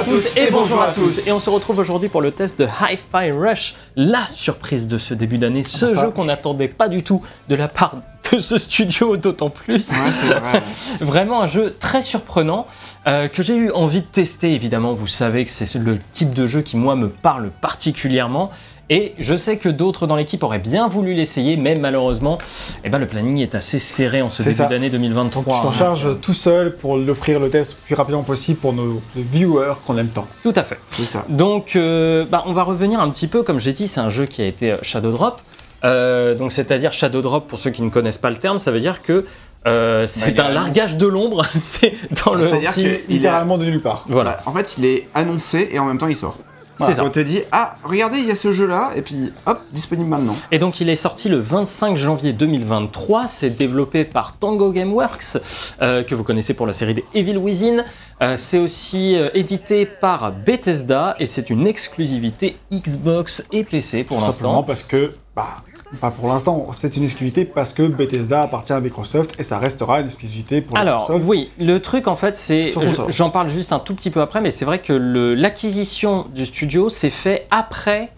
à toutes et bonjour à tous. Et on se retrouve aujourd'hui pour le test de Hi-Fi Rush, la surprise de ce début d'année, ce Ah, ça. jeu qu'on n'attendait pas du tout de la part de ce studio d'autant plus. Ouais, c'est vrai. Vraiment un jeu très surprenant euh, que j'ai eu envie de tester évidemment. Vous savez que c'est le type de jeu qui moi me parle particulièrement. Et je sais que d'autres dans l'équipe auraient bien voulu l'essayer, mais malheureusement, eh ben, le planning est assez serré en ce début d'année 2023. Tu t'en charges tout seul pour l'offrir le test le plus rapidement possible pour nos viewers qu'on aime tant. Tout à fait. C'est ça. Donc, euh, bah, on va revenir un petit peu, comme j'ai dit, c'est un jeu qui a été euh, Shadow Drop. Euh, donc, c'est-à-dire Shadow Drop, pour ceux qui ne connaissent pas le terme, ça veut dire que euh, c'est Bah, un largage de l'ombre. c'est dans le. C'est-à-dire Qui, que il est- littéralement de nulle part. Voilà, Bah, en fait, il est annoncé et en même temps il sort. Ça. On te dit, ah, regardez, il y a ce jeu-là, et puis hop, disponible maintenant. Et donc, il est sorti le 25 janvier 2023. C'est développé par Tango Gameworks, euh, que vous connaissez pour la série des Evil Within. Euh, c'est aussi euh, édité par Bethesda et c'est une exclusivité Xbox et PC pour Tout simplement l'instant. parce que, bah, pas pour l'instant, c'est une exclusivité parce que Bethesda appartient à Microsoft et ça restera une exclusivité pour Alors console. oui, le truc en fait c'est, j'en parle juste un tout petit peu après, mais c'est vrai que l'acquisition du studio s'est fait après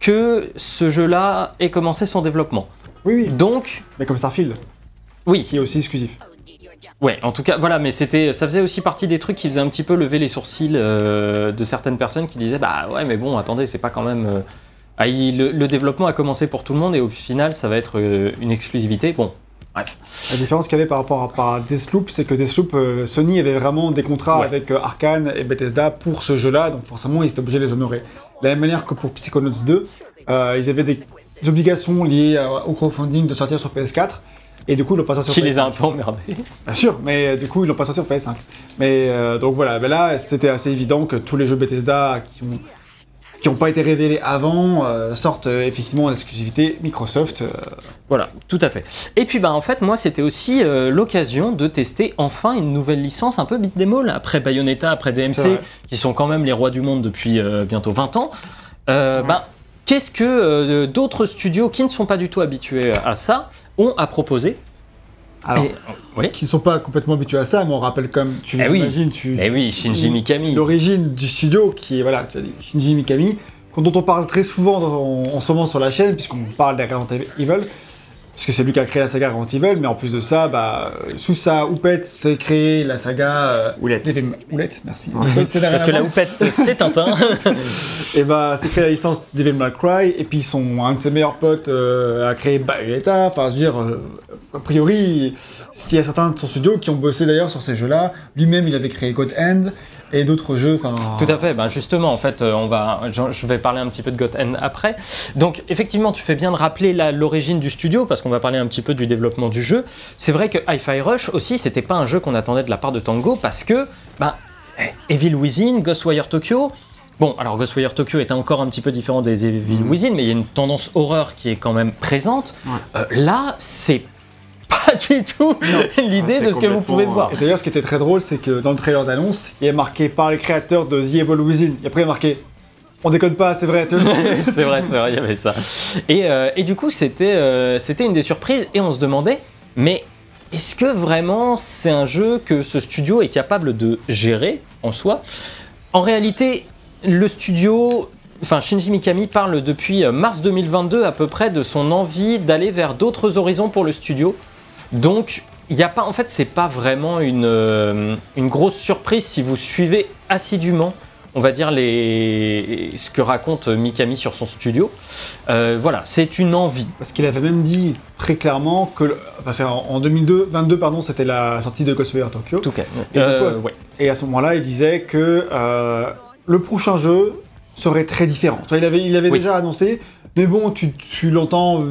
que ce jeu-là ait commencé son développement. Oui, oui, Donc mais comme Starfield, oui, qui est aussi exclusif. ouais, en tout cas voilà, mais c'était, ça faisait aussi partie des trucs qui faisaient un petit peu lever les sourcils euh, de certaines personnes qui disaient bah ouais mais bon attendez c'est pas quand même euh, ah, il- le, le développement a commencé pour tout le monde et au final ça va être euh, une exclusivité. Bon, bref. La différence qu'il y avait par rapport à, par Deathloop, c'est que Deathloop, euh, Sony avait vraiment des contrats Ouais. avec euh, Arkane et Bethesda pour ce jeu-là, donc forcément ils étaient obligés de les honorer. De la même manière que pour Psychonauts 2, euh, ils avaient des obligations liées au crowdfunding de sortir sur PS4, et du coup ils l'ont pas sorti Qui sur PS5. les a un peu emmerdés. Bien sûr, mais du coup ils l'ont pas sorti sur PS5. Mais donc voilà, ben là c'était assez évident que tous les jeux Bethesda qui ont qui n'ont pas été révélés avant euh, sortent euh, effectivement en exclusivité Microsoft. euh, Voilà, tout à fait. Et puis bah en fait moi c'était aussi l'occasion de tester enfin une nouvelle licence un peu all après Bayonetta, après DMC, qui sont quand même les rois du monde depuis bientôt 20 ans. Bah, qu'est-ce que d'autres studios qui ne sont pas du tout habitués à ça ont à proposer Alors, Et- oui. qui ne sont pas complètement habitués à ça, mais on rappelle comme tu Eh oui. tu, Eh oui, Shinji Mikami. l'origine du studio qui est voilà, tu as dit, Shinji Mikami, dont on parle très souvent dans- en ce moment sur la chaîne, puisqu'on parle des Resident Evil, parce que c'est lui qui a créé la saga Resident Evil, mais en plus de ça, bah, sous sa houppette, c'est créé la saga euh, Oulette. Oulette, merci. Parce que la houppette c'est Tintin. Et bah, c'est créé la licence Devil May Cry, et puis son, un de ses meilleurs potes euh, a créé Bayonetta, enfin, je veux dire, euh, a priori, il y a certains de son studio qui ont bossé d'ailleurs sur ces jeux-là. Lui-même, il avait créé God End, et d'autres jeux, enfin... Tout à fait. Ben justement, en fait, euh, on va, je vais parler un petit peu de Goten après. Donc, effectivement, tu fais bien de rappeler l'origine du studio parce qu'on va parler un petit peu du développement du jeu. C'est vrai que Hi-Fi Rush aussi, c'était pas un jeu qu'on attendait de la part de Tango parce que, ben, eh, Evil Within, Ghostwire Tokyo. Bon, alors Ghostwire Tokyo est encore un petit peu différent des Evil Within, mais il y a une tendance horreur qui est quand même présente. Ouais. Euh, là, c'est pas du tout l'idée Ouais, de ce que vous pouvez voir. Et d'ailleurs, ce qui était très drôle, c'est que dans le trailer d'annonce, il est marqué par les créateurs de The Evil Within. Et après, il est marqué On déconne pas, c'est vrai. c'est vrai, c'est vrai, il y avait ça. Et, euh, et du coup, c'était euh, c'était une des surprises et on se demandait, mais est-ce que vraiment c'est un jeu que ce studio est capable de gérer en soi? En réalité, le studio, enfin Shinji Mikami parle depuis euh, mars 2022 à peu près de son envie d'aller vers d'autres horizons pour le studio. Donc, il n'y a pas, en fait, c'est pas vraiment une, euh, une grosse surprise si vous suivez assidûment, on va dire, les, ce que raconte Mikami sur son studio. Euh, voilà, c'est une envie. Parce qu'il avait même dit très clairement que. le- Enfin, c'est en en 2022, pardon, c'était la sortie de Ghostwire Tokyo. Tout cas, Et Euh, ouais. À ce moment-là, il disait que euh, le prochain jeu serait très différent. Il avait, il avait Oui. déjà annoncé, mais bon, tu, tu l'entends.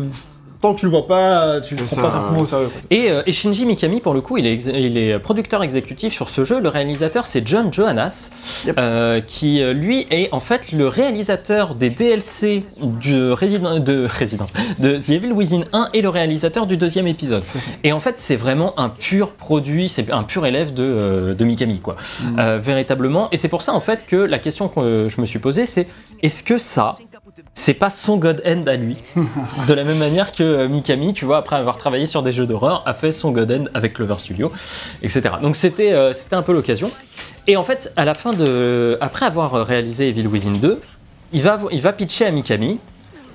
Tant que tu le vois pas, tu le prends pas forcément au sérieux. quoi. Et, euh, et Shinji Mikami, pour le coup, il est, ex- il est producteur exécutif sur ce jeu. Le réalisateur, c'est John Johannes, Yep. euh, qui euh, lui est en fait le réalisateur des DLC du Resident, de, Resident, de The Evil Within 1 et le réalisateur du deuxième épisode. Et en fait, c'est vraiment un pur produit, c'est un pur élève de, euh, de Mikami, quoi. Euh, véritablement. Et c'est pour ça, en fait, que la question que je me suis posée, c'est est-ce que ça, c'est pas son God End à lui De la même manière que euh, Mikami, tu vois, après avoir travaillé sur des jeux d'horreur, a fait son God End avec Clover Studio, etc. Donc c'était euh, c'était un peu l'occasion. Et en fait, à la fin de, après avoir réalisé Evil Within 2, il va, il va pitcher à Mikami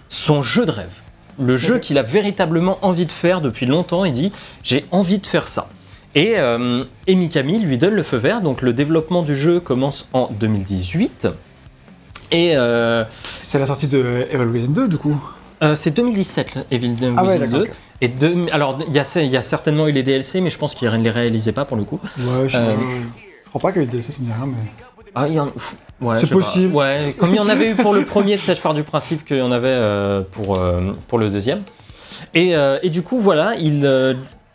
son jeu de rêve. Le jeu qu'il a véritablement envie de faire depuis longtemps. Il dit J'ai envie de faire ça. Et, euh, et Mikami lui donne le feu vert. Donc le développement du jeu commence en 2018. Et euh, C'est la sortie de Evil Within 2, du coup. euh, c'est 2017, là, Evil Within Ah ouais, 2. d'accord, ok. Et deux- alors, il y, a, il y a certainement eu les DLC, mais je pense qu'ils ne les réalisaient pas pour le coup. Ouais, je, Euh, je crois pas qu'il y ait des DLC, ça me dit rien, mais. Ah, il y en... pff, ouais, C'est pas. possible. Ouais, comme il y en avait eu pour le premier, je pars du principe qu'il y en avait euh, pour, pour le deuxième. Et, et du coup, voilà, il,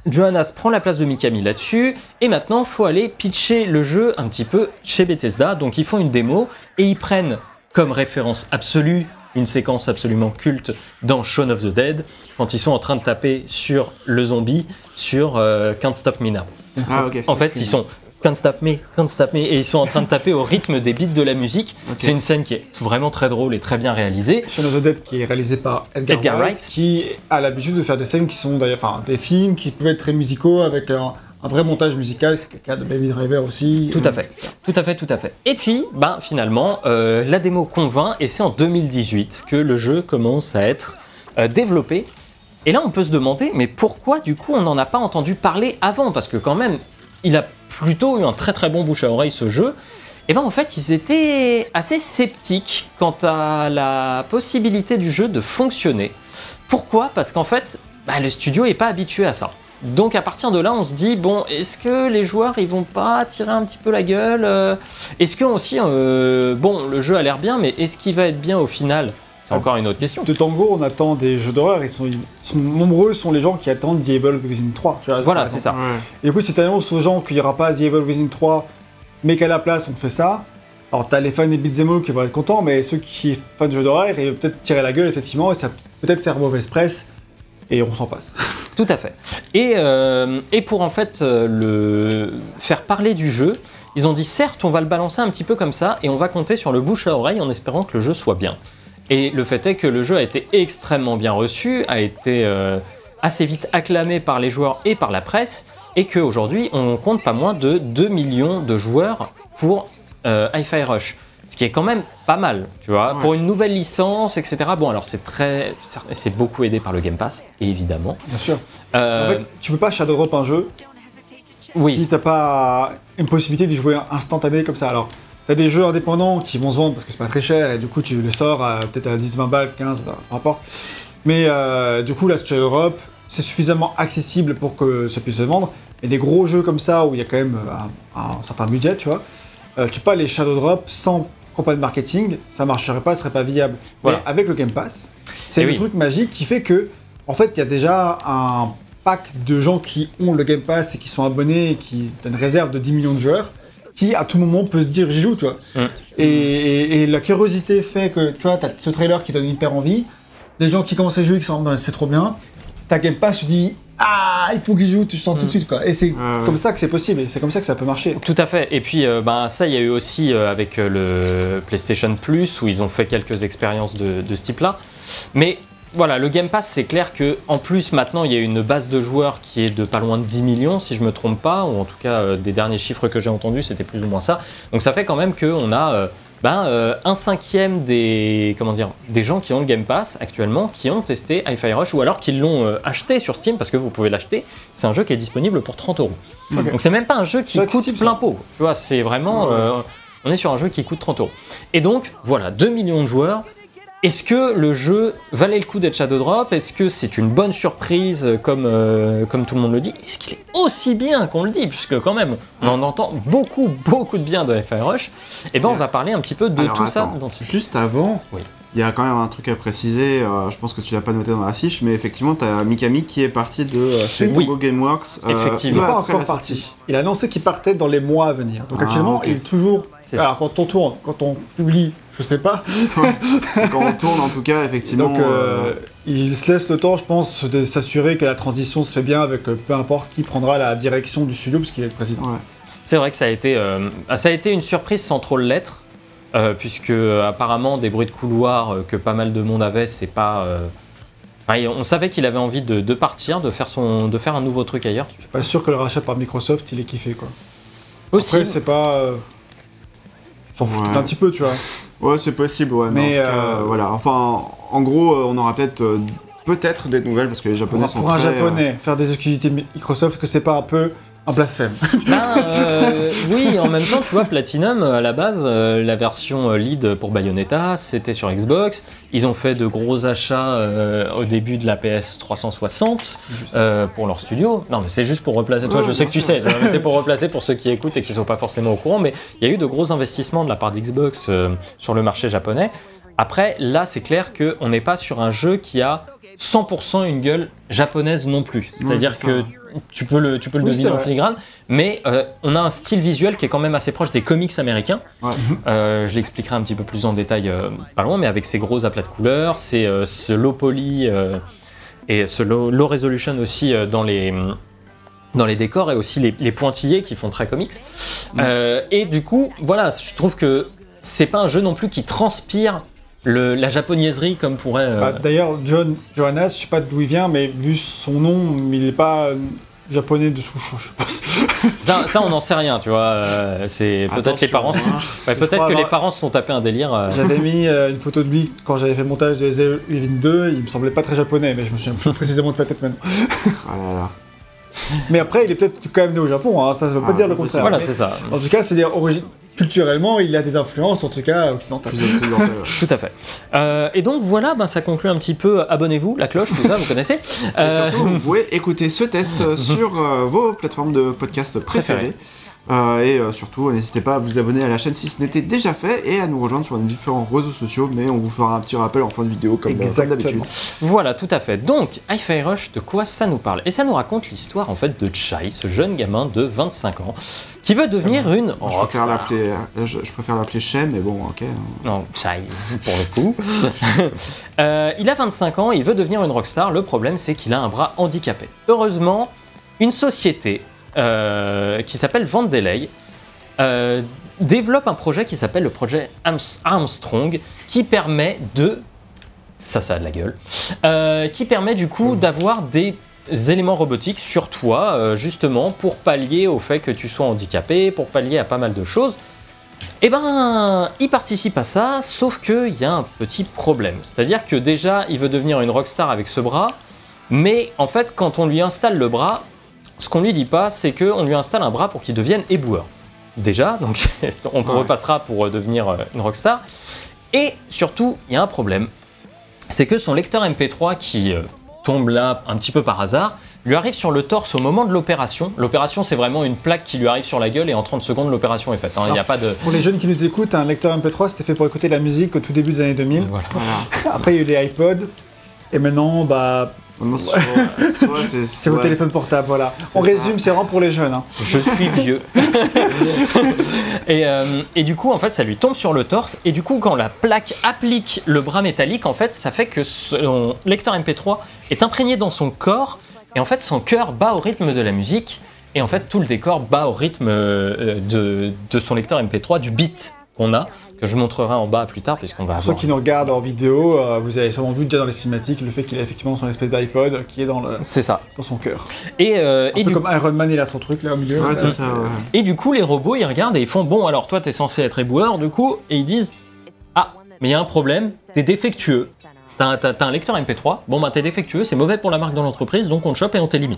Johannes prend la place de Mikami là-dessus. Et maintenant, faut aller pitcher le jeu un petit peu chez Bethesda. Donc, ils font une démo et ils prennent comme référence absolue une séquence absolument culte dans Shaun of the Dead, quand ils sont en train de taper sur le zombie, sur euh, Can't Stop Me Now. Ah. En fait, ils sont Can't Stop Me, Can't Stop Me, et ils sont en train de taper au rythme des beats de la musique. C'est une scène qui est vraiment très drôle et très bien réalisée. Shaun of the Dead qui est réalisé par Edgar, Edgar Wright, Wright. qui a l'habitude de faire des scènes qui sont d'ailleurs, enfin des films qui peuvent être très musicaux avec un, un vrai montage musical, c'est le cas de Baby Driver aussi. Tout à fait, tout à fait, tout à fait. Et puis, ben, finalement, euh, la démo convainc et c'est en 2018 que le jeu commence à être euh, développé. Et là, on peut se demander, mais pourquoi du coup on n'en a pas entendu parler avant? Parce que quand même, il a plutôt eu un très très bon bouche à oreille ce jeu. Et ben en fait, ils étaient assez sceptiques quant à la possibilité du jeu de fonctionner. Pourquoi? Parce qu'en fait, bah, le studio est pas habitué à ça. Donc à partir de là, on se dit bon, est-ce que les joueurs ils vont pas tirer un petit peu la gueule euh, Est-ce que aussi, euh, bon, le jeu a l'air bien, mais est-ce qu'il va être bien au final? C'est encore une autre question. De Tango, on attend des jeux d'horreur, ils sont, ils sont nombreux sont les gens qui attendent The Evil Within 3. Tu vois, Voilà, c'est ça. Et du coup, si tu annonces aux gens qu'il n'y aura pas The Evil Within 3, mais qu'à la place on fait ça, alors t'as les fans des beat'em qui vont être contents, mais ceux qui sont fans de jeux d'horreur, ils vont peut-être tirer la gueule, effectivement, et ça peut peut-être faire mauvaise presse, et on s'en passe. Tout à fait. Et, euh, pour en fait euh, le faire parler du jeu, ils ont dit certes, on va le balancer un petit peu comme ça et on va compter sur le bouche à oreille en espérant que le jeu soit bien. Et le fait est que le jeu a été extrêmement bien reçu, a été euh, assez vite acclamé par les joueurs et par la presse, et qu'aujourd'hui on compte pas moins de 2 millions de joueurs pour euh, Hi-Fi Rush. Qui est quand même pas mal, tu vois, Ouais. pour une nouvelle licence, etc. Bon, alors c'est très, c'est beaucoup aidé par le Game Pass, évidemment. Bien sûr. Euh, En fait, tu peux pas shadow drop un jeu oui. si t'as pas une possibilité d'y jouer instantané comme ça. Alors, t'as des jeux indépendants qui vont se vendre parce que c'est pas très cher et du coup tu les sors peut-être à 10, 20 balles, 15, peu importe. Mais euh, du coup, la Shadow Drop, c'est suffisamment accessible pour que ça puisse se vendre. Et des gros jeux comme ça où il y a quand même un, un certain budget, tu vois, euh, tu peux pas les Shadow Drop sans campagne marketing, ça marcherait pas, ce serait pas viable. Voilà. Mais avec le Game Pass, c'est Eh le oui. truc magique qui fait que, en fait, il y a déjà un pack de gens qui ont le Game Pass et qui sont abonnés et qui ont une réserve de 10 millions de joueurs qui à tout moment peut se dire j'y joue, tu vois. Mm. Et, et- et la curiosité fait que, tu vois, t'as ce trailer qui donne hyper envie, les gens qui commencent à jouer qui sont c'est trop bien, ta Game Pass, tu dis ah, il faut j'y joue, tu sens tout de suite, quoi. Et c'est comme ça que c'est possible et c'est comme ça que ça peut marcher. Tout à fait. Et puis, euh, ben, ça, il y a eu aussi euh, avec euh, le PlayStation Plus, où ils ont fait quelques expériences de, de ce type-là. Mais voilà, le Game Pass, c'est clair que en plus, maintenant, il y a une base de joueurs qui est de pas loin de 10 millions, si je me trompe pas, ou en tout cas, des derniers chiffres que j'ai entendus, c'était plus ou moins ça. Donc, ça fait quand même qu'on a ben, euh, un cinquième des, comment dire, des gens qui ont le Game Pass actuellement, qui ont testé Hi-Fi Rush, ou alors qui l'ont euh, acheté sur Steam, parce que vous pouvez l'acheter. C'est un jeu qui est disponible pour 30 euros. Donc c'est même pas un jeu qui coûte plein pot. Tu vois, c'est vraiment. Euh, on est sur un jeu qui coûte 30 euros. Et donc, voilà, 2 millions de joueurs. Est-ce que le jeu valait le coup d'être Shadow Drop? Est-ce que c'est une bonne surprise euh, comme, euh, comme tout le monde le dit? Est-ce qu'il est aussi bien qu'on le dit? Puisque quand même, on en entend beaucoup, beaucoup de bien de FI Rush. Et ben on va parler un petit peu de Alors, tout ça. Juste avant, Oui. il y a quand même un truc à préciser. euh, je pense que tu l'as pas noté dans la fiche, mais effectivement, tu as Mikami qui est parti de euh, chez Oui. Gameworks. euh, Effectivement. Il n'est peu pas après encore la sortie. parti. Il a annoncé qu'il partait dans les mois à venir. Donc Ah, actuellement, il est toujours. Alors quand on tourne, quand on publie, je sais pas. Quand on tourne, en tout cas, effectivement. Donc euh, euh, il se laisse le temps, je pense, de s'assurer que la transition se fait bien avec euh, peu importe qui prendra la direction du studio, puisqu'il est le président. ouais. C'est vrai que ça a été, euh, ça a été une surprise sans trop l'être, euh, puisque apparemment des bruits de couloir euh, que pas mal de monde avait, c'est pas. euh, enfin, on savait qu'il avait envie de, de partir, de faire son, de faire un nouveau truc ailleurs. Je suis pas sûr que le rachat par Microsoft, il est kiffé quoi. Possible. Après, c'est pas. euh, s'en foutent Ouais. un petit peu, tu vois. Ouais, c'est possible, ouais. Mais, Mais, en tout cas, euh, voilà. Enfin, en gros, euh, on aura peut-être euh, peut-être des nouvelles parce que les Japonais sont pour un euh, japonais, faire des exclusivités Mi- Microsoft, que c'est pas un peu un blasphème Ben, euh, oui, en même temps, tu vois, Platinum, à la base, euh, la version euh, lead pour Bayonetta, c'était sur Xbox. Ils ont fait de gros achats euh, au début de la PS 360 euh, pour leur studio. Non, mais c'est juste pour replacer. Toi, je sais que tu sais, c'est pour replacer pour ceux qui écoutent et qui sont pas forcément au courant. Mais il y a eu de gros investissements de la part d'Xbox sur le marché japonais. Après, là, c'est clair qu'on n'est pas sur un jeu qui a 100% une gueule japonaise non plus. C'est-à-dire que tu peux le, tu peux le Oui, deviner en filigrane, mais euh, on a un style visuel qui est quand même assez proche des comics américains. Ouais. Euh, je l'expliquerai un petit peu plus en détail euh, pas loin, mais avec ces gros aplats de couleurs, c'est euh, ce low poly euh, et ce low, low resolution aussi euh, dans les dans les décors et aussi les, les pointillés qui font très comics. Euh, et du coup, voilà, je trouve que c'est pas un jeu non plus qui transpire le, la japonaiserie comme pourrait. euh, Bah, D'ailleurs, John Johannes, je sais pas d'où il vient, mais vu son nom, il est pas euh, japonais de souche, je pense. ça, ça, on n'en sait rien, tu vois. euh, c'est peut-être les parents. hein. Ouais, peut-être que les parents se sont tapés un délire. euh, J'avais mis euh, une photo de lui quand j'avais fait le montage de Evil 2, il me semblait pas très japonais, mais je me souviens plus précisément de sa tête maintenant. Ah là là. Mais après, il est peut-être quand même né au Japon, hein, ça ne veut pas Ah, dire le contraire. Voilà, c'est ça. En tout cas, c'est dire origi- culturellement, il a des influences, en tout cas occidentales. Tout à fait. Euh, et donc voilà, ben, ça conclut un petit peu. Abonnez-vous, la cloche, tout ça, vous connaissez. Et Euh, surtout, vous pouvez écouter ce test euh, sur euh, vos plateformes de podcast préférées. Euh, et euh, surtout, n'hésitez pas à vous abonner à la chaîne si ce n'était déjà fait et à nous rejoindre sur nos différents réseaux sociaux. Mais on vous fera un petit rappel en fin de vidéo comme, euh, comme d'habitude. Voilà, tout à fait. Donc, Hi-Fi Rush, de quoi ça nous parle? Et ça nous raconte l'histoire en fait de Chai, ce jeune gamin de 25 ans, qui veut devenir une Je préfère rockstar. l'appeler, euh, je, je préfère l'appeler Shem, mais bon, ok. Non, Chai, pour le coup. Euh, il a 25 ans, il veut devenir une rockstar. Le problème, c'est qu'il a un bras handicapé. Heureusement, une société euh, qui s'appelle Vandelay euh, développe un projet qui s'appelle le projet Arms- Armstrong, qui permet de ça, ça a de la gueule, euh, qui permet du coup d'avoir des éléments robotiques sur toi, justement pour pallier au fait que tu sois handicapé, pour pallier à pas mal de choses. Eh ben, il participe à ça, sauf qu'il y a un petit problème. C'est-à-dire que déjà, il veut devenir une rockstar avec ce bras, mais en fait, quand on lui installe le bras, ce qu'on lui dit pas, c'est qu'on lui installe un bras pour qu'il devienne éboueur. Déjà, donc on Ouais. repassera pour euh, devenir euh, une rockstar. Et surtout, il y a un problème. C'est que son lecteur MP3 qui euh, tombe là un petit peu par hasard, lui arrive sur le torse au moment de l'opération. L'opération, c'est vraiment une plaque qui lui arrive sur la gueule et en 30 secondes, l'opération est faite. hein. Il n'y a pas de. Pour les jeunes qui nous écoutent, un lecteur MP3 c'était fait pour écouter de la musique au tout début des années 2000. Voilà. Après, il y a eu les iPods. Et maintenant, bah, c'est c'est vos téléphones portables, voilà. On ça. résume, c'est vraiment pour les jeunes. hein. Je suis vieux. et, euh, et du coup, en fait, ça lui tombe sur le torse. Et du coup, quand la plaque applique le bras métallique, en fait, ça fait que son lecteur MP3 est imprégné dans son corps. Et en fait, son cœur bat au rythme de la musique. Et en fait, tout le décor bat au rythme euh, de, de son lecteur MP3, du beat qu'on a, que je montrerai en bas plus tard, puisqu'on va Pour ceux qui nous regardent en vidéo, euh, vous avez sûrement vu déjà dans les cinématiques le fait qu'il a effectivement son espèce d'iPod qui est dans, le, C'est ça. dans son cœur. Et, euh, Un et peu du comme Iron Man, il a son truc là au milieu. Ouais, là, c'est ça, ouais. Et du coup, les robots, ils regardent et ils font Bon, alors toi, t'es censé être éboueur, du coup, et ils disent Ah, mais il y a un problème, t'es défectueux. T'as un, t'as- t'as un lecteur MP3, bon, bah t'es défectueux, c'est mauvais pour la marque de l'entreprise, donc on te chope et on t'élimine.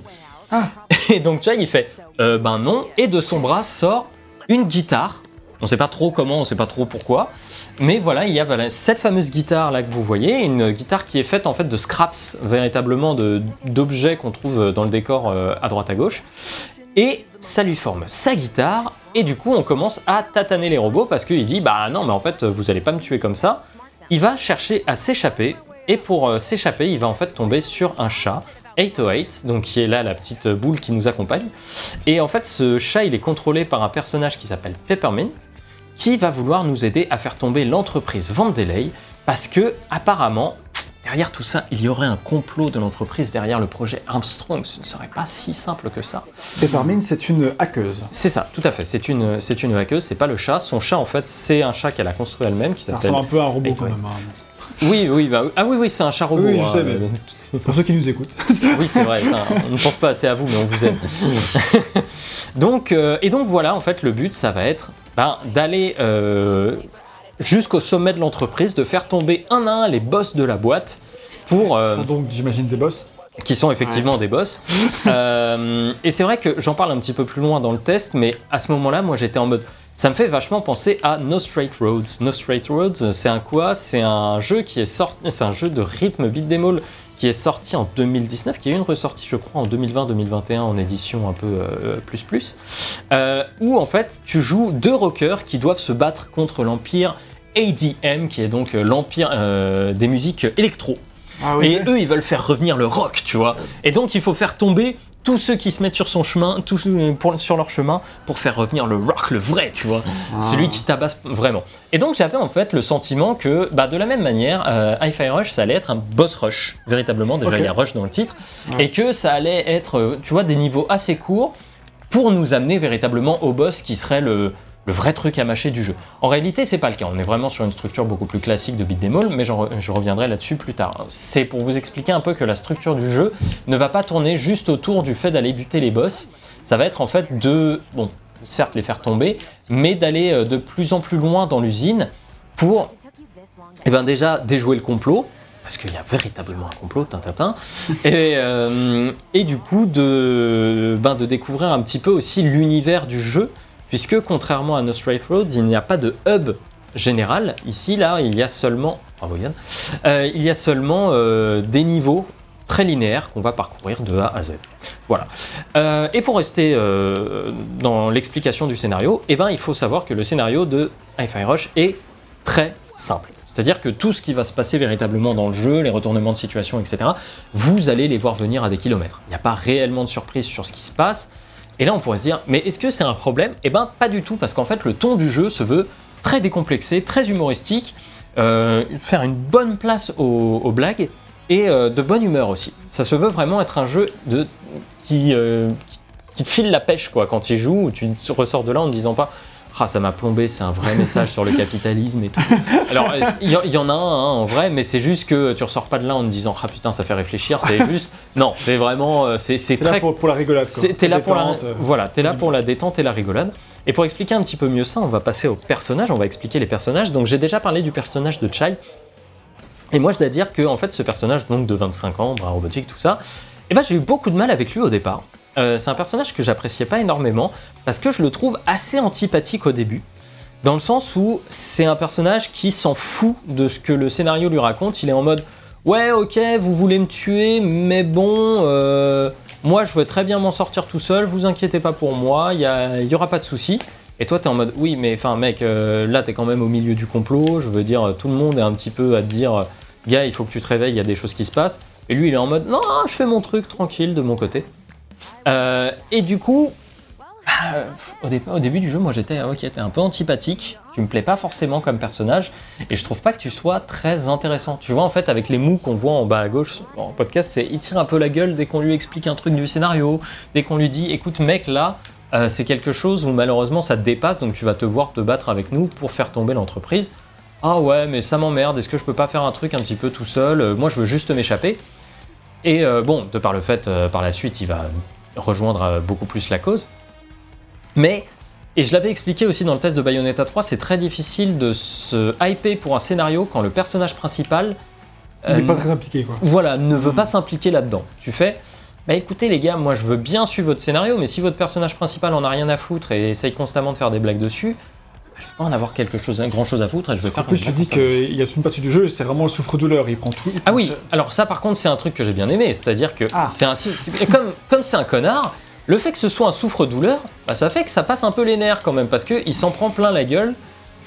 Ah. Et donc, Chai, il fait euh, Ben non, et de son bras sort une guitare. On sait pas trop comment, on sait pas trop pourquoi. Mais voilà, il y a cette fameuse guitare là que vous voyez, une guitare qui est faite en fait de scraps, véritablement d'objets qu'on trouve dans le décor euh, à droite à gauche. Et ça lui forme sa guitare, et du coup on commence à tataner les robots parce qu'il dit bah non mais en fait vous allez pas me tuer comme ça. Il va chercher à s'échapper, et pour euh, s'échapper il va en fait tomber sur un chat, 808, donc qui est là la petite boule qui nous accompagne. Et en fait ce chat il est contrôlé par un personnage qui s'appelle Peppermint, qui va vouloir nous aider à faire tomber l'entreprise Vandelay, parce que apparemment Derrière tout ça, il y aurait un complot de l'entreprise derrière le projet Armstrong. Ce ne serait pas si simple que ça. Peppermint, c'est une hackeuse. C'est ça, tout à fait. C'est une, c'est une hackeuse, c'est pas le chat. Son chat, en fait, c'est un chat qu'elle a construit elle-même qui Ça s'appelle. ressemble un peu à un robot Et quand même. Oui, oui, bah, ah oui, oui, c'est un chat robot. Oui, je hein, sais, mais- euh, Pour ceux qui nous écoutent. Oui, c'est vrai. on ne pense pas assez à vous, mais on vous aime. donc, euh, et donc voilà, en fait, le but, ça va être ben, d'aller euh, jusqu'au sommet de l'entreprise, de faire tomber un à un les boss de la boîte pour euh, Ce sont donc, j'imagine, des boss. qui sont effectivement des boss. Euh, et c'est vrai que j'en parle un petit peu plus loin dans le test, mais à ce moment-là, moi j'étais en mode. Ça me fait vachement penser à No Straight Roads. No Straight Roads, c'est un quoi? C'est un jeu qui est sorti, c'est un jeu de rythme beat 'em all qui est sorti en 2019, qui a eu une ressortie, je crois, en 2020-2021 en édition un peu euh, plus plus, euh, où en fait tu joues deux rockers qui doivent se battre contre l'empire ADM, qui est donc euh, l'empire euh, des musiques électro. Ah oui. Et eux, ils veulent faire revenir le rock, tu vois. Et donc, il faut faire tomber tous ceux qui se mettent sur son chemin, tous ceux pour- sur leur chemin, pour faire revenir le rock, le vrai, tu vois. Ah. Celui qui tabasse vraiment. Et donc, j'avais en fait le sentiment que, bah, de la même manière, euh, Hi-Fi Rush, ça allait être un boss rush, véritablement. Déjà, il y a rush dans le titre. Et que ça allait être, euh, tu vois, des niveaux assez courts pour nous amener véritablement au boss qui serait le, le vrai truc à mâcher du jeu. En réalité, c'est pas le cas. On est vraiment sur une structure beaucoup plus classique de beat 'em all, mais re- je reviendrai là-dessus plus tard. C'est pour vous expliquer un peu que la structure du jeu ne va pas tourner juste autour du fait d'aller buter les boss. Ça va être en fait de, bon, certes les faire tomber, mais d'aller euh, de plus en plus loin dans l'usine pour eh ben déjà déjouer le complot, parce qu'il y a véritablement un complot, et, euh, et du coup de, ben, de découvrir un petit peu aussi l'univers du jeu, puisque contrairement à No Straight Roads, il n'y a pas de hub général. Ici, là, il y a seulement, Yann, Euh, euh, des niveaux très linéaires qu'on va parcourir de A à Z. Voilà. Euh, et pour rester dans l'explication du scénario, eh ben, il faut savoir que le scénario de Hi-Fi Rush est très simple. C'est-à-dire que tout ce qui va se passer véritablement dans le jeu, les retournements de situation, etc., vous allez les voir venir à des kilomètres. Il n'y a pas réellement de surprise sur ce qui se passe. Et là, on pourrait se dire, mais est-ce que c'est un problème? Eh ben, pas du tout, parce qu'en fait, le ton du jeu se veut très décomplexé, très humoristique, euh, faire une bonne place aux, blagues et euh, de bonne humeur aussi. Ça se veut vraiment être un jeu euh, qui te file la pêche quoi quand tu joues, tu ressors de là en ne disant pas ah ça m'a plombé, c'est un vrai message sur le capitalisme et tout. Alors il y, en a un hein, en vrai, mais c'est juste que tu ressors pas de là en te disant ah putain ça fait réfléchir. C'est juste non, c'est vraiment euh, c'est C'est là très pour, pour la rigolade. T'es là pour la, Détente, euh. voilà, t'es là pour la détente et la rigolade. Et pour expliquer un petit peu mieux ça, on va passer aux personnages, on va expliquer les personnages. Donc j'ai déjà parlé du personnage de Chai. Et moi je dois dire que en fait ce personnage donc de 25 ans, bras robotique, tout ça, et ben j'ai eu beaucoup de mal avec lui au départ. Euh, c'est un personnage que j'appréciais pas énormément parce que je le trouve assez antipathique au début. Dans le sens où c'est un personnage qui s'en fout de ce que le scénario lui raconte. Il est en mode Ouais, ok, vous voulez me tuer, mais bon, euh, moi je veux très bien m'en sortir tout seul, vous inquiétez pas pour moi, il y, aura pas de souci. Et toi, t'es en mode Oui, mais enfin, mec, euh, là t'es quand même au milieu du complot, je veux dire, tout le monde est un petit peu à te dire Gars, il faut que tu te réveilles, il y a des choses qui se passent. Et lui, il est en mode Non, je fais mon truc tranquille de mon côté. Euh, et du coup, euh, au, dé- au début du jeu, moi j'étais un peu antipathique, tu me plais pas forcément comme personnage, et je trouve pas que tu sois très intéressant. Tu vois, en fait, avec les mots qu'on voit en bas à gauche en podcast, c'est il tire un peu la gueule dès qu'on lui explique un truc du scénario, dès qu'on lui dit écoute, mec, là, euh, c'est quelque chose où malheureusement ça te dépasse, donc tu vas te voir te battre avec nous pour faire tomber l'entreprise. Ah ouais, mais ça m'emmerde, est-ce que je peux pas faire un truc un petit peu tout seul? Euh, Moi je veux juste m'échapper. Et euh, bon, de par le fait, euh, par la suite, il va rejoindre euh, beaucoup plus la cause. Mais, et je l'avais expliqué aussi dans le test de Bayonetta 3, c'est très difficile de se hyper pour un scénario quand le personnage principal Il n'est pas très impliqué, quoi. voilà, ne veut pas s'impliquer là-dedans. Tu fais, bah écoutez les gars, moi je veux bien suivre votre scénario, mais si votre personnage principal en a rien à foutre et essaye constamment de faire des blagues dessus, en avoir quelque chose, grand chose à foutre et je vais En faire plus, une tu dis qu'il y a une partie du jeu, c'est vraiment le souffre-douleur. Il prend tout. il Ah oui, cher. alors ça par contre c'est un truc que j'ai bien aimé, c'est-à-dire que Ah. c'est comme comme c'est un connard, le fait que ce soit un souffre-douleur, bah, ça fait que ça passe un peu les nerfs quand même parce que il s'en prend plein la gueule.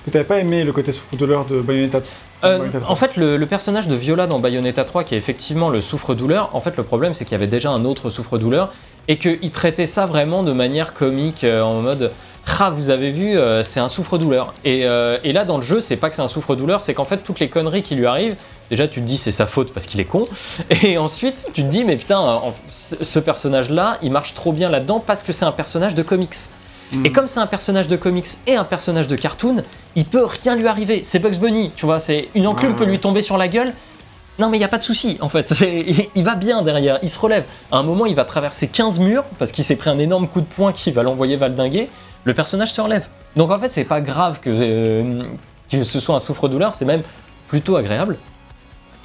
Que t'avais pas aimé le côté souffre-douleur de Bayonetta. Euh, Bayonetta 3. en fait, le, le personnage de Viola dans Bayonetta 3, qui est effectivement le souffre-douleur, en fait, le problème, c'est qu'il y avait déjà un autre souffre-douleur et qu'il traitait ça vraiment de manière comique, euh, en mode Ah, vous avez vu, euh, c'est un souffre-douleur. Et, euh, et là, dans le jeu, c'est pas que c'est un souffre-douleur, c'est qu'en fait, toutes les conneries qui lui arrivent, déjà, tu te dis c'est sa faute parce qu'il est con. Et ensuite, tu te dis, mais putain, en- ce- personnage-là, il marche trop bien là-dedans parce que c'est un personnage de comics. Et comme c'est un personnage de comics et un personnage de cartoon, il peut rien lui arriver. C'est Bugs Bunny, tu vois, c'est une enclume Ouais, peut lui tomber sur la gueule. Non, mais il n'y a pas de souci, en fait. Il, il va bien derrière, il se relève. À un moment, il va traverser 15 murs parce qu'il s'est pris un énorme coup de poing qui va l'envoyer valdinguer. Le personnage se relève. Donc, en fait, c'est pas grave que, euh, que ce soit un souffre-douleur, c'est même plutôt agréable.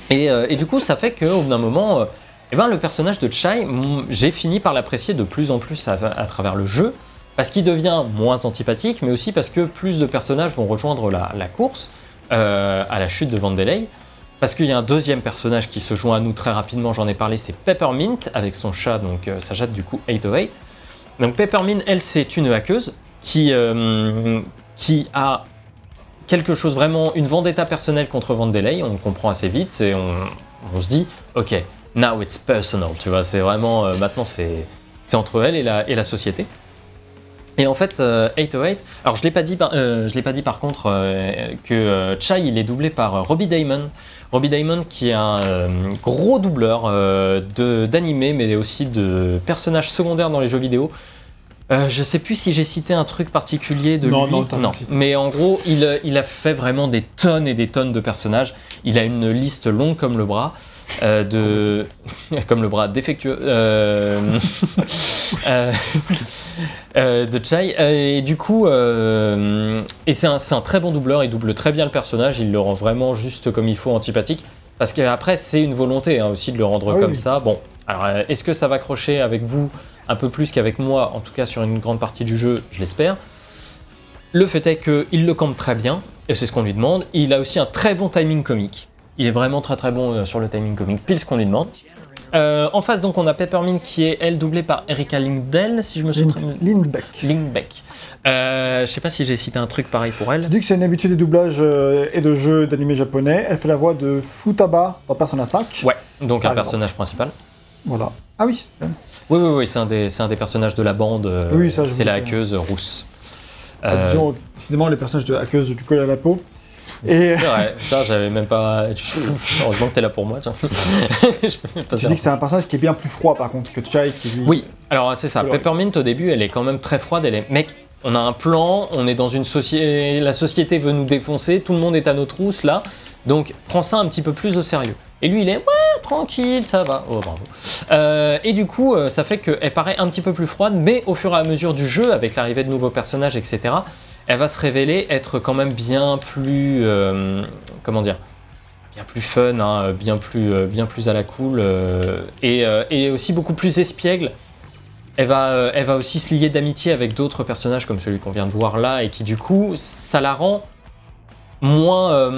Et, euh, et du coup, ça fait qu'au bout d'un moment, euh, eh ben, le personnage de Chai, j'ai fini par l'apprécier de plus en plus à, à travers le jeu. Parce qu'il devient moins antipathique, mais aussi parce que plus de personnages vont rejoindre la, la course à la chute de Vandelay. Parce qu'il y a un deuxième personnage qui se joint à nous très rapidement, j'en ai parlé, c'est Peppermint, avec son chat, donc sa chatte du coup 808. Donc Peppermint, elle, c'est une hackeuse qui, euh, qui a quelque chose vraiment, une vendetta personnelle contre Vandelay, on comprend assez vite, et on, se dit, ok, now it's personal, tu vois, c'est vraiment, euh, maintenant c'est entre elle et la, et la société. Et en fait, euh, 808, alors je l'ai pas dit, par- euh, l'ai pas dit par contre que Chai il est doublé par Robbie Damon. Robbie Damon qui est un gros doubleur de d'animé mais aussi de personnages secondaires dans les jeux vidéo. Euh, je sais plus si j'ai cité un truc particulier de Non, lui. non, cité. mais en gros, il, euh, il a fait vraiment des tonnes et des tonnes de personnages. Il a une liste longue comme le bras. euh, de comme le bras défectueux euh, de Chai et du coup et c'est un, très bon doubleur il double très bien le personnage il le rend vraiment juste comme il faut antipathique parce qu'après c'est une volonté hein, aussi de le rendre Ah comme oui. ça bon alors est-ce que ça va crocher avec vous un peu plus qu'avec moi en tout cas sur une grande partie du jeu je l'espère le fait est qu'il le campe très bien, et c'est ce qu'on lui demande. Il a aussi un très bon timing comique. Il est vraiment très très bon euh, sur le timing comique, pile ce qu'on lui demande. Euh, en face, donc, on a Peppermint qui est, elle, doublée par Erika Lindell, si je me souviens. Lind- Lindbeck. Lindbeck. Euh, je sais pas si j'ai cité un truc pareil pour elle. Tu dis que c'est une habitude des doublages euh, et de jeux d'animé japonais. Elle fait la voix de Futaba dans Persona 5. Ouais, donc un personnage principal. Voilà. Ah oui. Oui, oui, oui, c'est un, des- c'est un des personnages de la bande. euh, Oui, ça, je C'est la souviens. hackeuse rousse. Euh... Euh, Disons, décidément, les personnages de hackeuse du col à la peau. Et c'est vrai, putain, j'avais même pas. Heureusement que t'es là pour moi, tiens. Je tu dis que c'est un personnage qui est bien plus froid par contre que Chai qui lui. Oui, alors c'est ça. Alors- Peppermint au début, elle est quand même très froide. Elle est, mec, on a un plan, on est dans une société, la société veut nous défoncer, tout le monde est à nos trousses là, donc prends ça un petit peu plus au sérieux. Et lui, il est ouais, tranquille, ça va. Oh bravo. Euh, et du coup, euh, ça fait qu'elle paraît un petit peu plus froide, mais au fur et à mesure du jeu, avec l'arrivée de nouveaux personnages, etc., elle va se révéler être quand même bien plus, euh, comment dire, bien plus fun, hein, bien plus, bien plus à la cool, et, et aussi beaucoup plus espiègle. Elle va, elle va aussi se lier d'amitié avec d'autres personnages comme celui qu'on vient de voir là, et qui du coup, ça la rend moins,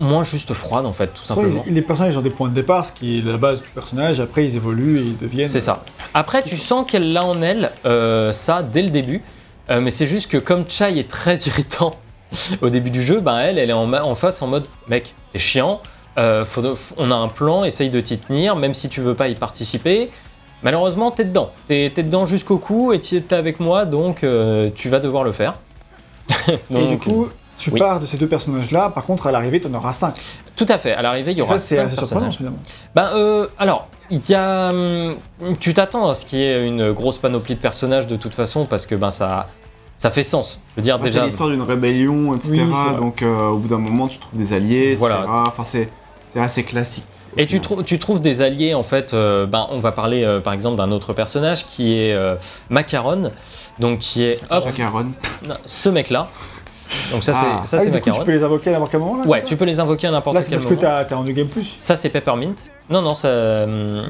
moins juste froide en fait, tout simplement. ils- les personnages ont des points de départ, ce qui est la base du personnage. Après, ils évoluent et ils deviennent. C'est ça. Après, tu sens qu'elle l'a en elle, euh, ça, dès le début. Euh, mais c'est juste que comme Chai est très irritant au début du jeu, ben elle, elle est en, face en mode mec, t'es chiant, euh, faut on a un plan, essaye de t'y tenir, même si tu veux pas y participer. Malheureusement, t'es dedans. T'es t'es dedans jusqu'au cou et tu es avec moi, donc euh, tu vas devoir le faire. Et du coup, tu oui. pars de ces deux personnages-là. Par contre, à l'arrivée, tu en auras 5. Tout à fait. À l'arrivée, il y aura ça, c'est cinq assez surprenant finalement. Ben, euh, alors, il y a. hum, Tu t'attends à ce qu'il y ait une grosse panoplie de personnages de toute façon, parce que ben, ça, ça fait sens. Je veux dire, C'est l'histoire d'une rébellion, etc. Oui, donc euh, au bout d'un moment, tu trouves des alliés, etc. Voilà. Enfin, c'est c'est assez classique. Et tu, trou- tu trouves des alliés, en fait. euh, ben, on va parler euh, par exemple d'un autre personnage qui est euh, Macaron, donc qui est. Hop, non, ce mec-là. Donc ça, Ah. c'est ça Ah oui, c'est du coup, tu peux les invoquer à n'importe quel moment là Ouais, tu peux les invoquer à ça n'importe Là, c'est quel parce que moment. t'as en New Game Plus. Ça, c'est Peppermint. Non, non, ça. hum,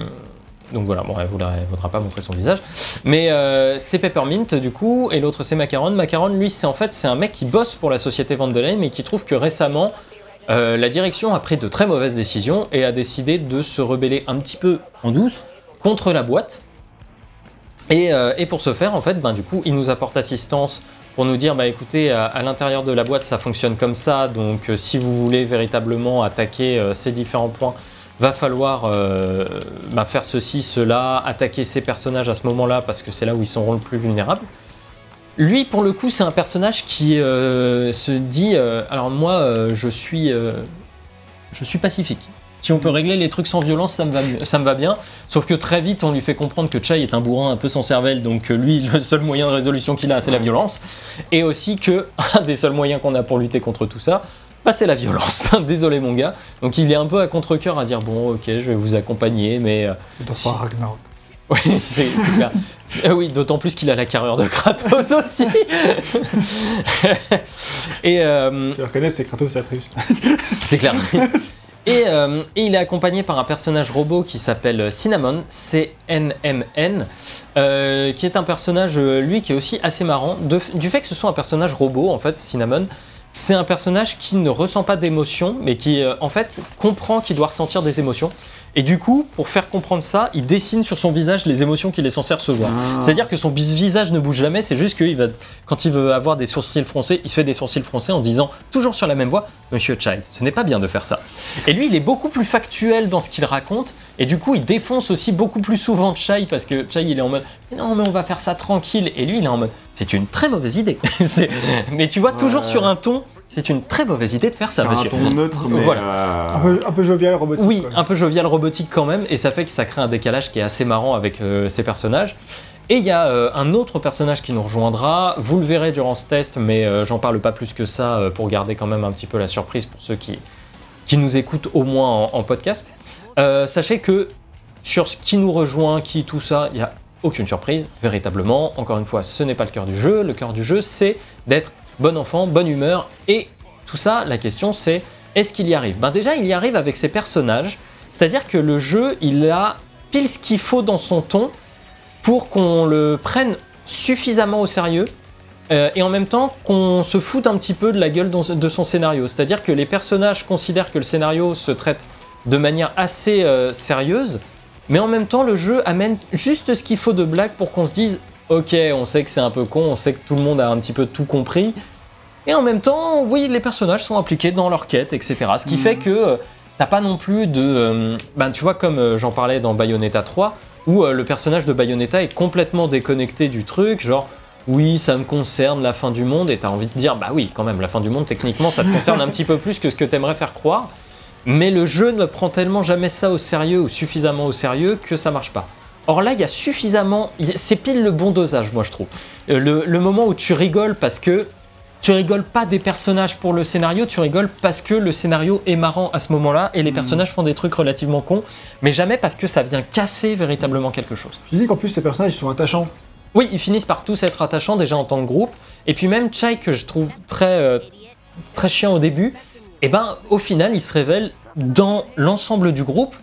Donc voilà, bon, elle ne voudra pas montrer son visage. Mais euh, c'est Peppermint, du coup, et l'autre, c'est Macaron. Macaron, lui, c'est en fait, c'est un mec qui bosse pour la société Vandelheim et qui trouve que récemment, euh, la direction a pris de très mauvaises décisions et a décidé de se rebeller un petit peu en douce contre la boîte. Et, euh, et pour ce faire, en fait, ben, du coup, il nous apporte assistance pour nous dire, bah écoutez, à, l'intérieur de la boîte, ça fonctionne comme ça, donc euh, si vous voulez véritablement attaquer euh, ces différents points, va falloir euh, bah, faire ceci, cela, attaquer ces personnages à ce moment-là, parce que c'est là où ils seront le plus vulnérables. Lui, pour le coup, c'est un personnage qui se dit, alors moi, je suis, je suis pacifique. Si on peut régler les trucs sans violence, ça me, va, mieux- ça me va bien. Sauf que très vite, on lui fait comprendre que Chai est un bourrin un peu sans cervelle, donc euh, lui, le seul moyen de résolution qu'il a, c'est la violence. Et aussi que un des seuls moyens qu'on a pour lutter contre tout ça, bah, c'est la violence. Désolé mon gars. Donc il est un peu à contre-coeur à dire bon ok je vais vous accompagner mais euh, pas Ragnarok. oui c'est clair. Oui d'autant plus qu'il a la carrure de Kratos aussi. et euh, Tu le reconnais, c'est Kratos et Atreus. c'est clair. Et, euh, et il est accompagné par un personnage robot qui s'appelle Cinnamon, C-N-M-N, euh, qui est un personnage, euh, lui, qui est aussi assez marrant. Du fait que ce soit un personnage robot, en fait, Cinnamon, c'est un personnage qui ne ressent pas d'émotions, mais qui, euh, en fait, comprend qu'il doit ressentir des émotions. Et du coup, pour faire comprendre ça, il dessine sur son visage les émotions qu'il est censé recevoir. Ah. C'est-à-dire que son visage ne bouge jamais, c'est juste qu'il va, quand il veut avoir des sourcils froncés, il se fait des sourcils froncés en disant, toujours sur la même voix, Monsieur Chai, ce n'est pas bien de faire ça. Et lui, il est beaucoup plus factuel dans ce qu'il raconte, et du coup, il défonce aussi beaucoup plus souvent Chai, parce que Chai, il est en mode, non, mais on va faire ça tranquille, et lui, il est en mode, c'est une très mauvaise idée. Mais tu vois, toujours Ouais. sur un ton, c'est une très mauvaise idée de faire ça, Sur un monsieur. ton neutre, mais. Voilà. euh, Un peu, un peu jovial, robotique. Oui, un peu jovial robotique quand même, et ça fait que ça crée un décalage qui est assez marrant avec euh, ces personnages. Et il y a euh, un autre personnage qui nous rejoindra, vous le verrez durant ce test, mais euh, j'en parle pas plus que ça euh, pour garder quand même un petit peu la surprise pour ceux qui, qui nous écoutent au moins en, en podcast. Euh, sachez que sur ce qui nous rejoint, qui tout ça, il n'y a aucune surprise, véritablement. Encore une fois, ce n'est pas le cœur du jeu. Le cœur du jeu, c'est d'être bon enfant, bonne humeur, et tout ça, la question c'est est-ce qu'il y arrive? Ben déjà, il y arrive avec ses personnages, c'est-à-dire que le jeu, il a pile ce qu'il faut dans son ton pour qu'on le prenne suffisamment au sérieux. euh, et en même temps qu'on se foute un petit peu de la gueule de son scénario. C'est-à-dire que les personnages considèrent que le scénario se traite de manière assez euh, sérieuse, mais en même temps le jeu amène juste ce qu'il faut de blague pour qu'on se dise ok on sait que c'est un peu con, on sait que tout le monde a un petit peu tout compris, et en même temps oui les personnages sont impliqués dans leur quête etc. Ce qui fait que euh, t'as pas non plus de... euh, ben tu vois comme euh, j'en parlais dans Bayonetta 3, où euh, le personnage de Bayonetta est complètement déconnecté du truc, genre oui, ça me concerne la fin du monde, et t'as envie de dire, bah oui, quand même, la fin du monde, techniquement, ça te concerne un petit peu plus que ce que t'aimerais faire croire, mais le jeu ne prend tellement jamais ça au sérieux, ou suffisamment au sérieux, que ça marche pas. Or là, il y a suffisamment, c'est pile le bon dosage, moi je trouve. Euh, Le, le moment où tu rigoles parce que tu rigoles pas des personnages pour le scénario, tu rigoles parce que le scénario est marrant à ce moment-là et les personnages font des trucs relativement cons, mais jamais parce que ça vient casser véritablement quelque chose. Tu dis qu'en plus, ces personnages ils sont attachants. Oui, ils finissent par tous être attachants déjà en tant que groupe. Et puis même Chai, que je trouve très, euh, très chiant au début, et ben au final, il se révèle dans l'ensemble du groupe,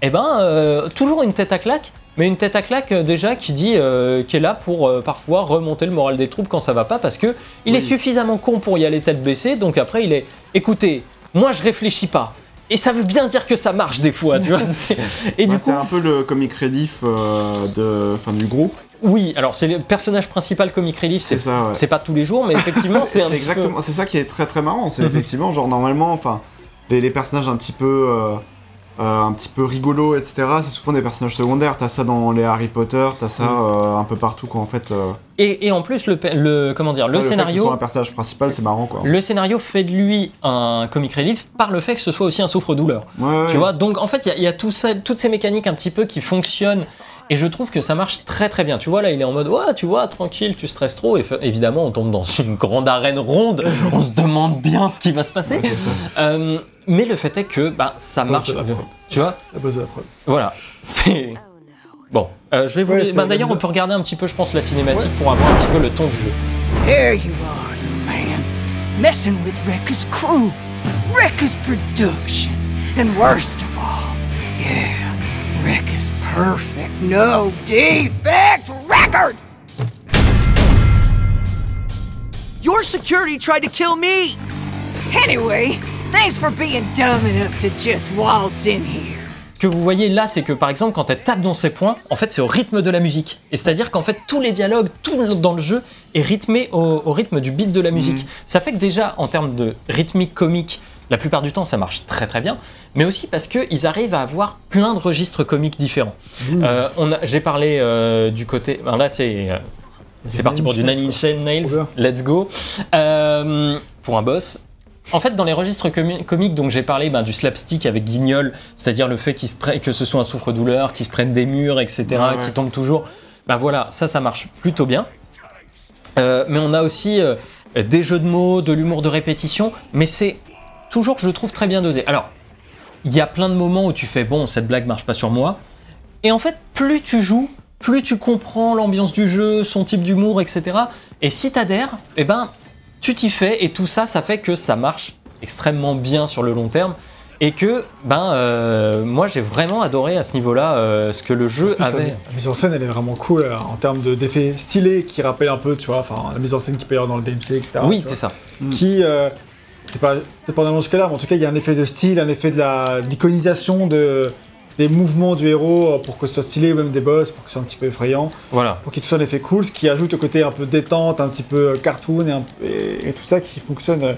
et ben euh, toujours une tête à claque, mais une tête à claque euh, déjà qui dit, euh, qui est là pour euh, parfois remonter le moral des troupes quand ça va pas, parce que il est suffisamment con pour y aller tête baissée. Donc après, il est, écoutez, moi je réfléchis pas. Et ça veut bien dire que ça marche des fois, tu vois. c'est- Et du ouais, coup, c'est un peu le comic relief euh, de, enfin, du groupe. oui, alors c'est le personnage principal comic relief, c'est C'est ça, ouais. c'est pas tous les jours, mais effectivement, c'est un petit peu- Exactement, c'est ça qui est très très marrant. C'est Mhm. effectivement, genre normalement, enfin, les, les personnages un petit peu, euh, un petit peu rigolos, etc. C'est souvent des personnages secondaires. T'as ça dans les Harry Potter, t'as ça euh, un peu partout, quoi. En fait, euh, Et, et en plus, le, le comment dire, le fait que ce scénario, soit un personnage principal, c'est marrant, quoi. le scénario fait de lui un comic relief par le fait que ce soit aussi un souffre-douleur. Ouais, ouais. Tu vois, donc en fait, il y y, a tout ça, toutes ces mécaniques un petit peu qui fonctionnent. Et je trouve que ça marche très très bien. Tu vois, là, il est en mode, ouais, tu vois, tranquille, tu stresses trop. Et évidemment, on tombe dans une grande arène ronde. on se demande bien ce qui va se passer. Ouais, c'est ça. Euh, mais le fait est que bah, ça marche. la preuve. Tu vois, La base de la preuve. voilà. C'est. Bon, euh, je vais vous. Ouais, bah, D'ailleurs, on peut regarder un petit peu, je pense, la cinématique pour avoir un petit peu le ton du jeu. There you are, man. Messing with Rekka's crew, Rekka's production. And worst of all, yeah, Rekka's perfect, no defect record! Your security tried to kill me! Anyway, thanks for being dumb enough to just waltz in here. Ce que vous voyez là, c'est que par exemple, quand elle tape dans ses points, en fait, c'est au rythme de la musique. Et c'est-à-dire qu'en fait, tous les dialogues, tout le- dans le jeu est rythmé au, au rythme du beat de la musique. Ça fait que déjà, en termes de rythmique comique, la plupart du temps, ça marche très très bien. Mais aussi parce qu'ils arrivent à avoir plein de registres comiques différents. Euh, on a- J'ai parlé euh, du côté. ben là, c'est. euh, c'est parti pour du Nine Inch Nails. Let's go. Euh, pour un boss. En fait, dans les registres comi- comiques, donc j'ai parlé ben, du slapstick avec Guignol, c'est-à-dire le fait qu'il se que ce soit un souffre-douleur, qu'il se prenne des murs, etc., Ouais, ouais. qui tombe toujours. Ben voilà, ça, ça marche plutôt bien. Euh, mais on a aussi euh, des jeux de mots, de l'humour de répétition, mais c'est toujours, je trouve, très bien dosé. Alors, il y a plein de moments où tu fais bon, cette blague marche pas sur moi. Et en fait, plus tu joues, plus tu comprends l'ambiance du jeu, son type d'humour, etc. Et si t'adhères, eh ben, tu t'y fais. Et tout ça, ça fait que ça marche extrêmement bien sur le long terme. Et que, ben, euh, moi, j'ai vraiment adoré à ce niveau-là euh, ce que le jeu Plus, avait. La, la mise en scène, elle est vraiment cool euh, en termes de- d'effets stylés qui rappellent un peu, tu vois, enfin, la mise en scène qui peut y avoir dans le DMC, etc. Oui, c'est ça. Qui, euh, c'est pas, c'est pas dans le cas là, mais en tout cas, il y a un effet de style, un effet de la d'iconisation de, des mouvements du héros euh, pour que ce soit stylé, ou même des boss, pour que ce soit un petit peu effrayant, Voilà. pour qu'il ça un effet cool, ce qui ajoute au côté un peu détente, un petit peu euh, cartoon et, un- et- et tout ça qui fonctionne. euh,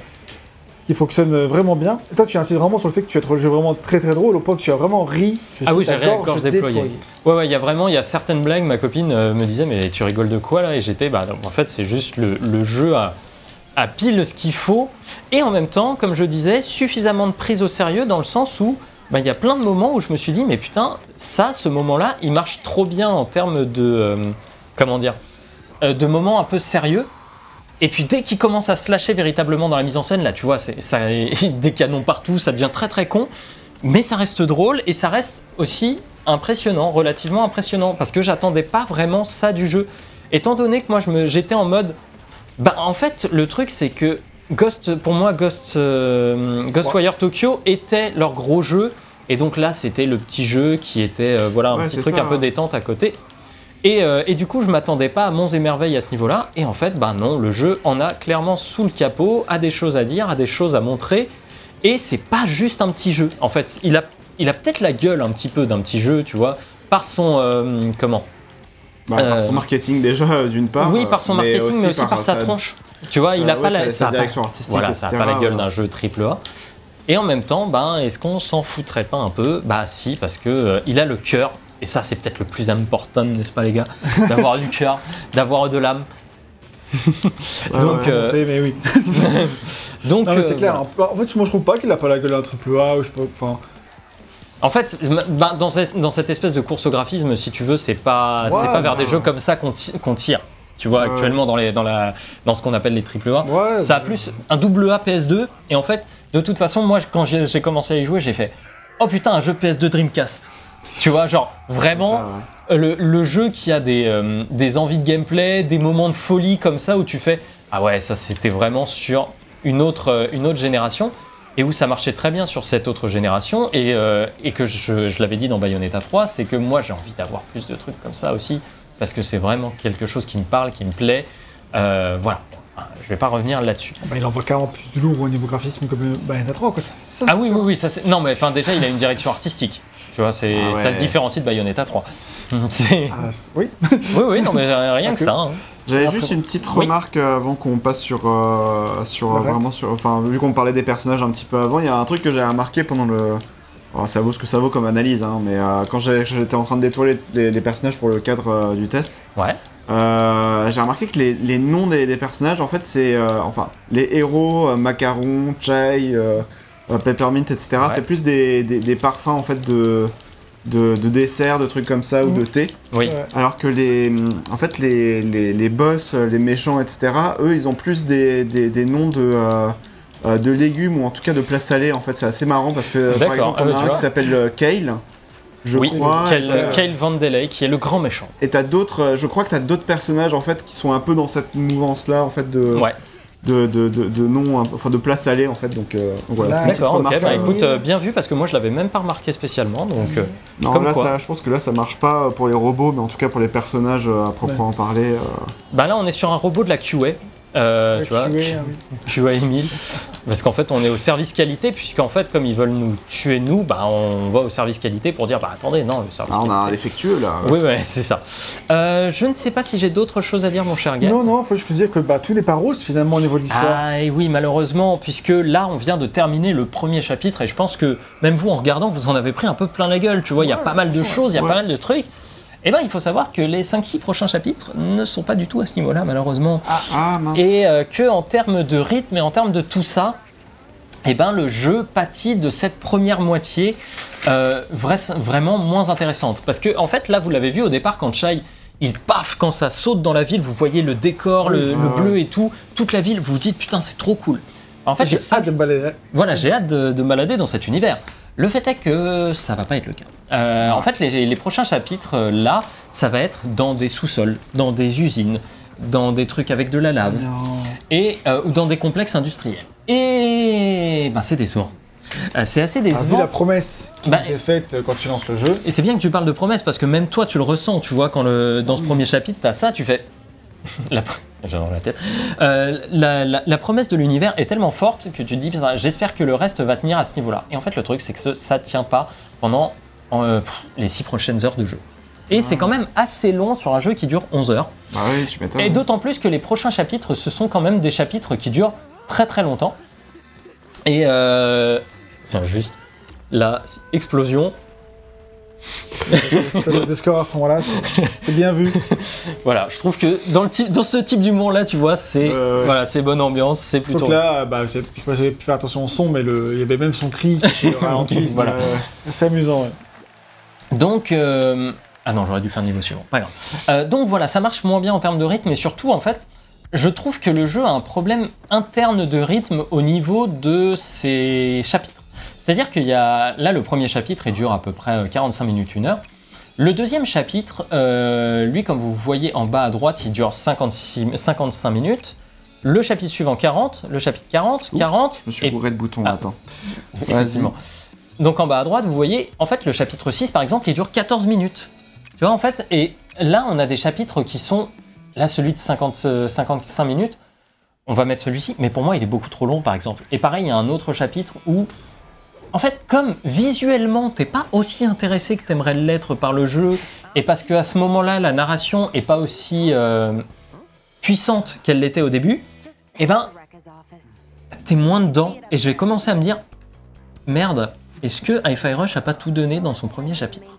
qui fonctionne vraiment bien. Et toi, tu insistes vraiment sur le fait que tu as trouvé le jeu vraiment très très drôle, au point que tu as vraiment ri. Je Ah oui, j'ai gorge gorge déployée. Ouais, ouais, il y a vraiment, il y a certaines blagues. Ma copine euh, me disait, mais tu rigoles de quoi là? Et j'étais, bah, en fait, c'est juste le, le jeu à, à pile ce qu'il faut. Et en même temps, comme je disais, suffisamment de prise au sérieux dans le sens où, bah, il y a plein de moments où je me suis dit, mais putain, ça, ce moment-là, il marche trop bien en termes de, euh, comment dire, euh, de moments un peu sérieux. Et puis dès qu'il commence à se lâcher véritablement dans la mise en scène, là, tu vois, c'est ça, des canons partout, ça devient très très con. Mais ça reste drôle et ça reste aussi impressionnant, relativement impressionnant, parce que j'attendais pas vraiment ça du jeu. Étant donné que moi j'étais en mode, bah en fait le truc c'est que Ghost, pour moi Ghost, euh, Ghostwire Tokyo était leur gros jeu, et donc là c'était le petit jeu qui était euh, voilà un Ouais, petit truc ça, un peu détente à côté. Et, euh, et du coup, je m'attendais pas à monts et merveilles à ce niveau-là. Et en fait, bah non, le jeu en a clairement sous le capot, a des choses à dire, a des choses à montrer. Et c'est pas juste un petit jeu. En fait, il a, il a peut-être la gueule un petit peu d'un petit jeu, tu vois, par son euh, comment Bah, Par Euh, son marketing déjà, euh, d'une part. Oui, par son mais marketing, mais aussi par, sa sa- tronche. Tu vois, il a ouais, pas la, sa ça a pas- direction artistique, Voilà, ça a etc., pas la gueule d'un jeu triple A. Et en même temps, ben, est-ce qu'on s'en foutrait pas un peu? Bah si, parce que euh, il a le cœur. Et ça, c'est peut-être le plus important, n'est-ce pas, les gars? D'avoir du cœur, d'avoir de l'âme. Donc, ouais. euh, sait, mais oui. Donc, c'est euh, clair. voilà. En fait, moi je trouve pas qu'il a pas la gueule d'un triple A ou je sais pas. Enfin, En fait, dans, cette, dans cette espèce de course au graphisme, si tu veux, c'est pas, Ouais, c'est pas vers des jeux comme ça qu'on ti- qu'on tire. Tu vois, Ouais. actuellement dans, les, dans, la, dans ce qu'on appelle les triple A. ouais. ça a plus un double A PS2. Et en fait, de toute façon, moi, quand j'ai j'ai commencé à y jouer, j'ai fait Oh putain, un jeu PS2 Dreamcast. Tu vois, genre, vraiment, Ça, le, le jeu qui a des, euh, des envies de gameplay, des moments de folie comme ça où tu fais Ah ouais, ça c'était vraiment sur une autre, euh, une autre génération. Et où ça marchait très bien sur cette autre génération. Et, euh, et que je, je l'avais dit dans Bayonetta 3, c'est que moi j'ai envie d'avoir plus de trucs comme ça aussi. Parce que c'est vraiment quelque chose qui me parle, qui me plaît. Euh, voilà. Je vais pas revenir là-dessus. Bah, il envoie carrément plus de lourd au niveau graphisme comme Bayonetta 3. Quoi. Ça, Ah oui, oui, oui, ça c'est. Non, mais enfin, déjà, il a une direction artistique. Tu vois, c'est, Ah ouais. ça se différencie de Bayonetta 3. C'est- Ah, oui. Oui, oui, non, mais rien que ça. hein. J'avais juste une petite remarque euh, avant qu'on passe sur, euh, sur euh, vraiment sur, enfin vu qu'on parlait des personnages un petit peu avant, il y a un truc que j'ai remarqué pendant le, oh, ça vaut ce que ça vaut comme analyse, hein, mais euh, quand j'étais en train de détoiler les, les personnages pour le cadre euh, du test, Ouais. euh, j'ai remarqué que les, les noms des, des personnages, en fait, c'est, euh, enfin, les héros, euh, macaron, chai, euh, euh, peppermint, etc. Ouais. C'est plus des, des, des parfums en fait de, de, de desserts, de trucs comme ça ou de thé. Oui. Ouais. Alors que les, en fait, les, les, les boss, euh, les méchants, etc., eux, ils ont plus des, des, des noms de, euh, euh, de légumes ou en tout cas de plats salés. En fait, c'est assez marrant parce que, euh, par exemple, Ah on a tu un vois. qui s'appelle euh, Kale, je oui, crois. T'as- Kyle Van Delay, qui est le grand méchant. Et t'as d'autres, euh, je crois que t'as d'autres personnages en fait qui sont un peu dans cette mouvance-là, en fait, de, Ouais. De, de, de, de enfin de plats salés, en fait. Donc, euh, voilà, D'accord, ok. Bah euh, écoute, euh, bien vu, parce que moi, je l'avais même pas remarqué spécialement. Donc, euh, non, comme là, quoi. ça, je pense que là, ça marche pas pour les robots, mais en tout cas pour les personnages euh, à proprement parler. bah là, on est sur un robot de la QA. Euh, tu vois, QA. QA 1000. Parce qu'en fait, on est au service qualité, puisqu'en fait, comme ils veulent nous tuer, nous, bah, on va au service qualité pour dire Bah attendez, non, le service Ah, on a un qualité. défectueux là. Oui, ouais, c'est ça. Euh, je ne sais pas si j'ai d'autres choses à dire, mon cher gars. Non, non, faut juste te dire que bah, tout n'est pas rose finalement au niveau de l'histoire. Ah et oui, malheureusement, puisque là, on vient de terminer le premier chapitre, et je pense que même vous, en regardant, vous en avez pris un peu plein la gueule, tu vois, il y a pas mal de choses, il y a Ouais. pas mal de trucs. Et ben, il faut savoir que les 5-6 prochains chapitres ne sont pas du tout à ce niveau-là, malheureusement. Ah mince. Et euh, que en termes de rythme et en termes de tout ça, eh ben, le jeu pâtit de cette première moitié euh, vraiment moins intéressante. Parce que, en fait, là, vous l'avez vu au départ, quand Chai, il paf, quand ça saute dans la ville, vous voyez le décor, le, Ah bleu et tout, toute la ville, vous vous dites, putain, c'est trop cool. En fait, J'ai hâte de me balader. Voilà, j'ai hâte de, de me balader dans cet univers. Le fait est que ça va pas être le cas. Euh, en fait, les, les prochains chapitres, euh, là, ça va être dans des sous-sols, dans des usines, dans des trucs avec de la lave, et, euh, ou dans des complexes industriels. Et ben, c'est décevant. Euh, c'est assez T'as vu décevant. la promesse qui Bah, nous est faite euh, quand tu lances le jeu Et c'est bien que tu parles de promesses parce que même toi tu le ressens, tu vois, quand le, dans ce premier chapitre, t'as ça, tu fais. la... J'ai dans la tête. Euh, la, la- la promesse de l'univers est tellement forte que tu te dis, j'espère que le reste va tenir à ce niveau-là. Et en fait, le truc, c'est que ce- ça tient pas pendant euh, pff, les six prochaines heures de jeu. Et c'est quand même assez long sur un jeu qui dure 11 heures. Bah oui, tu m'étonnes. Et d'autant plus que les prochains chapitres, ce sont quand même des chapitres qui durent très très longtemps. Et euh... Tiens, juste là, explosion. Des scores à ce moment-là, c'est- bien vu. Voilà, je trouve que dans, le type, dans ce type d'humour-là, tu vois, c'est voilà, c'est bonne ambiance, c'est plutôt. que là, bah, je sais pas si j'avais pu faire attention au son, mais le- il y avait même son cri qui ralentisse. Voilà. C'est amusant. ouais. Donc, euh, ah non, j'aurais dû faire le niveau suivant, pas grave. Euh, donc voilà, ça marche moins bien en termes de rythme, et surtout, en fait, je trouve que le jeu a un problème interne de rythme au niveau de ses chapitres. C'est-à-dire qu'il y a là le premier chapitre, il dure à peu près euh, 45 minutes, une heure. Le deuxième chapitre, euh, lui, comme vous voyez en bas à droite, il dure 56, 55 minutes. Le chapitre suivant 40, le chapitre 40, 40, Je me suis et bourré de boutons, Ah. attends. Effectivement. Donc en bas à droite, vous voyez, en fait, le chapitre 6, par exemple, il dure 14 minutes. Tu vois, en fait, et là, on a des chapitres qui sont, là, celui de 50, euh, 55 minutes, on va mettre celui-ci, mais pour moi, il est beaucoup trop long, par exemple. Et pareil, il y a un autre chapitre où, en fait, comme visuellement, t'es pas aussi intéressé que t'aimerais l'être par le jeu, et parce qu'à ce moment-là, la narration est pas aussi euh, puissante qu'elle l'était au début, eh ben, t'es moins dedans, et je vais commencer à me dire, merde, est-ce que Hi-Fi Rush a pas tout donné dans son premier chapitre?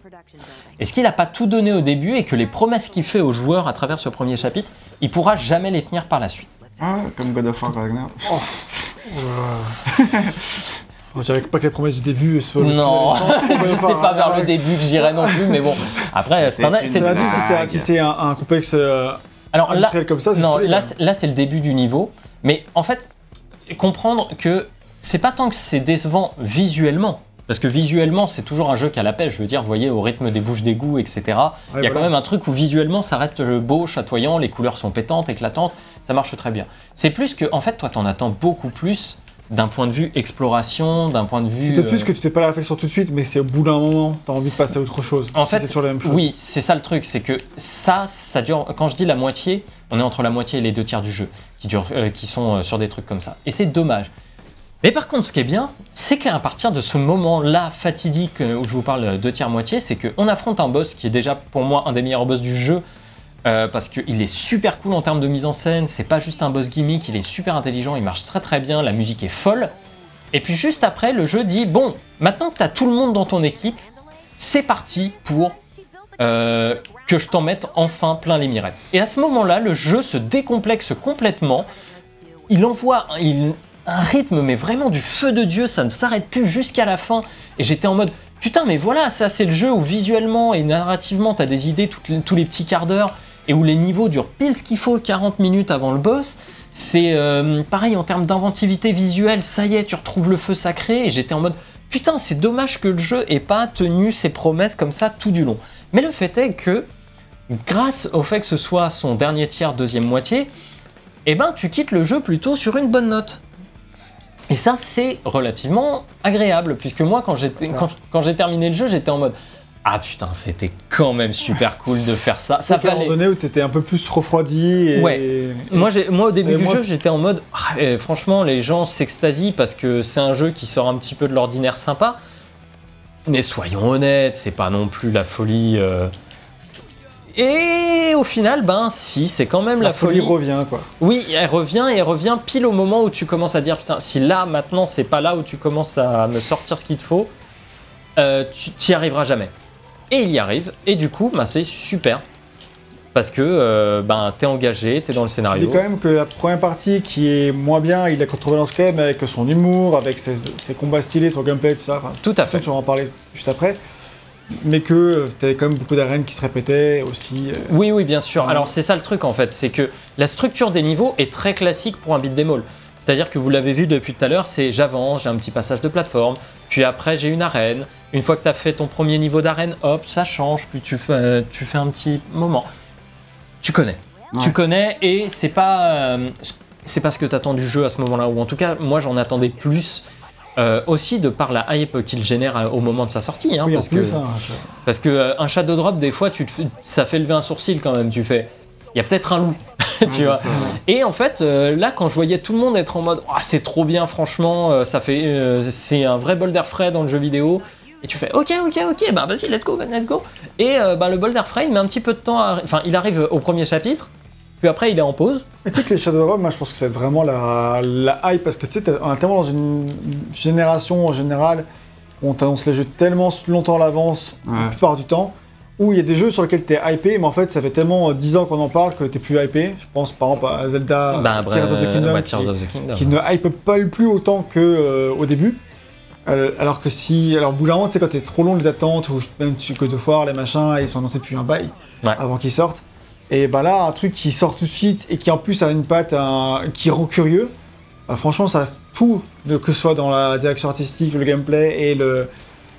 Est-ce qu'il a pas tout donné au début et que les promesses qu'il fait aux joueurs à travers ce premier chapitre, il pourra jamais les tenir par la suite? Ah, comme God of War Ragnar. Je dirais pas que les promesses du début soient Non, c'est pas vers le début que j'irai non plus, mais bon. Après, c'est un. Si c'est- un, un complexe euh, Alors là, comme ça, non, là, là c'est le début du niveau, mais en fait, comprendre que c'est pas tant que c'est décevant visuellement. Parce que visuellement, c'est toujours un jeu qui a la pêche. Je veux dire, vous voyez, au rythme des bouches d'égout, etc. Il y a voilà. quand même un truc où visuellement, ça reste beau, chatoyant, les couleurs sont pétantes, éclatantes, ça marche très bien. C'est plus que, en fait, toi, t'en attends beaucoup plus d'un point de vue exploration, d'un point de vue. C'est peut-être plus euh, que tu fais pas la réflexion tout de suite, mais c'est au bout d'un moment, t'as envie de passer à autre chose. En Si fait, c'est toujours la même chose. oui, c'est ça le truc, c'est que ça, ça dure. Quand je dis la moitié, on est entre la moitié et les deux tiers du jeu qui durent, euh, qui sont euh, sur des trucs comme ça. Et c'est dommage. Mais par contre, ce qui est bien, c'est qu'à partir de ce moment-là fatidique où je vous parle deux tiers moitié, c'est qu'on affronte un boss qui est déjà pour moi un des meilleurs boss du jeu. Euh, parce qu'il est super cool en termes de mise en scène, c'est pas juste un boss gimmick, il est super intelligent, il marche très très bien, la musique est folle. Et puis juste après, le jeu dit Bon, maintenant que tu as tout le monde dans ton équipe, c'est parti pour euh, que je t'en mette enfin plein les mirettes. Et à ce moment-là, le jeu se décomplexe complètement. Il envoie un, rythme, mais vraiment du feu de Dieu, ça ne s'arrête plus jusqu'à la fin. Et j'étais en mode Putain, mais voilà, ça c'est le jeu où visuellement et narrativement, t'as des idées tous les petits quarts d'heure et où les niveaux durent pile ce qu'il faut 40 minutes avant le boss. C'est euh, pareil en termes d'inventivité visuelle, ça y est, tu retrouves le feu sacré. Et j'étais en mode Putain, c'est dommage que le jeu ait pas tenu ses promesses comme ça tout du long. Mais le fait est que, grâce au fait que ce soit son dernier tiers, deuxième moitié, eh ben tu quittes le jeu plutôt sur une bonne note. Et ça, c'est relativement agréable, puisque moi, quand j'ai quand, quand j'ai terminé le jeu, j'étais en mode Ah putain, c'était quand même super cool de faire ça. Ça un moment donné où t'étais un peu plus refroidi et... Ouais. et- Moi, moi, au début Et du moi- jeu, j'étais en mode Ah, eh, franchement, les gens s'extasient parce que c'est un jeu qui sort un petit peu de l'ordinaire sympa. Mais soyons honnêtes, c'est pas non plus la folie. euh. Et au final, ben si, c'est quand même la, la folie revient, quoi. Oui, elle revient et elle revient pile au moment où tu commences à dire putain, si là maintenant c'est pas là où tu commences à me sortir ce qu'il te faut, euh, tu n'y arriveras jamais. Et il y arrive, et du coup, ben, c'est super. Parce que euh, ben, t'es engagé, t'es dans le Je dis scénario. quand même que la première partie qui est moins bien, il a contrebalance quand même avec son humour, avec ses, ses combats stylés, son gameplay, tout ça. Enfin, Tout à fait. Tu vas en parler juste après. Mais que euh, t'avais quand même beaucoup d'arènes qui se répétaient aussi. euh, Oui, oui, bien sûr. Alors c'est ça le truc en fait, c'est que la structure des niveaux est très classique pour un beat'em all. C'est-à-dire que vous l'avez vu depuis tout à l'heure, c'est j'avance, j'ai un petit passage de plateforme, puis après j'ai une arène. Une fois que tu as fait ton premier niveau d'arène, hop, ça change, puis tu fais, euh, tu fais un petit moment. Tu connais. Tu connais et c'est pas euh, c'est pas ce que tu attends du jeu à ce moment-là ou en tout cas moi j'en attendais plus euh, aussi de par la hype qu'il génère au moment de sa sortie hein, Oui, parce que hein, ça- parce que euh, un shadow drop des fois tu te fais- ça fait lever un sourcil quand même tu fais il y a peut-être un loup tu Ouais, vois c'est ça, ouais. et en fait, euh, là, quand je voyais tout le monde être en mode, Ah, c'est trop bien, franchement, euh, ça fait, euh, c'est un vrai bol d'air frais dans le jeu vidéo. Et tu fais, ok, ok, ok, bah vas-y, let's go, let's go. Et euh, bah, le bol d'air frais, il met un petit peu de temps à, enfin, il arrive au premier chapitre, puis après, il est en pause. Mais tu sais que les Shadow Drop, moi je pense que c'est vraiment la, la hype parce que tu sais, t'es- on est tellement dans une génération en général où on t'annonce les jeux tellement longtemps à l'avance, la plupart du temps, où il y a des jeux sur lesquels t'es hypé, mais en fait ça fait tellement euh, 10 ans qu'on en parle que t'es plus hypé. Je pense par exemple à Zelda, bah, Tears of the Kingdom, ouais, qui, Tears of the Kingdom. qui ne hype pas le plus autant que euh, au début. Euh, alors que si, alors bout d'un moment, tu sais, quand t'es trop long les attentes, ou même tu que de foire, les machins, ils sont annoncés depuis un bail Ouais. avant qu'ils sortent. Et bah là, un truc qui sort tout de suite et qui en plus a une patte un- qui rend curieux, bah franchement, ça tout, que ce soit dans la direction artistique, le gameplay et le,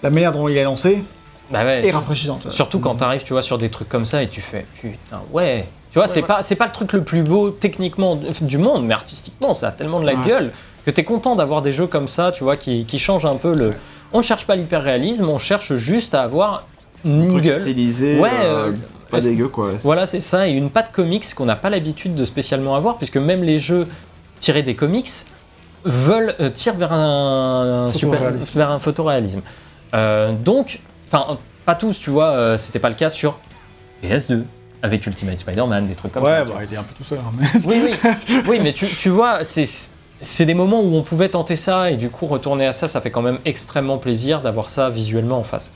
la manière dont il est lancé, Bah ouais, est rafraîchissante. Surtout quand t'arrives, tu vois, sur des trucs comme ça et tu fais putain, ouais. Tu vois, c'est pas c'est pas le truc le plus beau techniquement du monde, mais artistiquement, ça a tellement de la Ouais. gueule que t'es content d'avoir des jeux comme ça, tu vois, qui, qui changent un peu le. On ne cherche pas l'hyper-réalisme, on cherche juste à avoir une truc gueule. stylisé, Ouais, euh, euh, pas dégueu quoi. Voilà, c'est ça, et une patte comics qu'on n'a pas l'habitude de spécialement avoir, puisque même les jeux tirés des comics veulent euh, tirent vers un, un super- vers un photoréalisme. Euh, donc, enfin, pas tous, tu vois, euh, c'était pas le cas sur PS2 avec Ultimate Spider-Man, des trucs comme ouais, ça. tu bah, il est un peu tout seul. hein, mais- Oui, oui, oui, mais tu, tu vois, c'est c'est des moments où on pouvait tenter ça et du coup retourner à ça, ça fait quand même extrêmement plaisir d'avoir ça visuellement en face.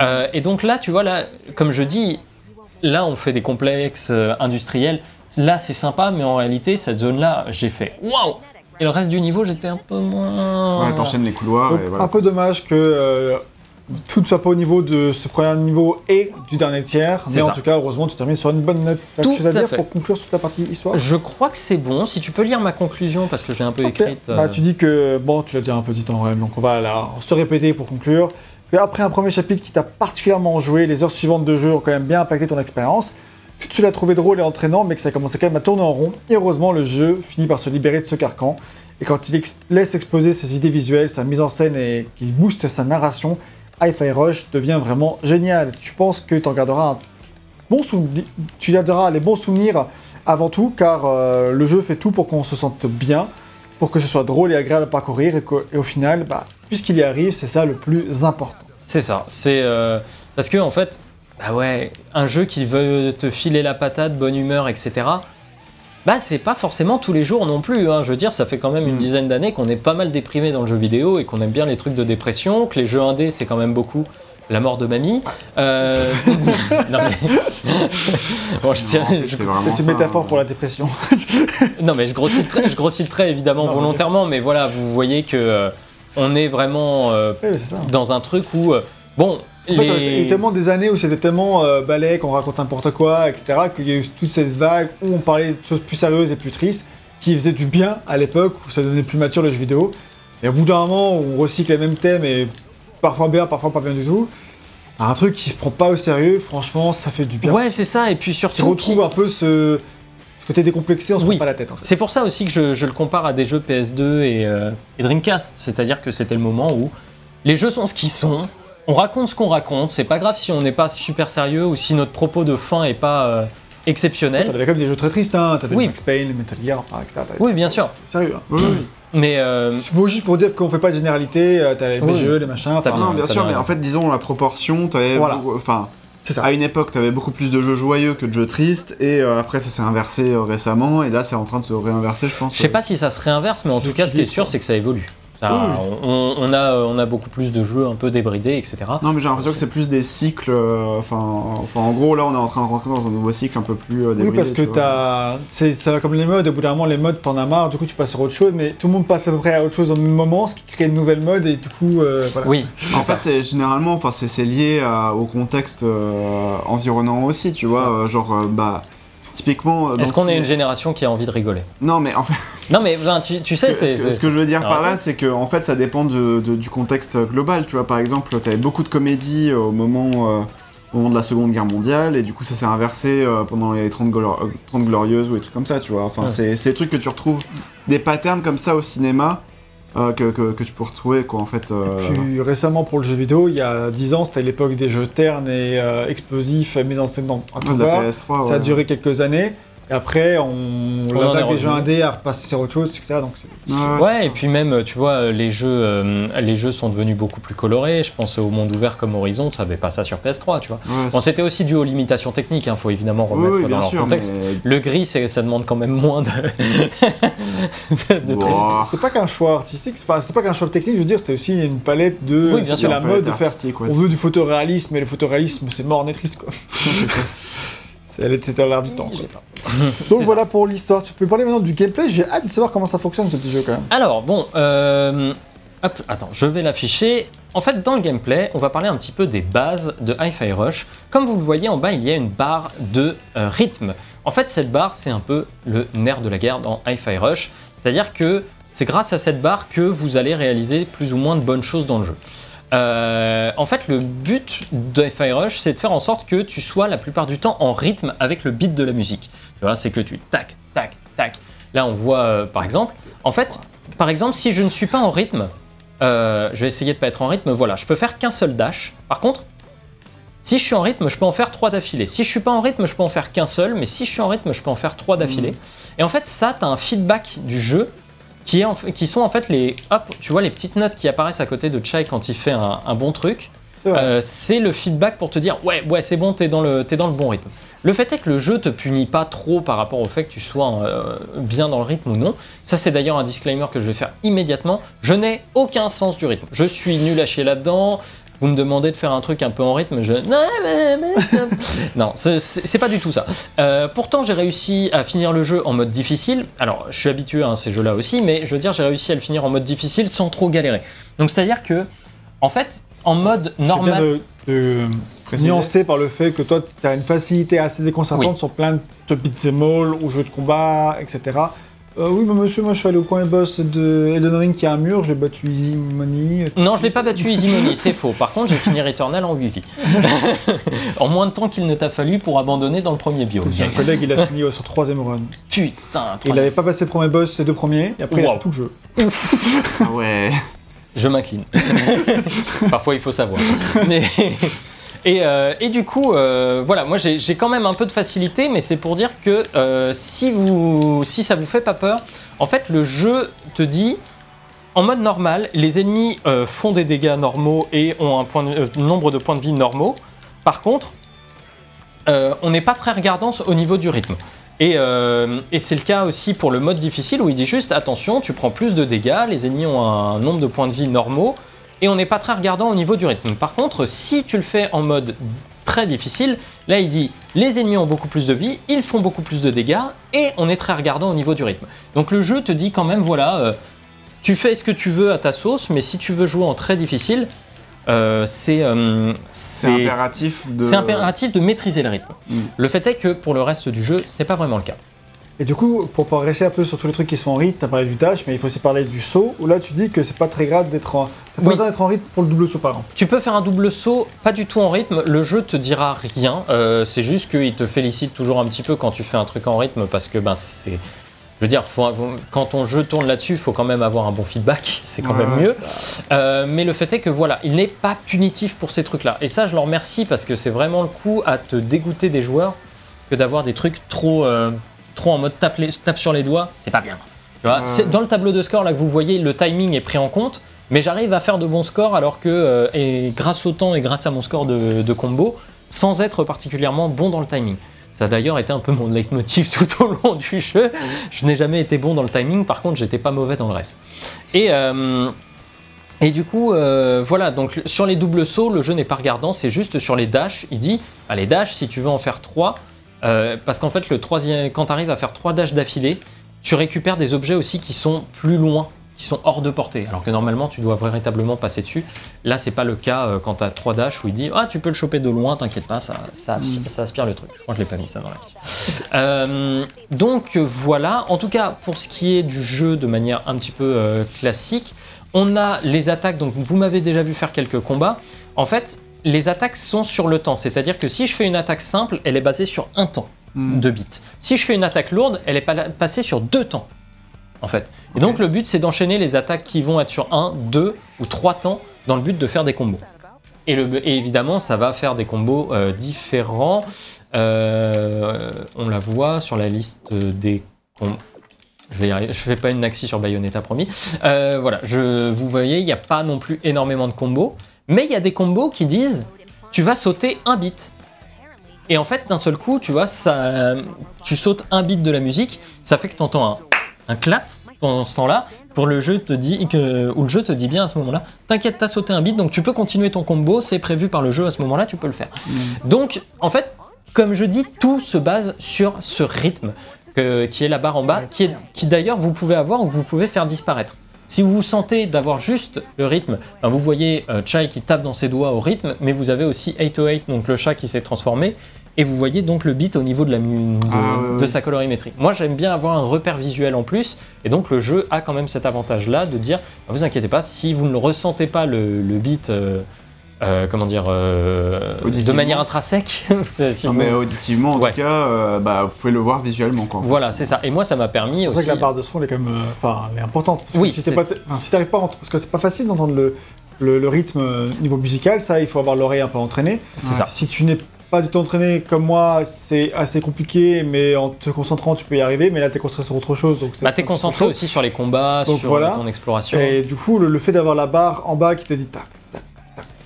Euh, et donc là, tu vois, là, comme je dis, là on fait des complexes euh, industriels. Là c'est sympa, mais en réalité, cette zone-là, j'ai fait waouh! Et le reste du niveau, j'étais un peu moins. Ouais, t'enchaînes les couloirs Donc, et voilà. un peu dommage que euh, tout ne soit pas au niveau de ce premier niveau et du dernier tiers, mais en tout cas, heureusement, tu termines sur une bonne note. Tout chose à à dire fait. pour conclure sur ta partie histoire? Je crois que c'est bon. Si tu peux lire ma conclusion, parce que je l'ai un peu Ok. écrite. euh, Bah, tu dis que, bon, tu l'as dit un petit temps quand même, donc on va là, se répéter pour conclure. Que après un premier chapitre qui t'a particulièrement joué, les heures suivantes de jeu ont quand même bien impacté ton expérience. Que tu l'as trouvé drôle et entraînant, mais que ça commençait quand même à tourner en rond. Et heureusement, le jeu finit par se libérer de ce carcan. Et quand il ex- laisse exploser ses idées visuelles, sa mise en scène et qu'il booste sa narration, Hi-Fi Rush devient vraiment génial. Tu penses que tu en garderas bon tu garderas les bons souvenirs avant tout, car euh, le jeu fait tout pour qu'on se sente bien, pour que ce soit drôle et agréable à parcourir, et, et au final, bah, puisqu'il y arrive, c'est ça le plus important. C'est ça. C'est euh, parce que en fait, bah ouais, un jeu qui veut te filer la patate, bonne humeur, etc. Bah c'est pas forcément tous les jours non plus. hein. Je veux dire, ça fait quand même une Mm. dizaine d'années qu'on est pas mal déprimé dans le jeu vidéo et qu'on aime bien les trucs de dépression, que les jeux indés c'est quand même beaucoup la mort de mamie. Euh, non mais bon, je tiens, je- c'est une métaphore hein. pour la dépression. non mais je grossis le trait, je grossis le trait évidemment Non, volontairement, mais voilà, vous voyez que euh, on est vraiment euh, Oui, dans un truc où euh, En fait, il y a eu tellement des années où c'était tellement euh, balai, qu'on raconte n'importe quoi, etc., qu'il y a eu toute cette vague où on parlait de choses plus sérieuses et plus tristes, qui faisaient du bien à l'époque, où ça devenait plus mature le jeu vidéo. Et au bout d'un moment, où on recycle les mêmes thèmes, et parfois bien, parfois pas bien du tout, un truc qui se prend pas au sérieux, franchement, ça fait du bien. Ouais, c'est ça, et puis Qui surtout. retrouve un peu ce, ce côté décomplexé, on se Oui. prend pas la tête. En fait. C'est pour ça aussi que je, je le compare à des jeux PS2 et, euh, et Dreamcast. C'est-à-dire que c'était le moment où les jeux sont ce qu'ils sont, on raconte ce qu'on raconte, c'est pas grave si on n'est pas super sérieux ou si notre propos de fin est pas euh, exceptionnel. T'avais quand même des jeux très tristes, hein. T'avais Oui. Max Payne, Metal Gear, enfin, etc. T'avais- Oui, bien sûr. Sérieux. Hein. Oui, oui. Mais euh, C'est beau juste pour dire qu'on fait pas de généralité, euh, t'as les Oui. jeux, les machins, enfin, Non, bien sûr, bien mais en fait, disons la proportion, t'avais Voilà. enfin, c'est ça. à une époque, t'avais beaucoup plus de jeux joyeux que de jeux tristes, et euh, après, ça s'est inversé euh, récemment, et là, c'est en train de se réinverser, je pense. je sais pas si ça se réinverse, mais en tout cas, ce qui est sûr, c'est que ça évolue. Ça, Oui. on, on a, euh, on a beaucoup plus de jeux un peu débridés, etc. Non, mais j'ai l'impression que c'est plus des cycles. euh, Enfin, enfin, en gros, là, on est en train de rentrer dans un nouveau cycle un peu plus euh, Oui, débridé, parce que tu c'est- Ça va comme les modes, au bout d'un moment, les modes, t'en as marre, du coup, tu passes sur autre chose, mais tout le monde passe à peu près à autre chose au même moment, ce qui crée une nouvelle mode, et du coup, euh, voilà. Oui, En fait, c'est généralement, enfin, c'est c'est lié à- au contexte euh, environnant aussi, tu vois. genre, bah, Typiquement, euh, Est-ce qu'on est une génération qui a envie de rigoler Non, mais en fait, Non, mais ben, tu, tu sais, ce c'est. ce que- c'est- ce que je veux dire Alors, par là, c'est que en fait, ça dépend de- de- du contexte global. Tu vois, par exemple, t'avais beaucoup de comédies au moment, euh, au moment de la Seconde Guerre mondiale, et du coup, ça s'est inversé euh, pendant les 30, glor- euh, 30 glorieuses ou des trucs comme ça. Tu vois, enfin, Ouais. c'est des trucs que tu retrouves, des patterns comme ça au cinéma euh, que, que- que tu peux retrouver, quoi, en fait. euh, Puis récemment pour le jeu vidéo, il y a 10 ans, c'était l'époque des jeux ternes et euh, explosifs mis en scène dans à tout de la va. PS3. Ça a ouais. duré quelques années. Et après, on, en la des jeux indés a repassé sur autre chose, etc. Donc c'est Ouais, ouais, Ouais, c'est et ça. puis même, tu vois, les jeux, euh, les jeux sont devenus beaucoup plus colorés. Je pense au monde ouvert comme Horizon, ça avait pas ça sur PS3, tu vois. Ouais, Bon, c'était aussi dû aux limitations techniques, il faut évidemment remettre oui, dans leur sûr, contexte. mais- Le gris, c'est- ça demande quand même moins de. de- de Wow. trucs. C'était pas qu'un choix artistique, enfin, c'était pas qu'un choix technique, je veux dire, c'était aussi une palette de. Oui, bien sûr, la mode de faire. ouais, On veut du photoréalisme, mais le photoréalisme, c'est mort, on est triste, quoi. C'est- Elle était dans l'air du temps. quoi. Donc voilà pour l'histoire. Tu peux parler maintenant du gameplay. J'ai hâte de savoir comment ça fonctionne ce petit jeu quand même. Alors, bon, euh, hop, attends, je vais l'afficher. En fait, dans le gameplay, on va parler un petit peu des bases de Hi-Fi Rush. Comme vous le voyez en bas, il y a une barre de euh, rythme. En fait, cette barre, c'est un peu le nerf de la guerre dans Hi-Fi Rush. C'est-à-dire que c'est grâce à cette barre que vous allez réaliser plus ou moins de bonnes choses dans le jeu. Euh, en fait, le but de Hi-Fi Rush, c'est de faire en sorte que tu sois la plupart du temps en rythme avec le beat de la musique. Tu vois, c'est que tu tac, tac, tac. Là, on voit, euh, par exemple, en fait, par exemple, si je ne suis pas en rythme, euh, je vais essayer de pas être en rythme, voilà, je peux faire qu'un seul dash. Par contre, si je suis en rythme, je peux en faire trois d'affilée. Si je suis pas en rythme, je peux en faire qu'un seul, mais si je suis en rythme, je peux en faire trois d'affilée. Et en fait, ça, tu as un feedback du jeu qui, est en fait- qui sont en fait les, hop, tu vois les petites notes qui apparaissent à côté de Chai quand il fait un, un bon truc. Euh, c'est le feedback pour te dire ouais ouais c'est bon t'es dans le dans le bon rythme. Le fait est que le jeu te punit pas trop par rapport au fait que tu sois euh, bien dans le rythme ou non. Ça c'est d'ailleurs un disclaimer que je vais faire immédiatement. Je n'ai aucun sens du rythme. Je suis nul à chier là-dedans. Vous me demandez de faire un truc un peu en rythme, je non, c'est- pas du tout ça. Euh, pourtant, j'ai réussi à finir le jeu en mode difficile. Alors, je suis habitué à ces jeux-là aussi, mais je veux dire, j'ai réussi à le finir en mode difficile sans trop galérer. Donc, c'est-à-dire que, en fait, en mode bien normal, de, nuancer par le fait que toi, tu as une facilité assez déconcertante Oui. sur plein de beat'em all ou jeux de combat, etc. Euh, oui, mais monsieur, moi je suis allé au premier boss de Elden Ring qui a un mur, j'ai battu Easy Money. Non, je l'ai pas battu Easy Money, c'est faux. Par contre, j'ai fini Returnal en 8 vies. en moins de temps qu'il ne t'a fallu pour abandonner dans le premier biome. J'ai un collègue, il a fini sur troisième run. Putain, Il n'avait pas passé le premier boss, les deux premiers, et après il a fait tout le jeu. Ah ouais. Je m'incline. Parfois, il faut savoir. Mais- Et, euh, et du coup, euh, voilà, moi j'ai quand même un peu de facilité, mais c'est pour dire que euh, si, vous, si ça vous fait pas peur, en fait, le jeu te dit, en mode normal, les ennemis font des dégâts normaux et ont un point de- nombre de points de vie normaux. Par contre, on n'est pas très regardant au niveau du rythme. Et c'est le cas aussi pour le mode difficile où il dit juste attention, tu prends plus de dégâts, les ennemis ont un nombre de points de vie normaux, et on n'est pas très regardant au niveau du rythme. Par contre, si tu le fais en mode très difficile, là il dit les ennemis ont beaucoup plus de vie, ils font beaucoup plus de dégâts, et on est très regardant au niveau du rythme. Donc le jeu te dit quand même, voilà, euh, tu fais ce que tu veux à ta sauce, mais si tu veux jouer en très difficile, euh, c'est euh, C'est impératif de. c'est impératif de maîtriser le rythme. Mm. Le fait est que pour le reste du jeu, c'est pas vraiment le cas. Et du coup, pour progresser un peu sur tous les trucs qui sont en rythme, t'as parlé du dash, mais il faut aussi parler du saut, où là tu dis que c'est pas très grave d'être en. T'as pas Oui. besoin d'être en rythme pour le double saut par exemple. Tu peux faire un double saut, pas du tout en rythme, le jeu te dira rien, euh, c'est juste qu'il te félicite toujours un petit peu quand tu fais un truc en rythme parce que ben c'est... Je veux dire, faut- quand ton jeu tourne là-dessus, il faut quand même avoir un bon feedback, c'est quand même mieux. Euh, mais le fait est que voilà, il n'est pas punitif pour ces trucs-là. Et ça, je le remercie parce que c'est vraiment le coup à te dégoûter des joueurs que d'avoir des trucs trop, euh, trop en mode tape, les- tape sur les doigts, c'est pas bien. Tu vois, dans le tableau de score là que vous voyez, le timing est pris en compte, mais j'arrive à faire de bons scores alors que, euh, et grâce au temps et grâce à mon score de, de combo, sans être particulièrement bon dans le timing. Ça a d'ailleurs été un peu mon leitmotiv tout au long du jeu. Je n'ai jamais été bon dans le timing, par contre, j'étais pas mauvais dans le reste. Et, euh, et du coup, euh, voilà, donc sur les doubles sauts, le jeu n'est pas regardant, c'est juste sur les dashs. Il dit, ah, les dashs, si tu veux en faire trois, euh, parce qu'en fait, le troisième, quand tu arrives à faire trois dashs d'affilée, tu récupères des objets aussi qui sont plus loin qui sont hors de portée, alors que normalement tu dois véritablement passer dessus. Là, c'est pas le cas euh, quand tu as 3 dash où il dit Ah, tu peux le choper de loin, t'inquiète pas, ça, ça, ça aspire le truc. Je crois que je l'ai pas mis ça dans la. Euh, donc voilà, en tout cas pour ce qui est du jeu de manière un petit peu euh, classique, on a les attaques, donc vous m'avez déjà vu faire quelques combats. En fait, les attaques sont sur le temps, c'est-à-dire que si je fais une attaque simple, elle est basée sur un temps de bits. Si je fais une attaque lourde, elle est pas- passée sur deux temps, en fait. Et donc le but, c'est d'enchaîner les attaques qui vont être sur un, deux ou trois temps dans le but de faire des combos. Et, le- et évidemment, ça va faire des combos euh, différents. Euh, on la voit sur la liste des combos. Je vais y arriver. Je fais pas une Naxi sur Bayonetta, promis. Euh, voilà, je, vous voyez, il n'y a pas non plus énormément de combos. Mais il y a des combos qui disent tu vas sauter un bit. Et en fait, d'un seul coup, tu vois, ça, tu sautes un bit de la musique, ça fait que tu entends un, un clap pendant ce temps-là, pour le jeu te dit que, ou le jeu te dit bien à ce moment-là, t'inquiète, t'as sauté un bit, donc tu peux continuer ton combo, c'est prévu par le jeu à ce moment-là, tu peux le faire. Donc, en fait, comme je dis, tout se base sur ce rythme qui est la barre en bas, qui, est- qui d'ailleurs vous pouvez avoir ou que vous pouvez faire disparaître. Si vous vous sentez d'avoir juste le rythme, ben, vous voyez euh, Chai qui tape dans ses doigts au rythme, mais vous avez aussi 808, donc le chat qui s'est transformé, et vous voyez donc le beat au niveau de, la mu- de, Ah, de sa colorimétrie. Moi j'aime bien avoir un repère visuel en plus, et donc le jeu a quand même cet avantage-là de dire, vous inquiétez pas, si vous ne ressentez pas le, le beat, euh, euh, comment dire, euh, de manière intrinsèque, si Non, vous- mais auditivement, en Ouais. tout cas, euh, bah, vous pouvez le voir visuellement. Quoi. voilà, c'est ça. Et moi ça m'a permis C'est pour aussi... ça que la barre de son elle est quand même, euh, enfin, elle est importante. Parce que Oui, si t'es pas, enfin, si t'arrives pas, parce que c'est pas facile d'entendre le, le, le rythme niveau musical, ça, il faut avoir l'oreille un peu entraînée. C'est ça. Si tu n'es pas du tout entraîné comme moi, c'est assez compliqué, mais en te concentrant, tu peux y arriver. Mais là, t'es concentré sur autre chose, donc Bah, t'es concentré aussi sur les combats, Donc sur voilà. ton exploration. Et du coup, le, le fait d'avoir la barre en bas qui te dit tac,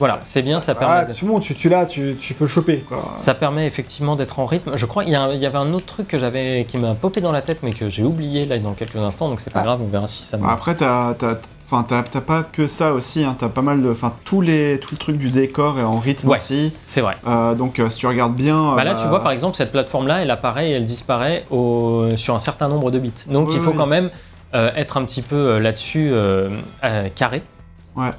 Voilà, c'est bien, ça permet. ah, tu montes, tu, tu l'as, tu, tu peux le choper. Quoi. Ça permet effectivement d'être en rythme. Je crois qu'il y, avait un autre truc que j'avais qui m'a popé dans la tête mais que j'ai oublié là dans quelques instants donc c'est pas Ah. grave, on verra si ça me. Bah, Après, t'as, pas que ça aussi, hein, t'as pas mal de, enfin, tous les, tout le truc du décor est en rythme Ouais. aussi. C'est vrai. Euh, donc, euh, si tu regardes bien, Bah là, euh, tu vois, par exemple, cette plateforme-là, elle apparaît et elle disparaît au... sur un certain nombre de bits. Donc, Oui, il faut oui. quand même euh, être un petit peu euh, là-dessus euh, euh, carré. Ouais.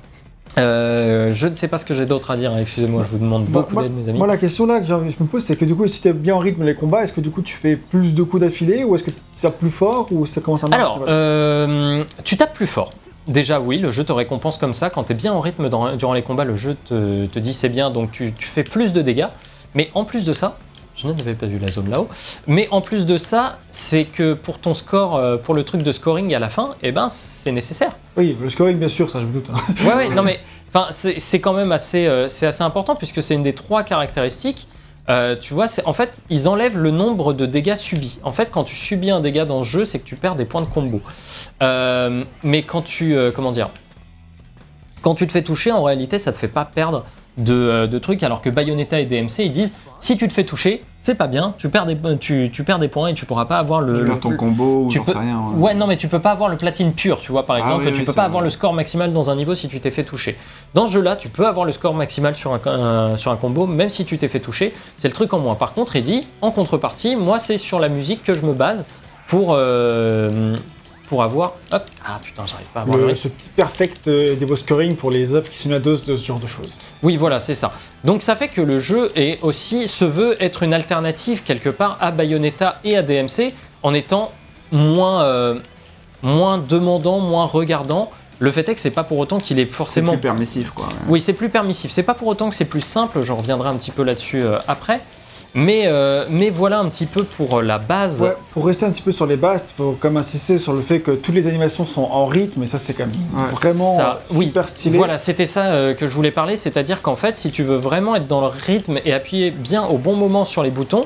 Euh, je ne sais pas ce que j'ai d'autre à dire, excusez-moi, je vous demande beaucoup d'aide, mes amis. moi, la question là que je me pose, c'est que du coup, si t'es bien en rythme les combats, est-ce que du coup tu fais plus de coups d'affilée ou est-ce que tu tapes plus fort ou ça commence à marcher Alors, euh, tu tapes plus fort. Déjà, oui, le jeu te récompense comme ça. Quand tu es bien en rythme dans- durant les combats, le jeu te, te dit c'est bien, donc tu, tu fais plus de dégâts. Mais en plus de ça, je n'avais pas vu la zone là-haut, mais en plus de ça, c'est que pour ton score, euh, pour le truc de scoring à la fin, eh ben, c'est nécessaire. Oui, le scoring, bien sûr, ça je me doute. hein. Ouais, ouais, non mais enfin, c'est quand même assez, euh, c'est assez important puisque c'est une des trois caractéristiques. Euh, tu vois, en fait, ils enlèvent le nombre de dégâts subis. En fait, quand tu subis un dégât dans ce jeu, c'est que tu perds des points de combo. Euh, mais quand tu, comment dire, quand tu te fais toucher, en réalité, ça te fait pas perdre de, euh, de trucs. Alors que Bayonetta et DMC, ils disent, si tu te fais toucher, c'est pas bien, tu perds des, tu, tu perds des points et tu pourras pas avoir le, tu perds ton combo ou tu j'en peux- sais rien. Ouais, non, mais tu peux pas avoir le platine pur, tu vois, par Ah exemple. oui, tu oui, peux pas vrai. avoir le score maximal dans un niveau si tu t'es fait toucher. Dans ce jeu-là, tu peux avoir le score maximal sur un, un- sur un combo, même si tu t'es fait toucher. C'est le truc en moins. Par contre, il dit, en contrepartie, moi, c'est sur la musique que je me base pour, euh, pour avoir. Hop Ah putain, j'arrive pas à avoir le Le- rythme. ce petit perfect euh, scoring pour les œuvres qui sont la dose de ce genre de choses. Oui, voilà, c'est ça. Donc ça fait que le jeu est aussi se veut être une alternative quelque part à Bayonetta et à DMC en étant moins euh, moins demandant, moins regardant. Le fait est que c'est pas pour autant qu'il est C'est forcément plus permissif, quoi. oui, c'est plus permissif. C'est pas pour autant que c'est plus simple. Je reviendrai un petit peu là-dessus euh, après. Mais, euh, mais voilà un petit peu pour euh, la base. Ouais, pour rester un petit peu sur les bases, il faut quand même insister sur le fait que toutes les animations sont en rythme, et ça c'est quand même Ouais. vraiment Ça- super stylé. Voilà, c'était ça euh, que je voulais parler, c'est-à-dire qu'en fait, si tu veux vraiment être dans le rythme et appuyer bien au bon moment sur les boutons,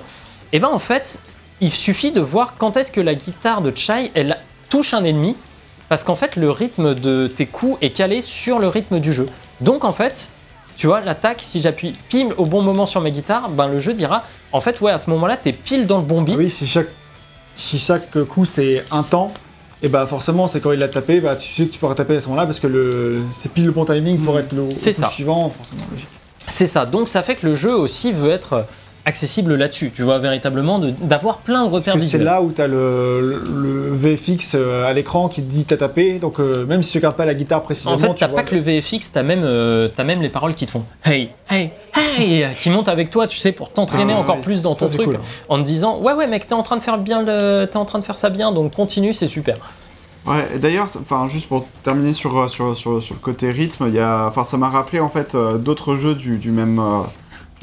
et ben en fait, il suffit de voir quand est-ce que la guitare de Chai elle touche un ennemi, parce qu'en fait, le rythme de tes coups est calé sur le rythme du jeu. Donc en fait, tu vois, l'attaque, si j'appuie pile au bon moment sur ma guitare, ben le jeu dira, en fait, ouais, à ce moment-là, t'es pile dans le bon Ah beat. oui, si chaque, si chaque coup c'est un temps, et bah forcément c'est quand il l'a tapé, bah tu sais que tu pourras taper à ce moment-là parce que le c'est pile le bon timing pour être le coup ça. suivant, forcément logique. C'est ça. Donc ça fait que le jeu aussi veut être accessible là-dessus. Tu vois, véritablement, d'avoir plein de repères que c'est visuels. là où tu as le, le VFX euh, à l'écran qui te dit t'as tapé, donc euh, même si tu regardes pas la guitare précisément, En fait, tu t'as pas que le VFX, t'as même, euh, t'as même les paroles qui te font Hey, hey, hey, qui montent avec toi, tu sais, pour t'entraîner Ah, encore oui. plus dans ton truc, cool. en te disant Ouais, ouais, mec, t'es en train de faire bien le, t'es en train de faire ça bien, donc continue, c'est super. Ouais, et d'ailleurs, enfin, juste pour terminer sur, sur, sur, sur le côté rythme, il y a, enfin, ça m'a rappelé en fait euh, d'autres jeux du, du même, euh,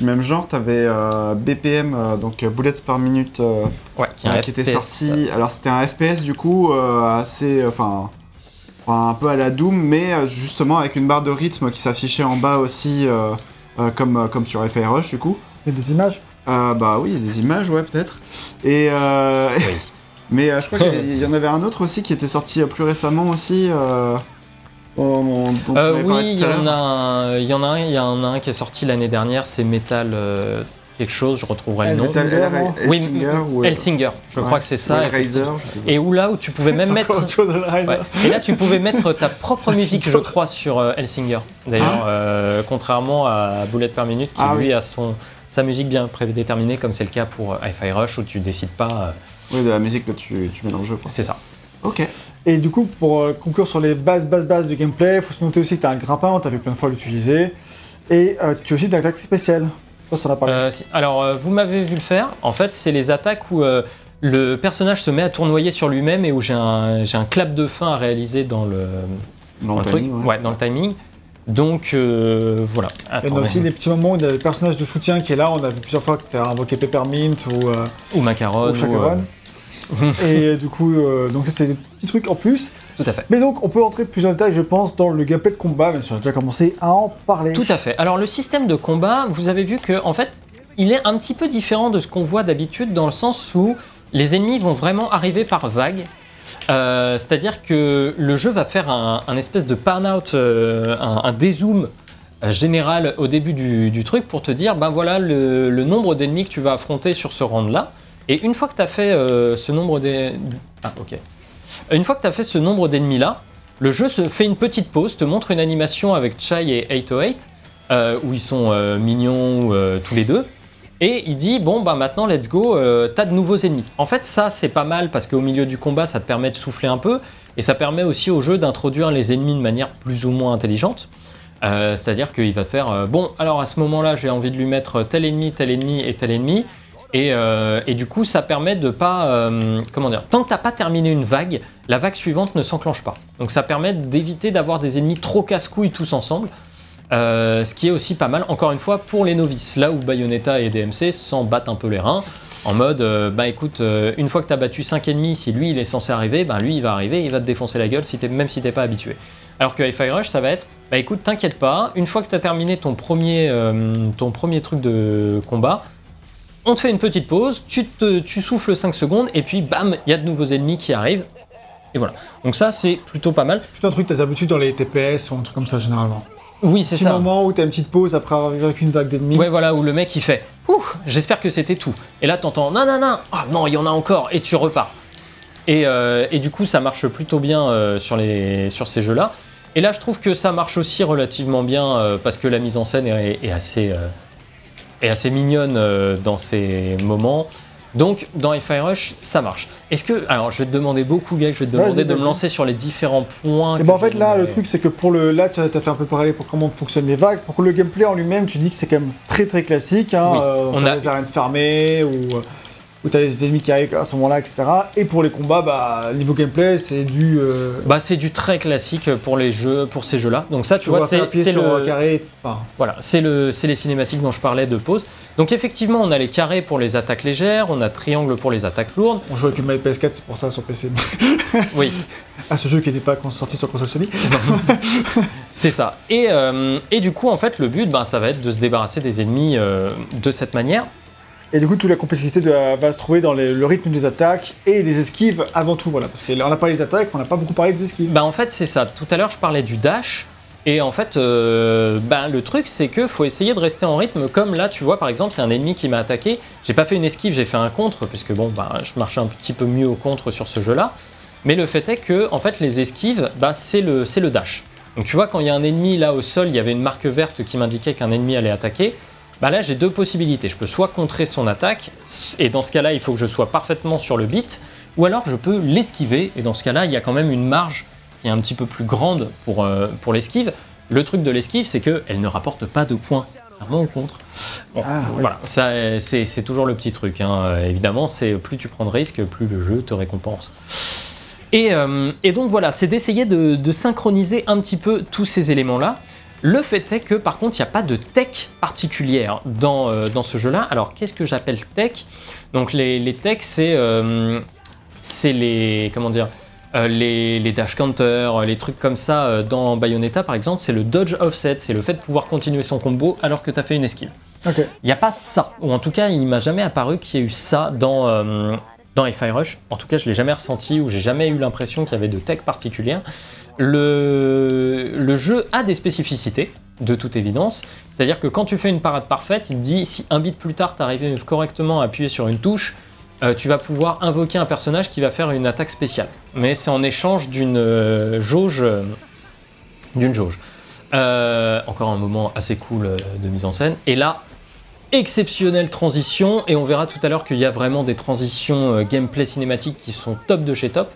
du même genre. T'avais euh, BPM, euh, donc euh, Bullets par minute, euh, Ouais, qui, euh, était FPS. sorti. Alors c'était un FPS du coup euh, assez, enfin, un peu à la Doom, mais euh, justement avec une barre de rythme qui s'affichait en bas aussi, euh, euh, comme, euh, comme sur FR Rush du coup. A des images? Euh, bah oui, des images, ouais, peut-être. Et euh, mais euh, je crois qu'il y en avait un autre aussi qui était sorti plus récemment aussi. Euh, on Euh, oui, il y, en a un, il y en a un, il y en a un qui est sorti l'année dernière, c'est Metal euh, quelque chose, je retrouverai le nom. Oui, Hellsinger ou, euh, Helsinger, je ouais. crois que c'est ça. Et où là où tu pouvais même mettre. Et là, tu pouvais mettre ta propre musique, je crois, sur euh, Helsinger. D'ailleurs, Ah. euh, contrairement à Bullet per minute, qui Ah lui oui. a son, sa musique bien prédéterminée, comme c'est le cas pour euh, Hi-Fi Rush, où tu décides pas. euh, Oui, de la musique que tu, tu mets dans le jeu. quoi. c'est ça. Ok. Et du coup, pour euh, conclure sur les bases, bases, bases du gameplay, il faut se noter aussi que tu as un grappin, tu as vu plein de fois l'utiliser. Et euh, tu as aussi de l'attaque spéciale. Je sais pas si on en a parlé. Euh, si- alors, euh, vous m'avez vu le faire. En fait, c'est les attaques où euh, le personnage se met à tournoyer sur lui-même et où j'ai un, j'ai un clap de fin à réaliser dans le, Dans dans le le truc. timing, ouais. Ouais, dans le timing. Donc, euh, voilà. Et on a aussi des petits moments où il y a le personnage de soutien qui est là. On a vu plusieurs fois que tu as invoqué Peppermint ou, euh, Ou Macaron. ou ou, euh, Et euh, du coup, euh, donc ça c'est des petits trucs en plus. tout à fait. Mais donc on peut entrer plus en détail, je pense, dans le gameplay de combat, même si on a déjà commencé à en parler. Tout à fait. Alors le système de combat, vous avez vu que en fait, il est un petit peu différent de ce qu'on voit d'habitude dans le sens où les ennemis vont vraiment arriver par vagues. Euh, C'est-à-dire que le jeu va faire un, un espèce de pan-out, euh, un, un dézoom général au début du, du truc pour te dire, ben voilà le, le nombre d'ennemis que tu vas affronter sur ce round-là. Et une fois que tu as fait euh, ce nombre d'ennemis... Ah ok. Une fois que tu as fait ce nombre d'ennemis-là, le jeu se fait une petite pause, te montre une animation avec Chai et 808, euh, où ils sont euh, mignons euh, tous les deux. Et il dit bon bah maintenant let's go, t'as de nouveaux ennemis. En fait ça c'est pas mal parce qu'au milieu du combat ça te permet de souffler un peu et ça permet aussi au jeu d'introduire les ennemis de manière plus ou moins intelligente. C'est-à-dire qu'il va te faire bon alors à ce moment-là j'ai envie de lui mettre tel ennemi, tel ennemi et tel ennemi. Et, euh, et du coup ça permet de pas euh, comment dire tant que t'as pas terminé une vague, la vague suivante ne s'enclenche pas. Donc ça permet d'éviter d'avoir des ennemis trop casse-couilles tous ensemble. Euh, ce qui est aussi pas mal, encore une fois, pour les novices. Là où Bayonetta et DMC s'en battent un peu les reins, en mode, bah écoute, une fois que tu as battu 5 ennemis, si lui il est censé arriver, bah lui il va arriver, il va te défoncer la gueule, même si t'es pas habitué. Alors que Hi-Fi Rush, ça va être, bah écoute, t'inquiète pas, une fois que tu as terminé ton premier truc de combat, on te fait une petite pause, tu, te, tu souffles 5 secondes, et puis bam, il y a de nouveaux ennemis qui arrivent. Et voilà. Donc ça, c'est plutôt pas mal. Plutôt un truc que tu as l'habitude dans les TPS ou un truc comme ça généralement. Oui, c'est Petit ça. moment où tu as une petite pause après avoir vécu une vague d'ennemis. Ouais, voilà, où le mec il fait Ouh, j'espère que c'était tout. Et là, t'entends Non, non, non, ah non, il y en a encore, et tu repars. Et, euh, et du coup, ça marche plutôt bien euh, sur, les, sur ces jeux-là. Et là, je trouve que ça marche aussi relativement bien euh, parce que la mise en scène est, est assez, est assez mignonne euh, dans ces moments. Donc, dans Rush, ça marche. Est-ce que. Alors, je vais te demander beaucoup, Gaël, je vais te demander de me lancer sur les différents points. Et que ben en fait là le truc c'est que pour le là tu as fait un peu parler pour comment fonctionnent les vagues pour le gameplay en lui-même tu dis que c'est quand même très très classique hein, Oui, euh, on a- les arènes fermées ou euh, où t'as les ennemis qui arrivent à ce moment-là etc et pour les combats bah niveau gameplay c'est du euh, Bah, c'est du très classique pour les jeux, pour ces jeux-là. Donc, ça, tu, tu vois, c'est le. carré enfin, Voilà, c'est le, c'est les cinématiques dont je parlais de pause. Donc effectivement, on a les carrés pour les attaques légères, on a triangle pour les attaques lourdes. on joue avec une manette PS4 c'est pour ça sur PC Oui, à ce jeu qui n'est pas sorti sur console Sony c'est ça. Et, euh, et du coup, en fait, le but, ben, ça va être de se débarrasser des ennemis euh, de cette manière. Et du coup toute la complexité va se trouver dans les- le rythme des attaques et des esquives avant tout voilà parce qu'on a parlé des attaques on n'a pas beaucoup parlé des esquives Bah en fait, c'est ça. Tout à l'heure, je parlais du dash. Et en fait, euh, ben, le truc, c'est que faut essayer de rester en rythme. Comme là, tu vois, par exemple, il y a un ennemi qui m'a attaqué. J'ai pas fait une esquive, j'ai fait un contre, puisque bon, ben, je marchais un petit peu mieux au contre sur ce jeu-là. Mais le fait est que, en fait, les esquives, ben, c'est le, le dash. Donc tu vois, quand il y a un ennemi là au sol, il y avait une marque verte qui m'indiquait qu'un ennemi allait attaquer. Bah là, j'ai deux possibilités. Je peux soit contrer son attaque, et dans ce cas-là, il faut que je sois parfaitement sur le beat, ou alors je peux l'esquiver, et dans ce cas-là, il y a quand même une marge qui est un petit peu plus grande pour, euh, pour l'esquive. Le truc de l'esquive, c'est qu'elle ne rapporte pas de points. Clairement au contre. Bon, Ah. Voilà, ça, c'est c'est toujours le petit truc. hein. Évidemment, c'est plus tu prends de risques, plus le jeu te récompense. Et, euh, et donc voilà, c'est d'essayer de, de synchroniser un petit peu tous ces éléments-là. Le fait est que par contre, il n'y a pas de tech particulière dans, euh, dans ce jeu-là. Alors qu'est-ce que j'appelle tech? Donc les, les techs, c'est euh, c'est les comment dire euh, les, les dash counters, les trucs comme ça dans Bayonetta par exemple, c'est le dodge offset, c'est le fait de pouvoir continuer son combo alors que tu as fait une esquive. Il n'y a pas ça, ou en tout cas, il m'a jamais apparu qu'il y ait eu ça dans, euh, dans Fire Rush. En tout cas, je l'ai jamais ressenti ou j'ai jamais eu l'impression qu'il y avait de tech particulière. Le, jeu a des spécificités, de toute évidence. C'est-à-dire que quand tu fais une parade parfaite, il dit si un bit plus tard tu arrives correctement à appuyer sur une touche, euh, tu vas pouvoir invoquer un personnage qui va faire une attaque spéciale. Mais c'est en échange d'une euh, jauge. euh, d'une jauge. Encore un moment assez cool de mise en scène. Et là, exceptionnelle transition. Et on verra tout à l'heure qu'il y a vraiment des transitions gameplay cinématiques qui sont top de chez top.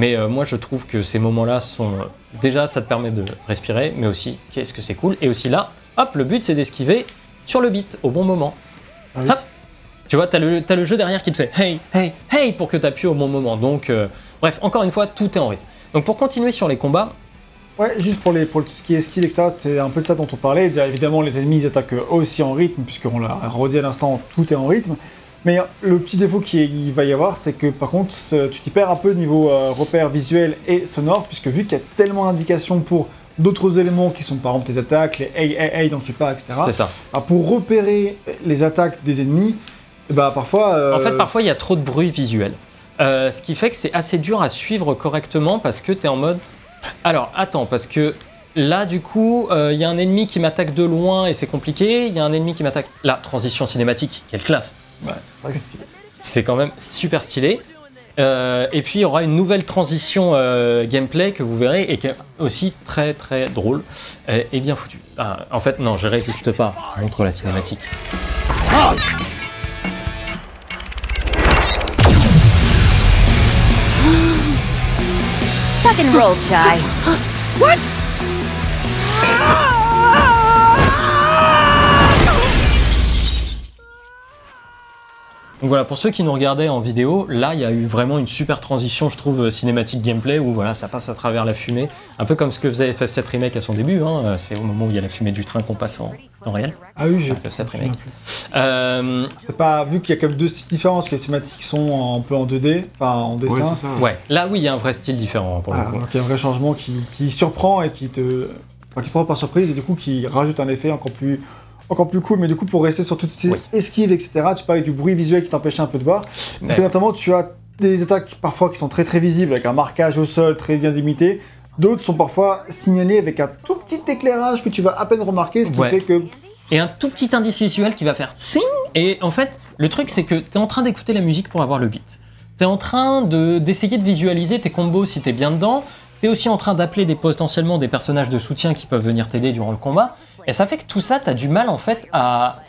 Mais euh, moi, je trouve que ces moments-là sont. déjà, ça te permet de respirer, mais aussi, qu'est-ce que c'est cool. Et aussi là, hop, le but c'est d'esquiver sur le beat au bon moment. Ah oui. Hop. Tu vois, t'as le, t'as le jeu derrière qui te fait hey, hey, hey pour que tu appuies au bon moment. Donc, euh, bref, encore une fois, tout est en rythme. Donc, pour continuer sur les combats, Ouais, juste pour, les, pour tout ce qui est skill, etc., c'est un peu de ça dont on parlait. Déjà, évidemment, les ennemis ils attaquent aussi en rythme, puisqu'on l'a redit à l'instant, tout est en rythme. Mais le petit défaut qu'il va y avoir, c'est que par contre, tu t'y perds un peu niveau euh, repère visuel et sonore, puisque vu qu'il y a tellement d'indications pour d'autres éléments qui sont par exemple tes attaques, les hey, hey, hey dont tu parles, etc. c'est ça. Ah, pour repérer les attaques des ennemis, bah parfois. euh, En fait, parfois, il y a trop de bruit visuel. Euh, ce qui fait que c'est assez dur à suivre correctement parce que tu es en mode. Alors, attends, parce que là, du coup, euh, il y a un ennemi qui m'attaque de loin et c'est compliqué. Il y a un ennemi qui m'attaque. Là, transition cinématique, quelle classe ouais, c'est vrai que c'est stylé. C'est quand même super stylé. Euh, et puis, il y aura une nouvelle transition euh, gameplay que vous verrez et qui est aussi très très drôle et bien foutu. Ah, en fait, non, je résiste pas. Montre la cinématique. Tuck and roll, Chai. Donc voilà, pour ceux qui nous regardaient en vidéo, là il y a eu vraiment une super transition, je trouve, euh, cinématique gameplay où voilà, ça passe à travers la fumée, un peu comme ce que faisait FF7 Remake à son début. hein, euh, C'est au moment où il y a la fumée du train qu'on passe en temps réel. Ah oui, j'ai. FF7 je me souviens remake. Euh, C'est pas vu qu'il y a comme deux styles différents, parce que les cinématiques sont un peu en 2D, enfin en dessin. Ouais, c'est ça. ouais, là oui, il y a un vrai style différent pour Voilà, le coup. donc il y a un vrai changement qui, qui surprend et qui te, enfin, qui te prend par surprise et du coup qui rajoute un effet encore plus, encore plus cool. Mais du coup, pour rester sur toutes ces Oui. esquives, etc., tu parlais du bruit visuel qui t'empêchait un peu de voir. Parce Ouais. que notamment, tu as des attaques parfois qui sont très très visibles avec un marquage au sol très bien limité. D'autres sont parfois signalés avec un tout petit éclairage que tu vas à peine remarquer, ce qui Ouais. fait que Et un tout petit indice visuel qui va faire sing Et en fait, le truc c'est que tu es en train d'écouter la musique pour avoir le beat. Tu es en train de- d'essayer de, visualiser tes combos si tu es bien dedans. Tu es aussi en train d'appeler des, potentiellement des personnages de soutien qui peuvent venir t'aider durant le combat. Et ça fait que tout ça, tu as du mal en fait à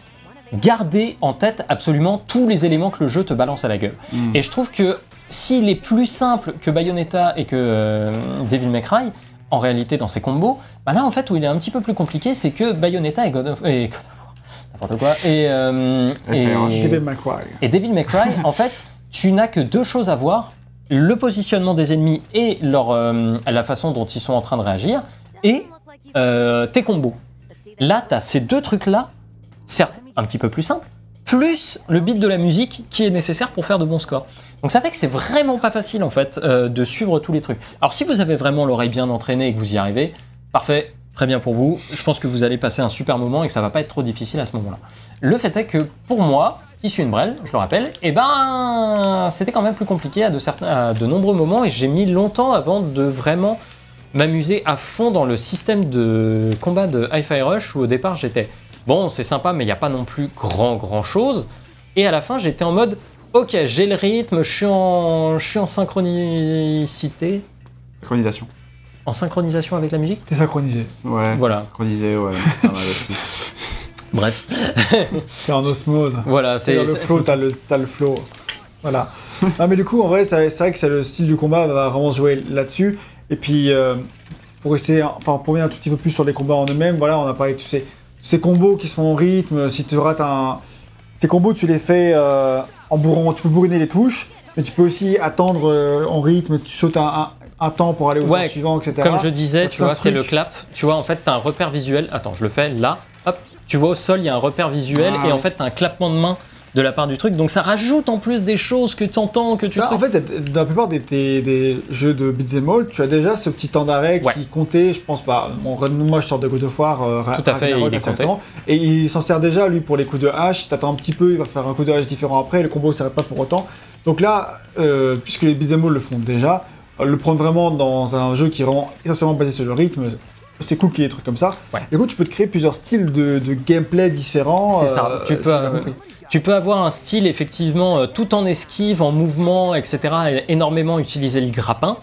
garder en tête absolument tous les éléments que le jeu te balance à la gueule. Et je trouve que s'il est plus simple que Bayonetta et que euh, Devil May Cry, en réalité dans ses combos, bah là en fait où il est un petit peu plus compliqué, c'est que Bayonetta et God of, et God of War, n'importe quoi, et, euh, et, Devil May Cry. et Devil May Cry, en fait, tu n'as que deux choses à voir le positionnement des ennemis et leur, euh, la façon dont ils sont en train de réagir, et euh, tes combos. Là, tu as ces deux trucs-là, certes un petit peu plus simples, plus le beat de la musique qui est nécessaire pour faire de bons scores. Donc ça fait que c'est vraiment pas facile en fait euh, de suivre tous les trucs. Alors si vous avez vraiment l'oreille bien entraînée et que vous y arrivez, parfait, très bien pour vous. Je pense que vous allez passer un super moment et que ça va pas être trop difficile à ce moment-là. Le fait est que pour moi, qui suis une brêle, je le rappelle, et ben c'était quand même plus compliqué à de, certains, à de nombreux moments et j'ai mis longtemps avant de vraiment m'amuser à fond dans le système de combat de Hi-Fi Rush où au départ j'étais bon c'est sympa mais il n'y a pas non plus grand grand chose et à la fin j'étais en mode ok j'ai le rythme, je suis en, je suis en synchronicité, Synchronisation. en synchronisation avec la musique C'était synchronisé. Ouais. Voilà. Synchronisé, ouais. pas mal aussi. Bref, C'est en osmose. voilà, C'est le flow, t'as le, t'as le flow. Voilà. non, mais du coup, en vrai, c'est c'est vrai que c'est le style du combat va vraiment jouer là-dessus. Et puis, euh, pour essayer, enfin, pour revenir un tout petit peu plus sur les combats en eux-mêmes, voilà, on a parlé de tous ces, ces combos qui se font en rythme. Si tu rates un. Ces combos, tu les fais euh, en bourrant, tu peux bourriner les touches, mais tu peux aussi attendre euh, en rythme, tu sautes un, un- un temps pour aller au Ouais, suivant, etc. Comme je disais, tu vois, c'est le clap. Tu vois, en fait, tu as un repère visuel. Attends, je le fais là. Hop, tu vois au sol, il y a un repère visuel Ah et en fait, tu as un clappement de main de la part du truc. Donc ça rajoute en plus des choses que tu entends, que tu Ça, en fait, dans la plupart des, des- des jeux de beat'em all, tu as déjà ce petit temps d'arrêt Ouais. qui comptait, je pense pas. Bon, moi, je sors de God of War, euh, Tout à fait, Ragnarok, il est à 500, et il s'en sert déjà lui pour les coups de hache. T'attends un petit peu, il va faire un coup de hache différent après, le combo ne s'arrête pas pour autant. Donc là, euh, puisque les beat'em all le font déjà, le prendre vraiment dans un jeu qui est vraiment essentiellement basé sur le rythme. C'est cool qu'il y ait des trucs comme ça. Ouais. Du coup, tu peux te créer plusieurs styles de, de gameplay différents. C'est ça. euh, Tu peux, Tu peux avoir un style effectivement euh, tout en esquive, en mouvement, etc. et énormément utiliser le grappin.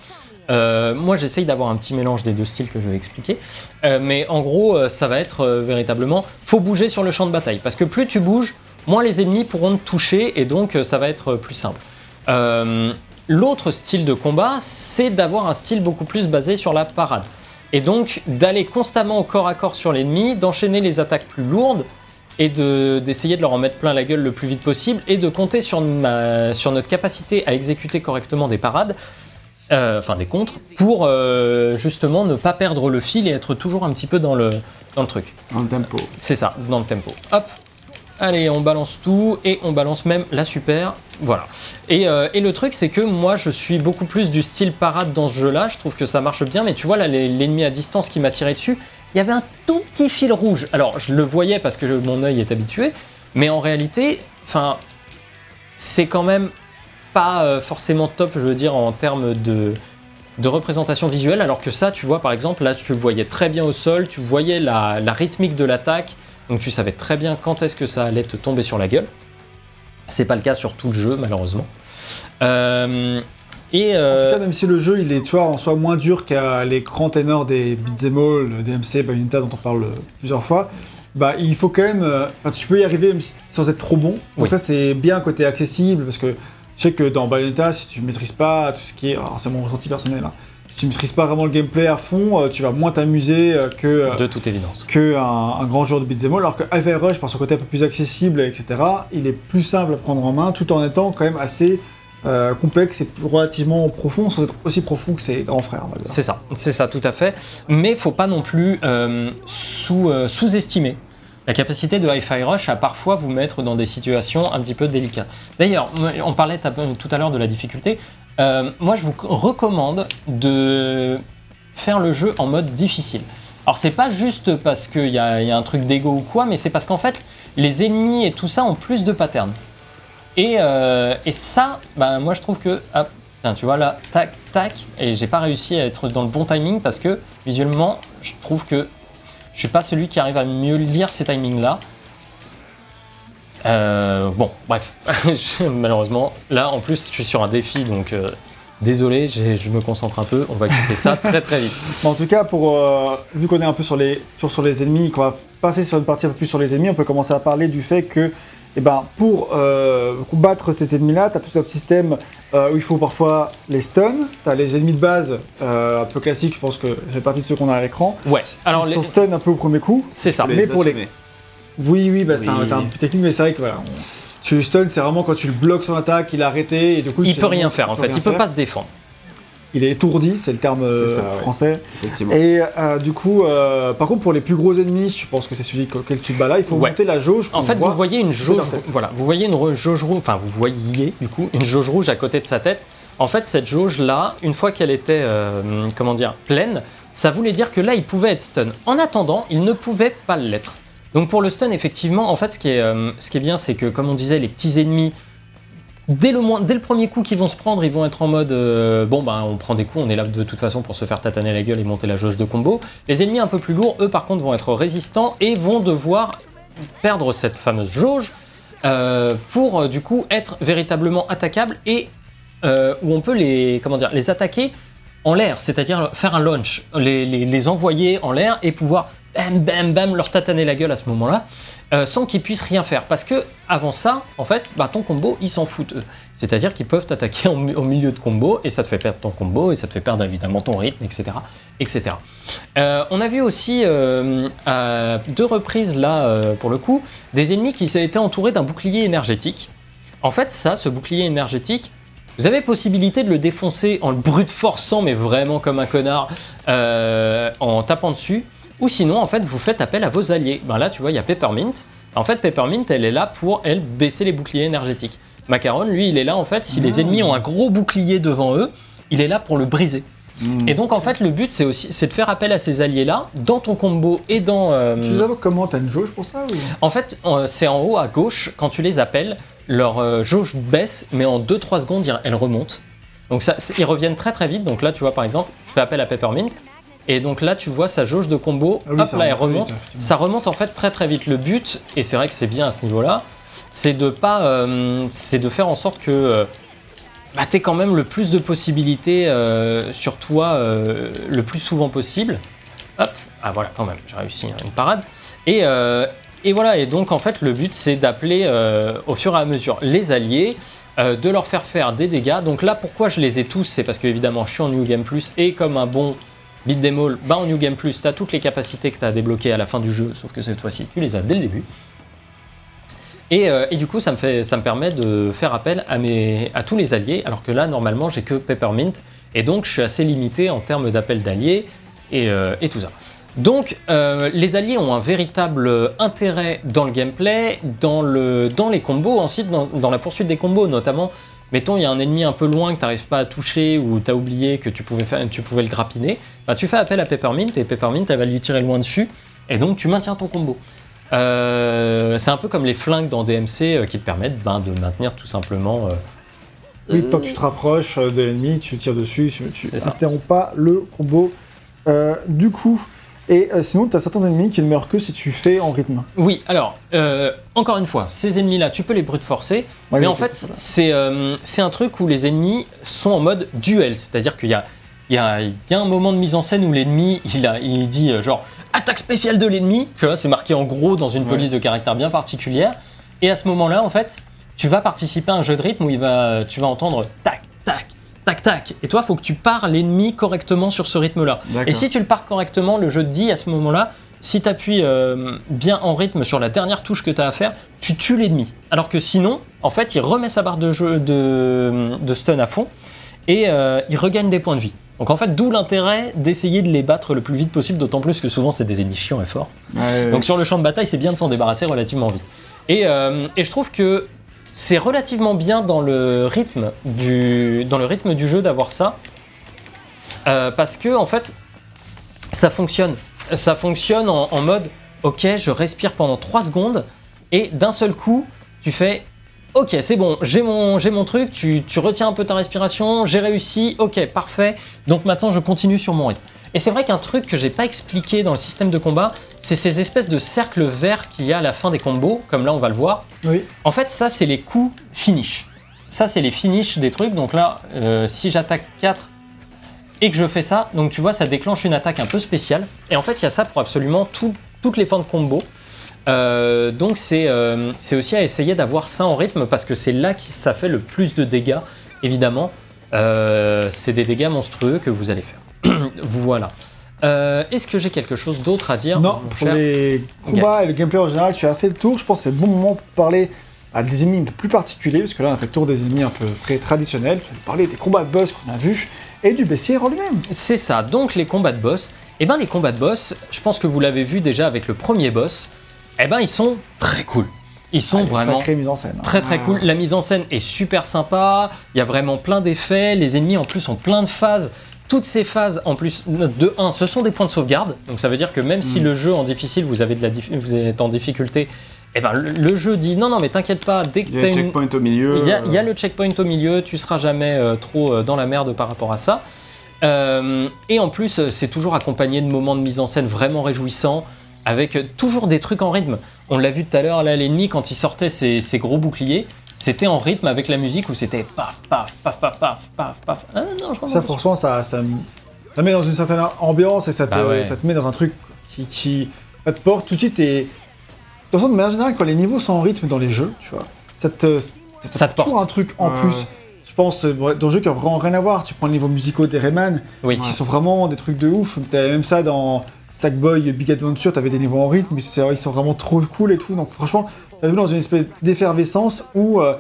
Euh, moi, j'essaye d'avoir un petit mélange des deux styles que je vais expliquer. Euh, mais en gros, ça va être véritablement, faut bouger sur le champ de bataille. Parce que plus tu bouges, moins les ennemis pourront te toucher et donc ça va être plus simple. L'autre style de combat, c'est d'avoir un style beaucoup plus basé sur la parade. Et donc d'aller constamment au corps à corps sur l'ennemi, d'enchaîner les attaques plus lourdes et de- d'essayer de, leur en mettre plein la gueule le plus vite possible et de compter sur, ma- sur notre capacité à exécuter correctement des parades, euh, enfin des contres, pour euh, justement ne pas perdre le fil et être toujours un petit peu dans le, dans le truc. Dans le tempo. C'est ça, dans le tempo. Hop, allez, on balance tout et on balance même la super. Voilà. Et, euh, et le truc, c'est que moi, je suis beaucoup plus du style parade dans ce jeu-là. Je trouve que ça marche bien, mais tu vois, là, l'ennemi à distance qui m'a tiré dessus, il y avait un tout petit fil rouge. Alors, je le voyais parce que mon œil est habitué, mais en réalité, enfin, c'est quand même pas euh, forcément top, je veux dire, en termes de, de représentation visuelle, alors que ça, tu vois, par exemple, là, tu le voyais très bien au sol, tu voyais la, la rythmique de l'attaque, donc tu savais très bien quand est-ce que ça allait te tomber sur la gueule. C'est pas le cas sur tout le jeu, malheureusement. Euh, et En euh, tout cas, même si le jeu il est tu vois, en soi moins dur qu'à les grands ténors des beat'em all, DMC, Bayonetta dont on parle euh, plusieurs fois, bah il faut quand même. euh, Enfin, tu peux y arriver même sans être trop bon. Donc Oui. ça c'est bien côté accessible parce que je sais que dans Bayonetta, si tu maîtrises pas tout ce qui est, alors c'est mon ressenti personnel, hein, si tu maîtrises pas vraiment le gameplay à fond, euh, tu vas moins t'amuser euh, que euh, de toute évidence. que un, un grand joueur de beat'em all, alors que Alpha Rush, par son côté un peu plus accessible, etc., il est plus simple à prendre en main, tout en étant quand même assez euh, complexe et relativement profond, sans être aussi profond que ses grands frères. C'est ça, c'est ça, tout à fait. Mais faut pas non plus euh, sous, euh, sous-estimer la capacité de Hi-Fi Rush à parfois vous mettre dans des situations un petit peu délicates. D'ailleurs, on parlait tout à l'heure de la difficulté. Moi, je vous recommande de faire le jeu en mode difficile. Alors, c'est pas juste parce qu'il y, y a un truc d'ego ou quoi, mais c'est parce qu'en fait, les ennemis et tout ça ont plus de patterns. Et, euh, et ça, bah, moi je trouve que, hop, tiens, tu vois là, tac, tac, et j'ai pas réussi à être dans le bon timing parce que visuellement, je trouve que je suis pas celui qui arrive à mieux lire ces timings là. Euh, bon, bref, malheureusement, là en plus je suis sur un défi donc euh, désolé, je me concentre un peu, on va quitter ça très très vite. En tout cas, vu qu'on est un peu sur les, sur les ennemis, qu'on va passer sur une partie un peu plus sur les ennemis, on peut commencer à parler du fait que eh ben, pour euh, combattre ces ennemis-là, tu as tout un système euh, où il faut parfois les stun, tu as les ennemis de base, euh, un peu classiques, je pense que j'ai partie de ceux qu'on a à l'écran, Ouais, alors ils les- sont stun un peu au premier coup. c'est ça. Mais pour les-. Oui, oui, bah, c'est un, Oui. t'as un peu technique, mais c'est vrai que voilà, on- tu le stun, c'est vraiment quand tu le bloques son attaque, il est arrêté, et du coup... Il c'est peut vraiment- rien faire en fait, rien il peut faire. pas se défendre. Il est étourdi, c'est le terme euh, ça, français. Et euh, du coup, euh, par contre, pour les plus gros ennemis, je pense que c'est celui auquel tu te bats là, il faut Ouais. monter la jauge. En fait, vous voyez une jauge, voilà, vous voyez une jauge rouge, enfin vous voyez du coup une jauge rouge à côté de sa tête. En fait, cette jauge là, une fois qu'elle était, euh, comment dire, pleine, ça voulait dire que là, il pouvait être stun. En attendant, il ne pouvait pas l'être. Donc pour le stun, effectivement, en fait, ce qui est, euh, ce qui est bien, c'est que comme on disait, les petits ennemis. Dès le, premier coup qu'ils vont se prendre, ils vont être en mode euh, bon ben on prend des coups, on est là de toute façon pour se faire tataner la gueule et monter la jauge de combo. Les ennemis un peu plus lourds, eux par contre vont être résistants et vont devoir perdre cette fameuse jauge euh, pour euh, du coup être véritablement attaquables et où on peut les comment dire les attaquer en l'air, c'est-à-dire faire un launch, les envoyer en l'air et pouvoir bam, bam, bam, leur tataner la gueule à ce moment-là, euh, sans qu'ils puissent rien faire. Parce que avant ça, en fait, bah, ton combo, ils s'en foutent. C'est-à-dire qu'ils peuvent t'attaquer au milieu de combo, et ça te fait perdre ton combo, et ça te fait perdre évidemment ton rythme, etc. etc. Euh, on a vu aussi euh, à deux reprises, là, pour le coup, des ennemis qui étaient entourés d'un bouclier énergétique. En fait, ça, ce bouclier énergétique, vous avez possibilité de le défoncer en le brute forçant, mais vraiment comme un connard, en tapant dessus. Ou sinon, en fait, vous faites appel à vos alliés. Ben là, tu vois, il y a Peppermint. En fait, Peppermint, elle est là pour, elle, baisser les boucliers énergétiques. Macaron, lui, il est là, en fait, si les ennemis ont un gros bouclier devant eux, il est là pour le briser. Et donc, en fait, le but, c'est aussi c'est de faire appel à ces alliés-là, dans ton combo et dans... euh, Tu les comment T'as une jauge pour ça ou... en fait, euh, c'est en haut à gauche, quand tu les appelles, leur euh, jauge baisse, mais en 2-3 secondes, elle remonte. Donc ça, ils reviennent très très vite. Donc là, tu vois, par exemple, je fais appel à Peppermint. Et donc là, tu vois sa jauge de combo, Ah oui, hop ça là, elle remonte vite, ça remonte en fait très très vite. Le but, et c'est vrai que c'est bien à ce niveau-là, c'est de pas, euh, c'est de faire en sorte que euh, bah, tu quand même le plus de possibilités euh, sur toi euh, le plus souvent possible. Hop, ah voilà, quand même, j'ai réussi hein, une parade. Et, et voilà, et donc en fait, le but c'est d'appeler au fur et à mesure les alliés, de leur faire faire des dégâts. Donc là, pourquoi je les ai tous C'est parce que évidemment, je suis en New Game Plus et comme un bon beat them all, en New Game Plus, tu as toutes les capacités que tu as débloquées à la fin du jeu, sauf que cette fois-ci, tu les as dès le début. Et, euh, et du coup, ça me, fait, ça me permet de faire appel à tous les alliés, alors que là, normalement, j'ai que Peppermint, et donc je suis assez limité en termes d'appel d'alliés et, euh, et tout ça. Donc, euh, les alliés ont un véritable intérêt dans le gameplay, dans, le, dans les combos, ensuite dans, dans la poursuite des combos, notamment. Mettons, il y a un ennemi un peu loin que tu n'arrives pas à toucher ou tu as oublié que tu pouvais, faire, tu pouvais le grappiner, bah, tu fais appel à Peppermint et Peppermint elle va lui tirer loin dessus et donc tu maintiens ton combo. Euh, c'est un peu comme les flingues dans DMC euh, qui te permettent ben, de maintenir tout simplement. euh, Oui, tant que tu te rapproches euh, de l'ennemi, tu tires dessus, tu, tu C'est ça. interromps pas le combo. Euh, du coup, et euh, sinon, tu as certains ennemis qui ne meurent que si tu fais en rythme. Oui, alors, euh, encore une fois, ces ennemis-là, tu peux les brute forcer, Ouais, mais oui, en fait, c'est euh, c'est un truc où les ennemis sont en mode duel, c'est-à-dire qu'il y a, il y, a, il y a un moment de mise en scène où l'ennemi, il, a- il dit genre attaque spéciale de l'ennemi, tu vois, c'est marqué en gros dans une Ouais. police de caractère bien particulière, et à ce moment-là, en fait, tu vas participer à un jeu de rythme où il va, tu vas entendre tac, tac, tac, tac, et toi, faut que tu pars l'ennemi correctement sur ce rythme-là. Et si tu le pars correctement, le jeu te dit à ce moment-là, si tu appuies bien en rythme sur la dernière touche que tu as à faire, tu tues l'ennemi. Alors que sinon, en fait, il remet sa barre de, jeu, de, de stun à fond et euh, il regagne des points de vie. Donc en fait, d'où l'intérêt d'essayer de les battre le plus vite possible, d'autant plus que souvent c'est des ennemis chiants et forts. Ouais, Donc sur le champ de bataille, c'est bien de s'en débarrasser relativement vite. Et, euh, et je trouve que c'est relativement bien dans le rythme du, jeu d'avoir ça. Euh, parce que en fait, ça fonctionne. Ça fonctionne en, mode ok, je respire pendant 3 secondes et d'un seul coup, tu fais ok, c'est bon, j'ai mon, mon truc, tu retiens un peu ta respiration, j'ai réussi, ok, parfait. Donc maintenant, je continue sur mon rythme. Et c'est vrai qu'un truc que j'ai pas expliqué dans le système de combat, c'est ces espèces de cercles verts qu'il y a à la fin des combos, comme là on va le voir. Oui. En fait, ça, c'est les coups finish. Ça, c'est les finish des trucs. Donc là, euh, si j'attaque 4 et que je fais ça, donc tu vois, ça déclenche une attaque un peu spéciale. Et en fait, il y a ça pour absolument tout- toutes les fins de combo. Euh, donc c'est euh, c'est aussi à essayer d'avoir ça en rythme parce que c'est là que ça fait le plus de dégâts, évidemment. C'est des dégâts monstrueux que vous allez faire. voilà. Euh, Est-ce que j'ai quelque chose d'autre à dire Non, mon pour cher les combats et le gameplay en général, tu as fait le tour. Je pense que c'est le bon moment pour parler à des ennemis un peu plus particuliers, parce que là, on a fait le tour des ennemis un peu très traditionnels. Tu as parlé des combats de boss qu'on a vus et du bestiaire en lui-même. C'est ça, donc les combats de boss. Et ben les combats de boss, je pense que vous l'avez vu déjà avec le premier boss, eh ben ils sont très cool. Ils sont Ah, vraiment mise en scène. hein. très très Ah. cool. La mise en scène est super sympa, il y a vraiment plein d'effets, les ennemis en plus ont plein de phases. Toutes ces phases, en plus, de 1, ce sont des points de sauvegarde. Donc ça veut dire que même Mm. si le jeu en difficile, vous, avez de la dif- vous êtes en difficulté, eh ben, le, le jeu dit non, non, mais t'inquiète pas, dès que Il y a une, checkpoint au milieu. il y, a, il y a euh, le checkpoint au milieu, tu seras jamais euh, trop euh, dans la merde par rapport à ça. Euh, et en plus, euh, c'est toujours accompagné de moments de mise en scène vraiment réjouissants, avec euh, toujours des trucs en rythme. On l'a vu tout à l'heure, là, l'ennemi, quand il sortait ses, ses gros boucliers, c'était en rythme avec la musique où c'était paf, paf, paf, paf, paf, paf, paf. Ah non, je Ça, franchement, ça, ça, ça met dans une certaine ambiance et ça te, Bah ouais. ça te met dans un truc qui, qui, ça te porte tout de suite et. De toute façon, de manière générale, quand les niveaux sont en rythme dans les jeux, tu vois, ça te. Ça te porte. toujours un truc en plus. Je pense, euh, dans le jeu qui a vraiment rien à voir. Tu prends les niveaux musicaux des Rayman, Oui. qui sont vraiment des trucs de ouf. T'avais même ça dans Sackboy Big Adventure, t'avais des niveaux en rythme, mais ils sont vraiment trop cool et tout. Donc franchement, vu dans une espèce d'effervescence où, euh,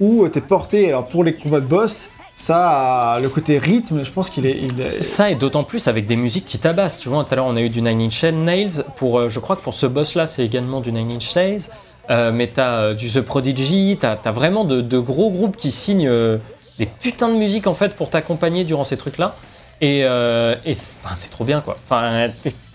où t'es porté. Alors pour les combats de boss, ça, le côté rythme, je pense qu'il est. il est- Ça et d'autant plus avec des musiques qui tabassent. Tu vois, tout à l'heure on a eu du Nine Inch Nails. Pour, euh, je crois que pour ce boss-là, c'est également du Nine Inch Nails. Euh, mais t'as euh, du The Prodigy, t'as as vraiment de, gros groupes qui signent des putains de musique en fait pour t'accompagner durant ces trucs-là. Et, et c'est c'est trop bien quoi. Enfin,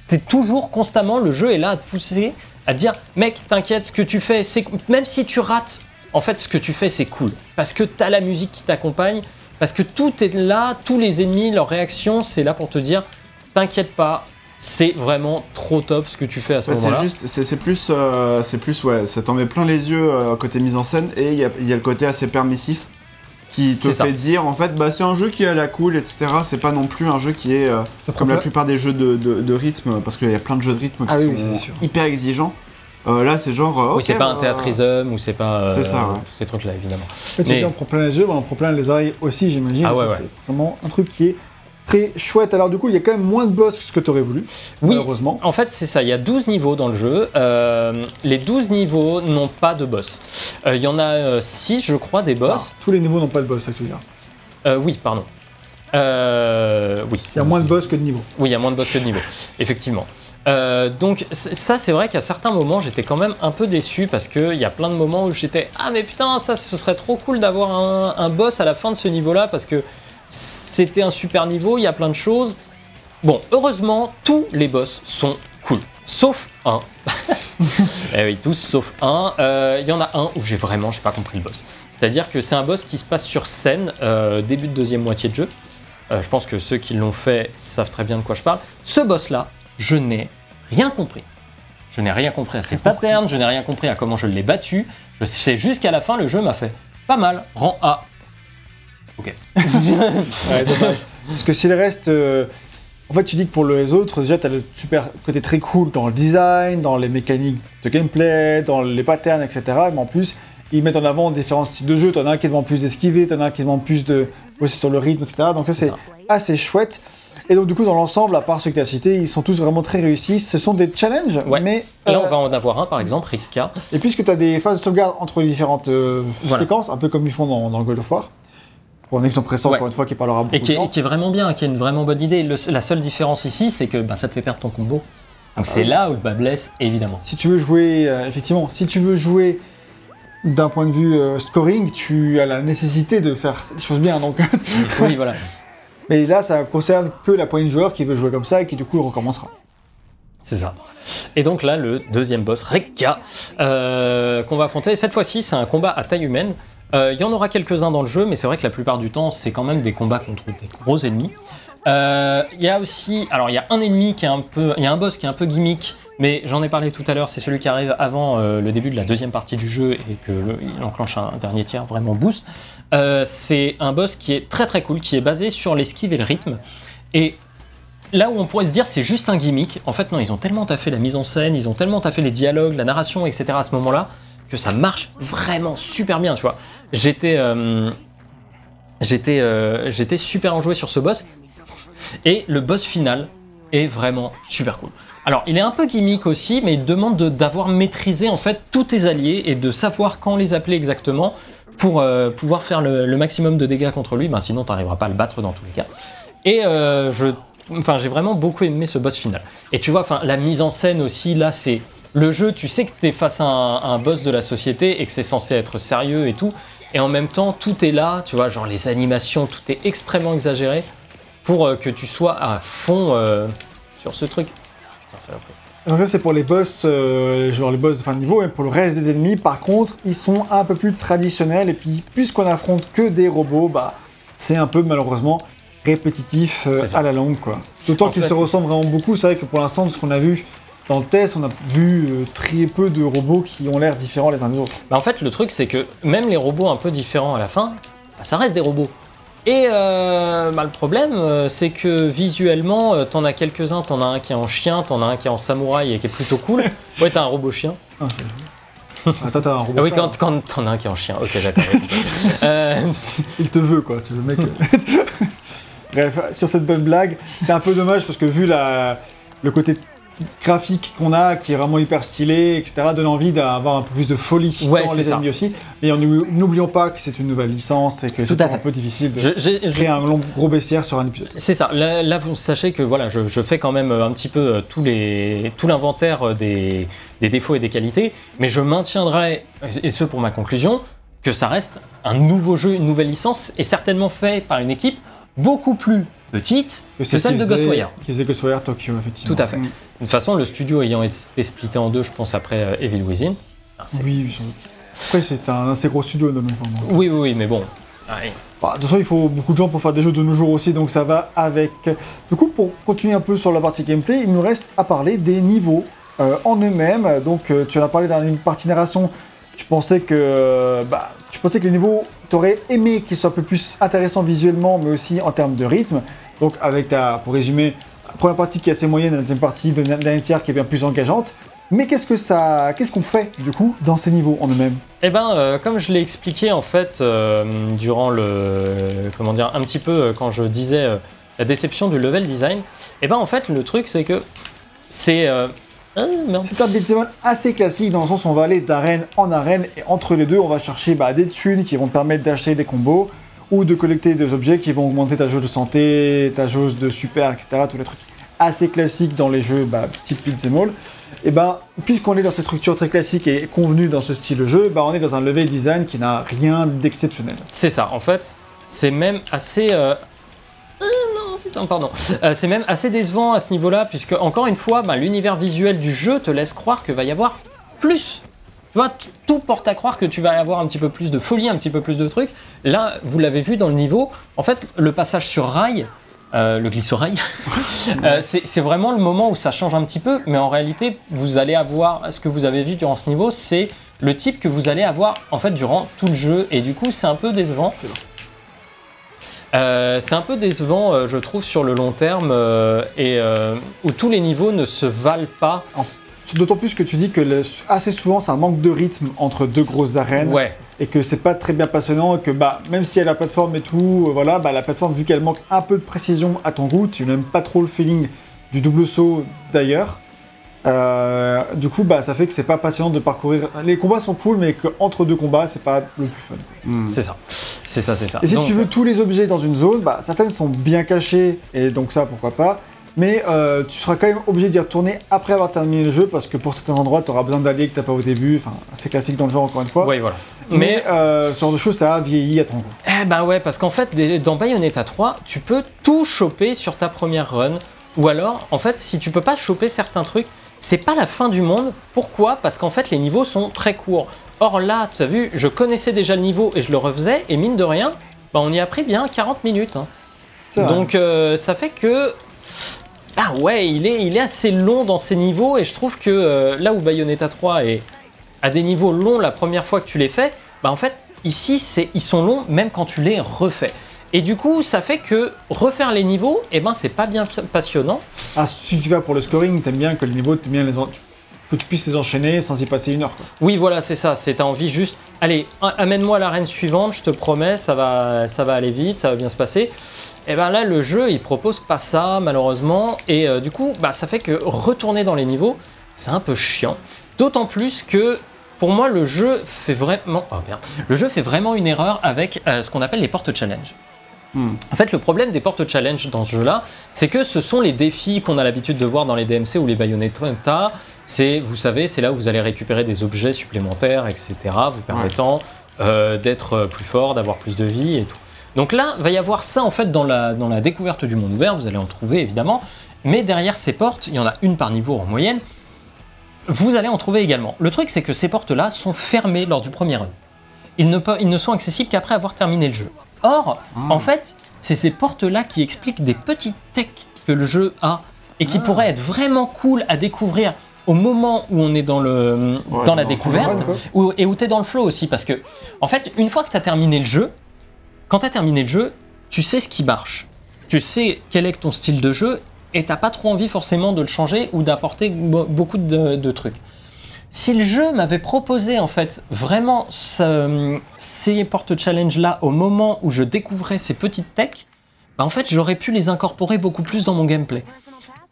t'es toujours constamment, le jeu est là à te pousser, à te dire, mec, t'inquiète, ce que tu fais, c'est même si tu rates, en fait, ce que tu fais, c'est cool. Parce que t'as la musique qui t'accompagne, parce que tout est là, tous les ennemis, leurs réactions, c'est là pour te dire, t'inquiète pas, c'est vraiment trop top ce que tu fais à ce moment-là. c'est juste, c'est c'est plus, euh, c'est plus, ouais, ça t'en met plein les yeux euh, côté mise en scène et il y y a le côté assez permissif qui te ça. fait dire en fait, bah c'est un jeu qui est à la cool, etc. C'est pas non plus un jeu qui est euh, comme la plupart des jeux de, de- de rythme, parce qu'il y a plein de jeux de rythme qui Ah oui, sont hyper exigeants. Euh, là, c'est genre. euh, Oui, ok, c'est pas un bah, théâtrisme ou c'est pas euh, C'est ça, ouais. tous ces trucs-là, évidemment. En fait, tu Mais- dis, on prend plein les yeux, on prend plein les oreilles aussi, j'imagine. Ah Ça, ouais, ouais. C'est forcément un truc qui est très chouette. Alors du coup, il y a quand même moins de boss que ce que tu aurais voulu, Oui. malheureusement. En fait, c'est ça, il y a 12 niveaux dans le jeu. Euh, les 12 niveaux n'ont pas de boss. Euh, Il y en a 6, je crois, des boss. Tous les niveaux n'ont pas de boss, c'est ce que tu veux dire. Euh, oui, pardon. Euh, oui. Il y a moins de boss que de niveaux. Oui, il y a moins de boss que de niveaux, effectivement. Euh, donc ça c'est vrai qu'à certains moments j'étais quand même un peu déçu parce qu'il y a plein de moments où j'étais ah mais putain ça ce serait trop cool d'avoir un, un boss à la fin de ce niveau là parce que c'était un super niveau, il y a plein de choses. Bon heureusement tous les boss sont cool, sauf un. eh oui tous sauf un. Euh, Il y en a un où j'ai vraiment j'ai pas compris le boss. C'est-à-dire que c'est un boss qui se passe sur scène euh, début de deuxième moitié de jeu. Euh, je pense que ceux qui l'ont fait savent très bien de quoi je parle. Ce boss-là, je n'ai rien compris. Je n'ai rien compris à ses patterns, je n'ai rien compris à comment je l'ai battu. Je sais jusqu'à la fin, le jeu m'a fait pas mal, rang A. Ok. Ouais, dommage. Parce que si le reste. euh, En fait, tu dis que pour les autres, déjà, tu as le super côté très cool dans le design, dans les mécaniques de gameplay, dans les patterns, etc. Mais en plus, ils mettent en avant différents styles de jeu. T'en as un qui demande plus d'esquiver, t'en as un qui demande plus de aussi sur le rythme, etc. Donc ça, C'est assez chouette. Et donc, du coup, dans l'ensemble, à part ceux que tu as cités, ils sont tous vraiment très réussis. Ce sont des challenges, Ouais. mais. Là, euh, on va en avoir un, par exemple, Rika. Et puisque tu as des phases de sauvegarde entre les différentes euh, Voilà. séquences, un peu comme ils font dans, dans God of War, pour un exemple récent, Ouais. encore une fois, qui parlera beaucoup Et qui, de gens. est, qui est vraiment bien, qui est une vraiment bonne idée. Le- la seule différence ici, c'est que bah, ça te fait perdre ton combo. Donc c'est là où le bas blesse, évidemment. Si tu veux jouer, euh, effectivement, si tu veux jouer d'un point de vue euh, scoring, tu as la nécessité de faire des choses bien. Donc, oui, voilà. mais là, ça concerne que la poignée de joueurs qui veut jouer comme ça et qui du coup recommencera. C'est ça. Et donc là, le deuxième boss, Rekka, euh, qu'on va affronter. Cette fois-ci, c'est un combat à taille humaine. Euh, Il y en aura quelques-uns dans le jeu, mais c'est vrai que la plupart du temps, c'est quand même des combats contre des gros ennemis. Euh, Il y a aussi, alors il y a un ennemi qui est un peu, il y a un boss qui est un peu gimmick, mais j'en ai parlé tout à l'heure. C'est celui qui arrive avant euh, le début de la deuxième partie du jeu et que le- il enclenche un dernier tiers vraiment boost. C'est un boss qui est très très cool, qui est basé sur l'esquive et le rythme. Et là où on pourrait se dire c'est juste un gimmick, en fait non, ils ont tellement taffé la mise en scène, ils ont tellement taffé les dialogues, la narration, etc. à ce moment-là, que ça marche vraiment super bien, tu vois. J'étais euh, j'étais euh, j'étais super enjoué sur ce boss, et le boss final est vraiment super cool. Alors, il est un peu gimmick aussi, mais il demande de- d'avoir maîtrisé en fait tous tes alliés et de savoir quand les appeler exactement pour euh, pouvoir faire le, maximum de dégâts contre lui. Ben, sinon, tu n'arriveras pas à le battre dans tous les cas. Et j'ai vraiment beaucoup aimé ce boss final. Et tu vois, la mise en scène aussi, là, c'est le jeu. Tu sais que tu es face à un boss de la société et que c'est censé être sérieux et tout. Et en même temps, tout est là, tu vois, genre les animations, tout est extrêmement exagéré pour euh, que tu sois à fond euh, sur ce truc. Putain, ça. Donc ça, c'est pour les boss, euh, genre les boss de fin de niveau, et pour le reste des ennemis, par contre, ils sont un peu plus traditionnels, et puis puisqu'on affronte que des robots, bah, c'est un peu malheureusement répétitif euh, à la longue, quoi. D'autant qu'ils se ressemblent vraiment beaucoup, c'est vrai que pour l'instant, de ce qu'on a vu dans le test, on a vu euh, très peu de robots qui ont l'air différents les uns des autres. Bah, en fait, le truc, c'est que même les robots un peu différents à la fin, bah, ça reste des robots. Et euh, bah, le problème, euh, c'est que visuellement, euh, t'en as quelques-uns. T'en as un qui est en chien, t'en as un qui est en samouraï et qui est plutôt cool. ouais, t'as un robot chien. Attends, t'as un robot. Ah oui, quand, quand t'en as un qui est en chien. Ok, d'accord. euh, Il te veut, quoi. Tu veux le mec. Bref, sur cette bonne blague, c'est un peu dommage parce que vu la, le côté graphique qu'on a, qui est vraiment hyper stylé, etc., donne envie d'avoir un peu plus de folie Ouais, dans les ennemis aussi. Mais on- n'oublions pas que c'est une nouvelle licence et que c'est un peu difficile de je- créer un long, gros bestiaire sur un épisode. C'est ça. Là, là, vous sachez que voilà, je, je fais quand même euh, un petit peu euh, tous les, tout l'inventaire euh, des, des défauts et des qualités, mais je maintiendrai, et ce pour ma conclusion, que ça reste un nouveau jeu, une nouvelle licence, et certainement fait par une équipe beaucoup plus petite que, c'est celle ce de Ghostwire. Qui faisait Ghostwire Tokyo, effectivement. Tout à fait. Mm. De toute façon, le studio ayant été splitté en deux, je pense, après euh, Evil Within. C'est- Oui. Après, c'est un assez gros studio, de même oui, oui, oui, mais bon. Ouais. Bah, de toute façon, il faut beaucoup de gens pour faire des jeux de nos jours aussi, donc ça va avec. Du coup, pour continuer un peu sur la partie gameplay, il nous reste à parler des niveaux euh, en eux-mêmes. Donc, euh, tu en as parlé dans une partie narration. Tu pensais que, bah, tu pensais que les niveaux, t'aurais aimé qu'ils soient un peu plus intéressants visuellement, mais aussi en termes de rythme. Donc, avec ta, pour résumer, première partie qui est assez moyenne, la deuxième partie, de la dernière tiers qui est bien plus engageante. Mais qu'est-ce que ça, qu'est-ce qu'on fait du coup dans ces niveaux en eux-mêmes? Eh ben, euh, comme je l'ai expliqué en fait euh, durant le, comment dire, un petit peu euh, quand je disais la déception du level design. Eh ben, en fait, le truc c'est que c'est ah. C'est un beat'em assez classique dans le sens où on va aller d'arène en arène et entre les deux on va chercher bah, des thunes qui vont te permettre d'acheter des combos ou de collecter des objets qui vont augmenter ta jauge de santé, ta jauge de super, etc. Tous les trucs assez classiques dans les jeux bah, type beat'em all. Et ben puisqu'on est dans cette structure très classique et convenue dans ce style de jeu, bah, on est dans un level design qui n'a rien d'exceptionnel. C'est ça. En fait, c'est même assez. euh, ah, putain, pardon. Euh, c'est même assez décevant à ce niveau-là, puisque encore une fois, bah, l'univers visuel du jeu te laisse croire que va y avoir plus. Tu vois, tout porte à croire que tu vas avoir un petit peu plus de folie, un petit peu plus de trucs. Là, vous l'avez vu dans le niveau, en fait, le passage sur rail, euh, le glissorail, euh, c'est c'est vraiment le moment où ça change un petit peu, mais en réalité, vous allez avoir, ce que vous avez vu durant ce niveau, c'est le type que vous allez avoir en fait durant tout le jeu, et du coup, c'est un peu décevant. Euh, c'est un peu décevant, euh, je trouve, sur le long terme, euh, et euh, où tous les niveaux ne se valent pas. D'autant plus que tu dis que le- assez souvent c'est un manque de rythme entre deux grosses arènes. Ouais, et que c'est pas très bien passionnant et que bah même si elle a la plateforme et tout, euh, voilà, bah la plateforme vu qu'elle manque un peu de précision à ton goût, tu n'aimes pas trop le feeling du double saut d'ailleurs. Euh, du coup bah ça fait que c'est pas passionnant de parcourir. Les combats sont cool mais qu'entre deux combats c'est pas le plus fun. Hmm. c'est ça. C'est ça, c'est ça. Et si Donc, tu veux tous les objets dans une zone, bah certaines sont bien cachées et donc ça pourquoi pas. Mais euh, tu seras quand même obligé d'y retourner après avoir terminé le jeu parce que pour certains endroits tu auras besoin d'alliés que t'as pas au début. Enfin c'est classique dans le genre encore une fois. Ouais, voilà. Mais Mais, euh, ce genre de choses ça a vieilli à ton goût. eh ben ouais, parce qu'en fait, dans Bayonetta 3, tu peux tout choper sur ta première run. Ou alors, en fait, si tu peux pas choper certains trucs, c'est pas la fin du monde. Pourquoi? Parce qu'en fait, les niveaux sont très courts. Or là, tu as vu, je connaissais déjà le niveau et je le refaisais, et mine de rien, bah, on y a pris bien 40 minutes. hein. Donc euh, ça fait que ah ouais, il est, il est assez long dans ses niveaux et je trouve que euh, là où Bayonetta 3 est à des niveaux longs la première fois que tu les fais, bah en fait ici ils sont longs même quand tu les refais. Et du coup, ça fait que refaire les niveaux, eh ben c'est pas bien passionnant. Ah, si tu vas pour le scoring, t'aimes bien que les niveaux, t'aimes bien les en- que tu puisses les enchaîner sans y passer une heure. Quoi. Oui, voilà, c'est ça. C'est t'as envie juste, allez, amène-moi à l'arène suivante. Je te promets, ça va, ça va aller vite, ça va bien se passer. Et ben là, le jeu, il propose pas ça malheureusement, et euh, du coup, bah ça fait que retourner dans les niveaux, c'est un peu chiant. D'autant plus que pour moi, le jeu fait vraiment, oh merde, le jeu fait vraiment une erreur avec euh, ce qu'on appelle les portes challenge. Hmm. En fait, le problème des portes challenge dans ce jeu-là, c'est que ce sont les défis qu'on a l'habitude de voir dans les DMC ou les Bayonetta. C'est, vous savez, c'est là où vous allez récupérer des objets supplémentaires, etc., vous permettant euh, d'être euh, plus fort, d'avoir plus de vie et tout. Donc là, va y avoir ça en fait dans la, dans la découverte du monde ouvert, vous allez en trouver évidemment, mais derrière ces portes, il y en a une par niveau en moyenne, vous allez en trouver également. Le truc, c'est que ces portes-là sont fermées lors du premier run. Ils ne, peuvent- ils ne sont accessibles qu'après avoir terminé le jeu. Or, en fait, c'est ces portes-là qui expliquent des petites techs que le jeu a et qui pourraient être vraiment cool à découvrir au moment où on est dans, le, Ouais, dans la dans découverte et où tu es dans le flow aussi. Parce que, en fait, une fois que tu as terminé le jeu, quand tu as terminé le jeu, tu sais ce qui marche. Tu sais quel est ton style de jeu et t'as pas trop envie forcément de le changer ou d'apporter beaucoup de, de trucs. Si le jeu m'avait proposé en fait vraiment ce- ces porte challenge là au moment où je découvrais ces petites techs, bah en fait j'aurais pu les incorporer beaucoup plus dans mon gameplay.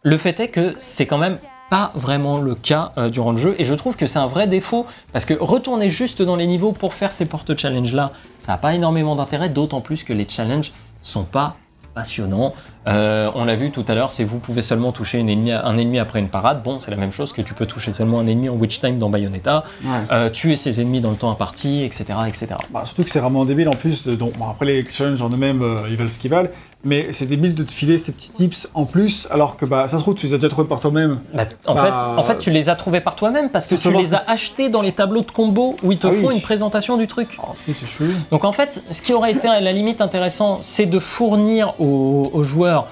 Le fait est que c'est quand même pas vraiment le cas euh, durant le jeu et je trouve que c'est un vrai défaut parce que retourner juste dans les niveaux pour faire ces porte challenge là, ça n'a pas énormément d'intérêt, d'autant plus que les challenges sont pas passionnants. Euh, on l'a vu tout à l'heure, c'est vous pouvez seulement toucher une ennemi- un ennemi après une parade. Bon, c'est la même chose que tu peux toucher seulement un ennemi en witch time dans Bayonetta, Ouais. euh, tuer ses ennemis dans le temps imparti, etc., etc. Bah, surtout que c'est vraiment débile en plus. De, donc, bon, après les challenges en eux-mêmes, euh, ils valent ce qu'ils valent. Mais c'est débile de te filer ces petits tips en plus, alors que bah, ça se trouve, tu les as déjà trouvés par toi-même. Bah, en, Bah, fait, en fait, tu les as trouvés par toi-même parce que tu les as achetés dans les tableaux de combo où ils te Ah font oui. une présentation du truc. Coup, c'est chelou. Donc en fait, ce qui aurait été à la limite intéressant, c'est de fournir aux, aux joueurs,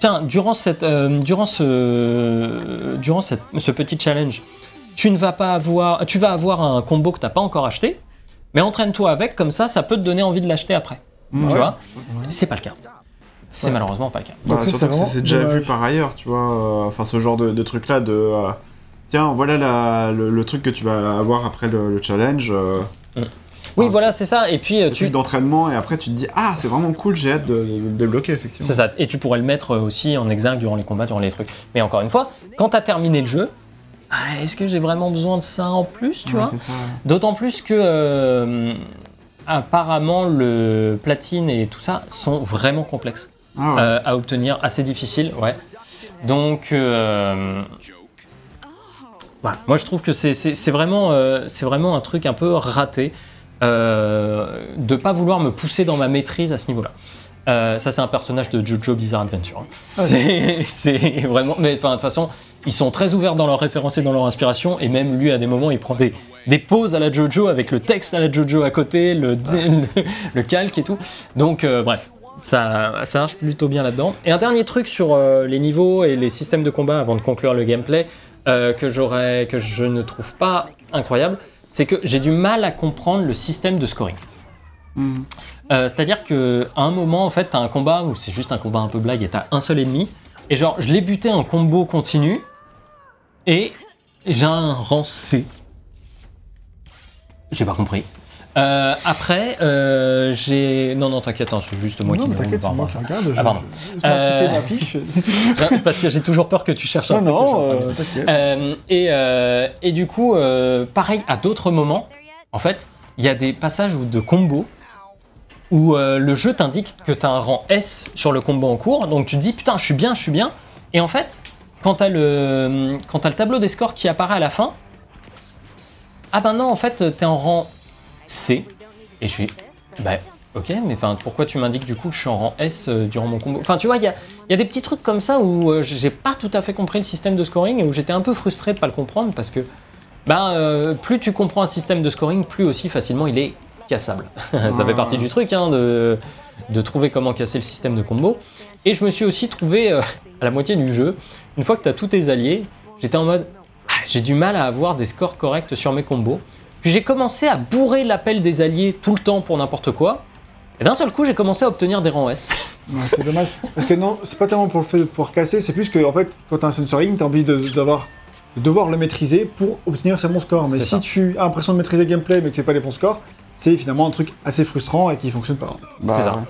tiens, durant, cette, euh, durant, ce, durant cette- ce petit challenge, tu ne vas pas avoir, tu vas avoir un combo que tu n'as pas encore acheté, mais entraîne-toi avec, comme ça, ça peut te donner envie de l'acheter après. Tu Ouais. vois C'est pas le cas. C'est Ouais. malheureusement pas le cas. Bah, ça, surtout c'est que c'est déjà dommage. vu par ailleurs, tu vois. euh, Enfin, ce genre de, de truc-là de. euh, tiens, voilà la- le, le truc que tu vas avoir après le, le challenge. euh, Oui, Ah, voilà, c'est ça. Et puis le tu, truc d'entraînement, et après tu te dis, ah, c'est vraiment cool, j'ai hâte de, de- de le débloquer, effectivement. C'est ça. Et tu pourrais le mettre aussi en exergue durant les combats, durant les trucs. Mais encore une fois, quand tu as terminé le jeu, ah, est-ce que j'ai vraiment besoin de ça en plus, tu Ouais, vois. D'autant plus que euh, apparemment le platine et tout ça sont vraiment complexes Ah ouais. euh, à obtenir, assez difficiles, ouais. Donc euh, voilà. moi je trouve que c'est vraiment, euh, c'est vraiment un truc un peu raté euh, de pas vouloir me pousser dans ma maîtrise à ce niveau-là. Ça c'est un personnage de Jojo Bizarre Adventure. hein. C'est- C'est vraiment, mais de toute façon ils sont très ouverts dans leur référence et dans leur inspiration et même lui à des moments il prend des, des pauses à la Jojo avec le texte à la Jojo à côté, le, le, le calque et tout. Donc euh, bref, ça, ça marche plutôt bien là-dedans. Et un dernier truc sur euh, les niveaux et les systèmes de combat avant de conclure le gameplay euh, que j'aurais, que je ne trouve pas incroyable, c'est que j'ai du mal à comprendre le système de scoring. Mhm. Euh, C'est-à-dire que à un moment, en fait, t'as un combat où c'est juste un combat un peu blague et t'as un seul ennemi. Et genre, je l'ai buté en combo continu et j'ai un rang C. J'ai pas compris. Euh, après, euh, j'ai. Non, non, t'inquiète, hein, c'est juste moi non, qui me t'inquiète, c'est moi qui regarde. Je, Ah, pardon. je, Euh, ma fiche. Parce que j'ai toujours peur que tu cherches un non, truc. non, t'inquiète. Et, et du coup, pareil, à d'autres moments, en fait, il y a des passages où- de combos où le jeu t'indique que tu as un rang S sur le combo en cours, donc tu te dis putain, je suis bien, je suis bien. Et en fait, quand tu as, le quand t'as le tableau des scores qui apparaît à la fin, ah ben non, en fait, tu es en rang C. Et je suis, bah ok, mais enfin, pourquoi tu m'indiques du coup que je suis en rang S euh, durant mon combo? Enfin, tu vois, il y a, il y a des petits trucs comme ça où euh, j'ai pas tout à fait compris le système de scoring et où j'étais un peu frustré de pas le comprendre parce que euh, plus tu comprends un système de scoring, plus aussi facilement il est cassable. ça fait partie du truc hein, de, de trouver comment casser le système de combo. Et je me suis aussi trouvé euh, à la moitié du jeu, une fois que tu as tous tes alliés, j'étais en mode ah, j'ai du mal à avoir des scores corrects sur mes combos. Puis j'ai commencé à bourrer l'appel des alliés tout le temps pour n'importe quoi. Et d'un seul coup, j'ai commencé à obtenir des rangs S. Ouais, c'est dommage. Parce que non, c'est pas tellement pour le fait de pouvoir casser, c'est plus que, en fait, quand t'as un censoring, t'as envie de, d'avoir, de devoir le maîtriser pour obtenir ces bons scores. Mais C'est si ça. tu as l'impression de maîtriser le gameplay mais que tu fais pas les bons scores, c'est finalement un truc assez frustrant et qui fonctionne pas. en fait. Bah, c'est ça.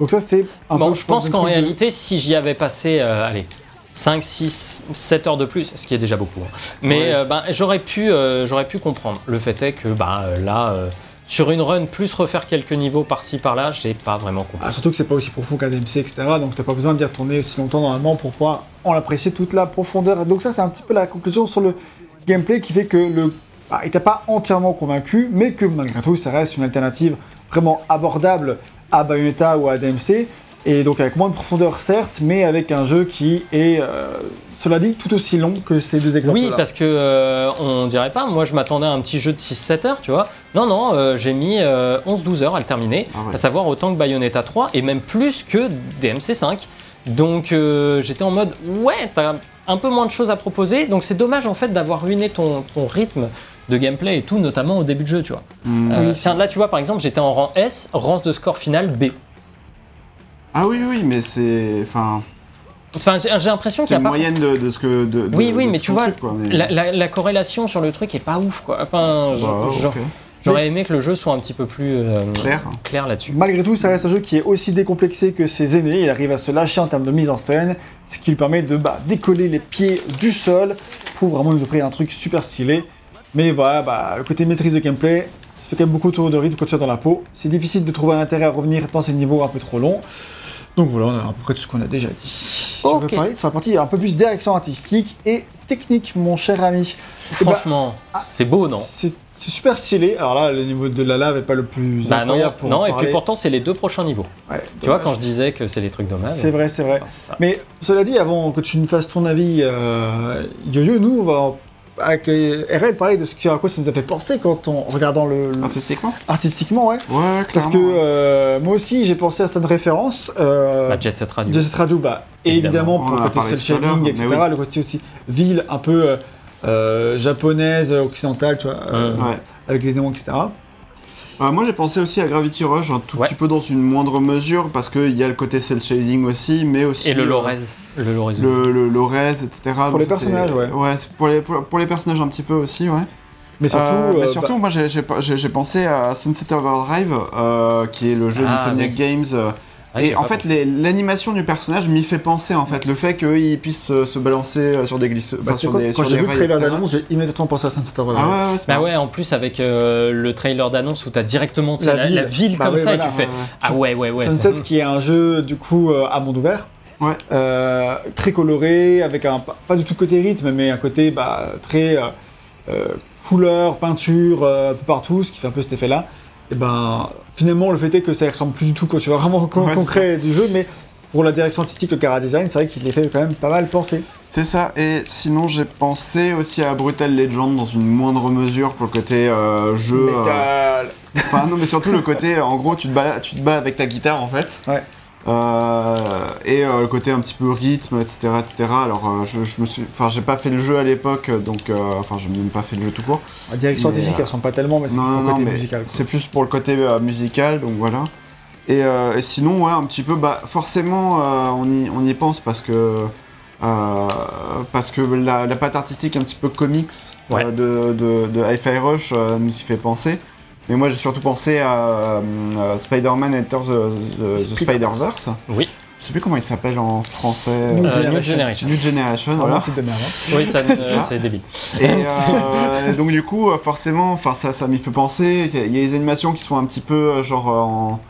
Donc ça, c'est un Bon, peu, je pense qu'en de- réalité, si j'y avais passé, euh, allez, 5, 6, 7 heures de plus, ce qui est déjà beaucoup, hein, mais Ouais. euh, ben, j'aurais pu, euh, j'aurais pu comprendre. Le fait est que bah, euh, là, euh, sur une run, plus refaire quelques niveaux par-ci par-là, j'ai pas vraiment compris. Ah, surtout que c'est pas aussi profond qu'un DMC, etc. Donc t'as pas besoin d'y retourner aussi longtemps normalement pour pouvoir en apprécier toute la profondeur. Donc ça, c'est un petit peu la conclusion sur le gameplay qui fait que le. Ah, il t'a pas entièrement convaincu, mais que malgré tout, ça reste une alternative vraiment abordable à Bayonetta ou à DMC. Et donc avec moins de profondeur certes, mais avec un jeu qui est, euh, cela dit, tout aussi long que ces deux exemples. Oui, parce que euh, on dirait pas. Moi, je m'attendais à un petit jeu de 6-7 heures, tu vois. Non, non, euh, j'ai mis euh, 11-12 heures à le terminer, Ah ouais. à savoir autant que Bayonetta 3 et même plus que DMC 5. Donc, euh, j'étais en mode ouais, t'as un peu moins de choses à proposer. Donc, c'est dommage en fait d'avoir ruiné ton, ton rythme de gameplay et tout, notamment au début de jeu, tu vois. Mm. Euh, Oui. tiens, là, tu vois, par exemple, j'étais en rang S, rang de score final B. Ah oui, oui, mais c'est. Enfin, Enfin, j'ai l'impression qu'il y a moyenne de, de ce que. De, de- Oui, oui, de mais tu vois, truc, quoi, mais- La, la- la corrélation sur le truc est pas ouf, quoi. Enfin, Bah, j'aurais aimé que le jeu soit un petit peu plus euh, Clair. clair là-dessus. Malgré tout, ça reste un jeu qui est aussi décomplexé que ses aînés. Il arrive à se lâcher en termes de mise en scène, ce qui lui permet de bah, décoller les pieds du sol pour vraiment nous offrir un truc super stylé. Mais voilà, bah, le côté maîtrise de gameplay, ça fait quand même beaucoup de tours de rythme quand tu es dans la peau. C'est difficile de trouver un intérêt à revenir dans ces niveaux un peu trop longs. Donc voilà, on a à peu près tout ce qu'on a déjà dit. Tu Ok. veux parler sur la partie un peu plus direction artistique et technique, mon cher ami. Eh bah, Franchement, c'est beau, non c'est super stylé. Alors là, le niveau de la lave est pas le plus Bah non, incroyable pour en non et puis pourtant c'est les deux prochains niveaux. Ouais, Tu vois, quand je disais que c'est les trucs dommages. C'est vrai, c'est vrai. ça. Mais cela dit, avant que tu nous fasses ton avis, euh, Yo-Yo, nous, on va RL parler de ce à quoi ça nous a fait penser quand on regardant le, le- Artistiquement artistiquement, ouais. Ouais, Parce clairement. que euh, moi aussi, j'ai pensé à cette référence. Euh, Bah, Jet Set Radio. Jet Set Radio, bah, et évidemment, Évidemment. pour le a côté cel shading, etc., oui. le côté aussi ville, un peu euh, euh, japonaise, occidentale, tu vois, euh. Ouais. avec les noms, etc. Euh, moi j'ai pensé aussi à Gravity Rush un tout Ouais. petit peu dans une moindre mesure parce qu'il y a le côté cel shading aussi, mais aussi Et le euh, Lorez. Le Lorez. le, le Lorez, etc. Pour les personnages, ouais. Ouais, c'est pour les, pour, pour les personnages un petit peu aussi, ouais. Mais surtout, Euh, mais euh, surtout bah, moi j'ai- j'ai j'ai- j'ai pensé à Sunset Overdrive, euh, qui est le jeu Ah, d'Insomniac oui. Games. euh, Ah, et en fait, l'animation du personnage m'y fait penser en fait, le fait qu'il puisse se balancer sur des glisses, bah, sur quoi, des, quand sur j'ai des vu le trailer etc. d'annonce, j'ai immédiatement pensé à Sunset Overdrive. Ah ouais, Bah ouais, en plus avec euh, le trailer d'annonce où t'as directement La la, ville. la ville Bah comme ouais, ça voilà. et tu fais. Ah ouais, ouais, ouais. Sunset qui est un jeu du coup euh, à monde ouvert, Ouais. Euh, très coloré, avec un pas du tout côté rythme, mais un côté bah, très euh, euh, couleur, peinture, un peu partout, ce qui fait un peu cet effet-là. Et ben finalement le fait est que ça ressemble plus du tout quand tu vois vraiment au Ouais, concret du jeu, mais pour la direction artistique, le cara design, c'est vrai qu'il les fait quand même pas mal penser. C'est ça, et sinon j'ai pensé aussi à Brutal Legend dans une moindre mesure pour le côté euh, jeu. euh, Métal. Enfin non mais surtout le côté en gros tu te bats, tu te bats avec ta guitare en fait. Ouais. Euh, et euh, le côté un petit peu rythme, etc. etc. Alors euh, je, je me suis. Enfin j'ai pas fait le jeu à l'époque, donc euh, enfin j'ai même pas fait le jeu tout court. La direction Mais, artistique, elle ressemble pas tellement, mais c'est Non, pour le côté musical. c'est plus pour le côté musical, donc voilà. Et, euh, et sinon, ouais, un petit peu, bah, forcément, euh, on, y, on y pense parce que, euh, parce que la, la patte artistique un petit peu comics Ouais. euh, de, de, de Hi-Fi Rush euh, nous y fait penser. Mais moi, j'ai surtout pensé à euh, Spider-Man Enter the, the- the Spider-Verse. Oui. Je sais plus comment il s'appelle en français. New Euh, Generation. New Generation. New voilà. hein. Oui, ça, euh, c'est débile. Et euh, donc du coup, forcément, enfin ça, ça m'y fait penser. Il y, a- il y a des animations qui sont un petit peu genre euh, en,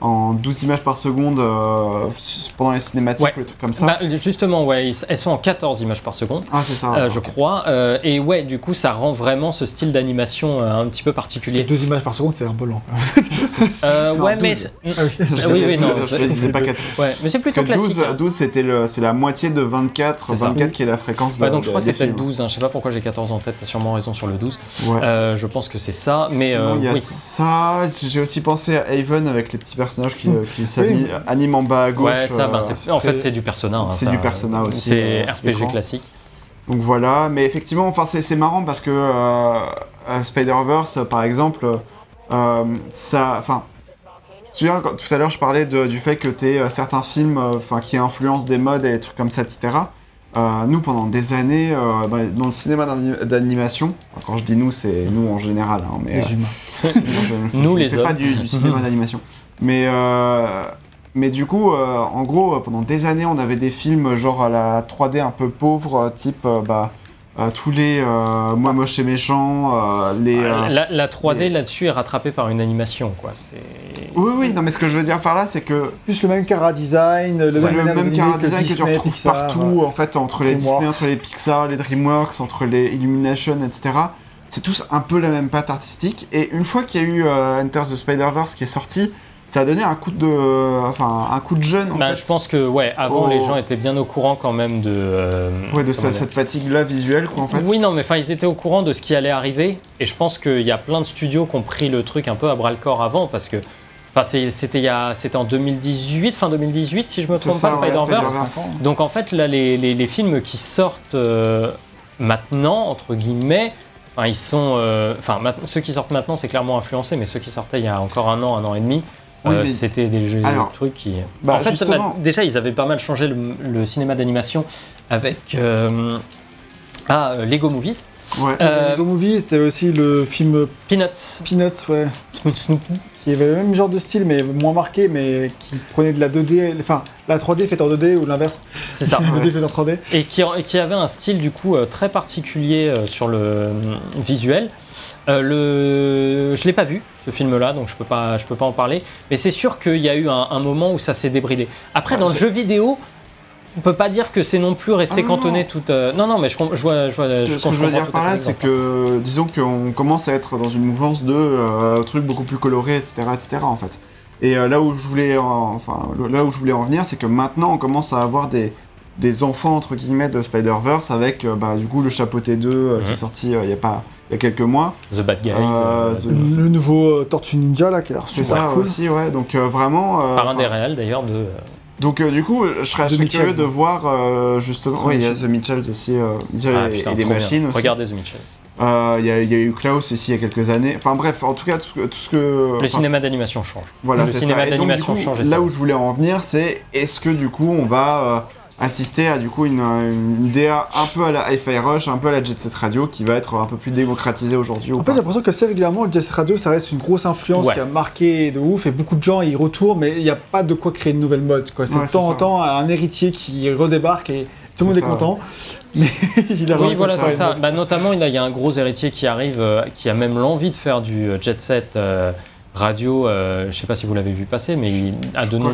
en 12 images par seconde euh, pendant les cinématiques Ouais. ou des trucs comme ça. Bah, justement, ouais, elles sont en 14 images par seconde. ah c'est ça. euh, je crois. Euh, et ouais, du coup, ça rend vraiment ce style d'animation euh, un petit peu particulier. Deux images par seconde, c'est un peu lent. Euh, Non, ouais, mais 12. Je Ah oui, disais oui, non, 12, je c'est- disais pas 4. ouais, mais c'est Parce plutôt que 12, classique. hein. 12 c'était le, c'est la moitié de 24, C'est ça. 24 qui est la fréquence de Ouais, donc je crois que c'est peut-être films. 12. hein. Je sais pas pourquoi j'ai 14 en tête. T'as sûrement raison sur le 12. Ouais. Euh, je pense que c'est ça. Mais euh, il y a oui. ça. J'ai aussi pensé à Haven avec les petits personnages qui, euh, qui Oui. en bas à gauche. Ouais, ça, ben, euh, c'est- en très- fait, c'est du Persona. hein, c'est ça. du Persona aussi, C'est euh, RPG typiquement. classique. Donc voilà, mais effectivement, enfin c'est c'est marrant parce que euh, euh, Spider-Verse, euh, par exemple, euh, ça, enfin, tu vois, quand- tout à l'heure je parlais de- du fait que tu certains films, euh, enfin, qui influencent des modes et des trucs comme ça, etc. Euh, nous, pendant des années, euh, dans, les- dans le cinéma d'ani- d'animation, quand je dis nous, c'est nous en général, hein, mais Les humains. moi, je, Nous, je les pas hommes. du, du cinéma d'animation. Mais, euh, mais du coup, euh, en gros, euh, pendant des années, on avait des films genre à la 3D un peu pauvre, type euh, bah, euh, tous les euh, Moi moche et méchant, euh, les. euh, La, la 3D les- là-dessus est rattrapée par une animation, quoi. Oui, oui, non, mais ce que je veux dire par là, c'est que Plus le même cara design, le c'est même, le même d'animer cara que design que tu retrouves Pixar, partout, en fait, entre les DreamWorks. Disney, entre les Pixar, les DreamWorks, entre les Illumination, etc. C'est tous un peu la même patte artistique. Et une fois qu'il y a eu euh, Enter the Spider-Verse qui est sorti, ça a donné un coup de, enfin, un coup de jeune. En Bah, fait. je pense que, ouais, avant, Oh. les gens étaient bien au courant quand même de. euh, Ouais, de ça- cette fatigue-là visuelle, quoi, en fait. Oui, non, mais enfin, ils étaient au courant de ce qui allait arriver. Et je pense qu'il y a plein de studios qui ont pris le truc un peu à bras le corps avant parce que. Enfin, c'était il y a- c'était en 2018, fin 2018, si je me trompe ça, pas, Spider-Verse. Donc en fait, là, les, les- les films qui sortent euh, maintenant, entre guillemets, enfin, ils sont. euh, Enfin, ceux qui sortent maintenant, c'est clairement influencé, mais ceux qui sortaient il y a encore un an, un an et demi, Oui, Euh, mais- C'était des jeux, Alors, des trucs qui. bah, en fait, justement- déjà, ils avaient pas mal changé le, le cinéma d'animation avec euh, ah, euh, Lego Movies, Ouais. Euh, Lego Movie, c'était aussi le film Peanuts, Peanuts, ouais. Snoopy. Qui avait le même genre de style, mais moins marqué, mais qui prenait de la 2D, enfin, la 3D faite en 2D ou l'inverse. C'est ça. La 2D faite en 3D. et qui, et qui avait un style du coup très particulier sur le visuel. Euh, le... Je l'ai pas vu ce film-là, donc je peux pas, je peux pas en parler. Mais c'est sûr qu'il y a eu un, un moment où ça s'est débridé. Après, dans le jeu vidéo, on peut pas dire que c'est non plus resté Ah cantonné non. toute. euh, Non, non, mais je, com- je vois, je vois. Ce que, je, ce que je veux dire tout par là, c'est que disons qu'on commence à être dans une mouvance de euh, trucs beaucoup plus colorés, etc., etc. En fait. Et euh, là où je voulais, en- enfin, là où je voulais en venir, c'est que maintenant on commence à avoir des des enfants entre guillemets de Spider-Verse avec euh, bah, du coup le Chapeauté 2 euh, qui Mhm. est sorti euh, il y a pas il y a quelques mois. The Bad Guys. Euh, euh, The- Le nouveau euh, Tortue Ninja, là, qui a l'air C'est super ça cool. aussi, ouais. Donc euh, vraiment. euh, par un des réels d'ailleurs de. Donc euh, du coup, je serais, curieux Mitchells. de voir euh, justement. The Oui, il y a Mitchells. The Mitchells aussi, euh, Mitchell Ah, et, putain, et des machines aussi. Regardez The Mitchell. Euh, Il y, a- il y a eu Klaus aussi il y a quelques années. Enfin bref, en tout cas, tout ce que. Tout ce que Le cinéma d'animation change. Voilà, le c'est cinéma d'animation change et Là ça. où je voulais en venir, c'est est-ce que du coup on va euh, assister à du coup une, une DA un peu à la Hi-Fi Rush, un peu à la Jet Set Radio, qui va être un peu plus démocratisée aujourd'hui ou En fait, j'ai l'impression que assez régulièrement, le Jazz Radio, ça reste une grosse influence Ouais. qui a marqué de ouf, et beaucoup de gens y retournent, mais il n'y a pas de quoi créer une nouvelle mode. quoi. C'est Ouais, de temps c'est en temps un héritier qui redébarque et tout le monde C'est est content. Mais il a Oui, voilà, c'est ça. Bah, notamment, il y a- il y a un gros héritier qui arrive, euh, qui a même l'envie de faire du euh, jet set euh, radio. euh, je sais pas si vous l'avez vu passer, mais il, à, de nombre-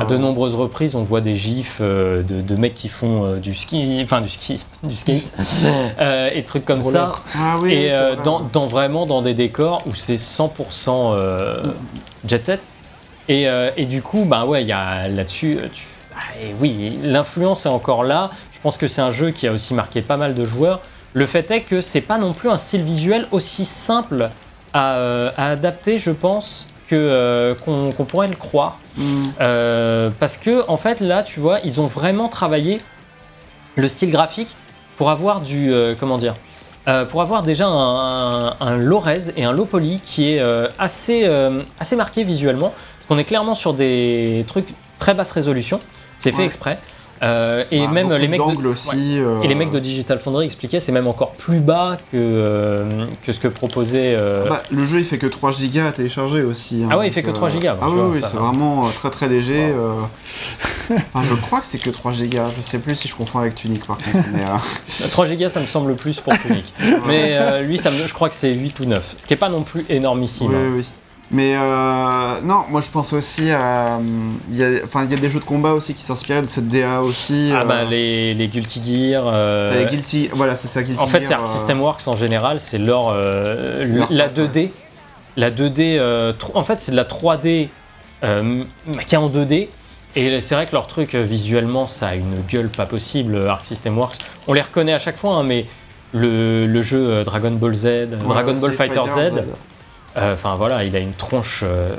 à nombreuses reprises, on voit des gifs euh, de, de mecs qui font euh, du ski, enfin du ski, du skate, et trucs comme ça. Ah oui, et vrai. dans, dans vraiment dans des décors où c'est 100% euh, jet set. Et, et du coup, bah ouais, il y a là-dessus. tu- bah, oui, l'influence est encore là. Je pense que c'est un jeu qui a aussi marqué pas mal de joueurs. Le fait est que c'est pas non plus un style visuel aussi simple à, euh, à adapter, je pense, que euh, qu'on pourrait le croire. Mm. Euh, parce que en fait là tu vois ils ont vraiment travaillé le style graphique pour avoir du comment dire pour avoir déjà un, un, et un low poly qui est assez assez marqué visuellement parce qu'on est clairement sur des trucs très basse résolution c'est fait exprès Euh, et Bah, même les mecs de, aussi. euh, et les mecs de Digital Foundry expliquaient c'est même encore plus bas que euh, que ce que proposait euh, Bah, le jeu il fait que 3 gigas à télécharger aussi. hein, Ah ouais, il fait que 3 gigas, Ah oui, oui, c'est va. vraiment très très léger. Enfin, je crois que c'est que 3 gigas. Je sais plus si je confonds avec Tunic par contre. mais, euh, 3 gigas, ça me semble plus pour Tunic. Mais lui, ça me- je crois que c'est 8 ou 9. Ce qui est pas non plus énormissime. Oui, hein. oui, oui. Mais euh, non, moi je pense aussi à. hum, Il y, a, enfin, il y a des jeux de combat aussi qui s'inspiraient de cette DA aussi. Ah euh, bah les, les Guilty Gear. euh, les Guilty. Voilà, c'est ça, Guilty en fait, c'est euh, System Works en général, c'est leur, euh, Leur la patte, 2D. La 2D, euh, tro- en fait, c'est de la 3D euh, qui est en 2D. Et c'est vrai que leur truc euh, visuellement, ça a une gueule pas possible. euh, Arc System Works, on les reconnaît à chaque fois, hein, mais le, le jeu euh, Dragon Ball Z, euh, ouais, Dragon Ball Fighter Z, Euh, Enfin voilà, il a une tronche euh,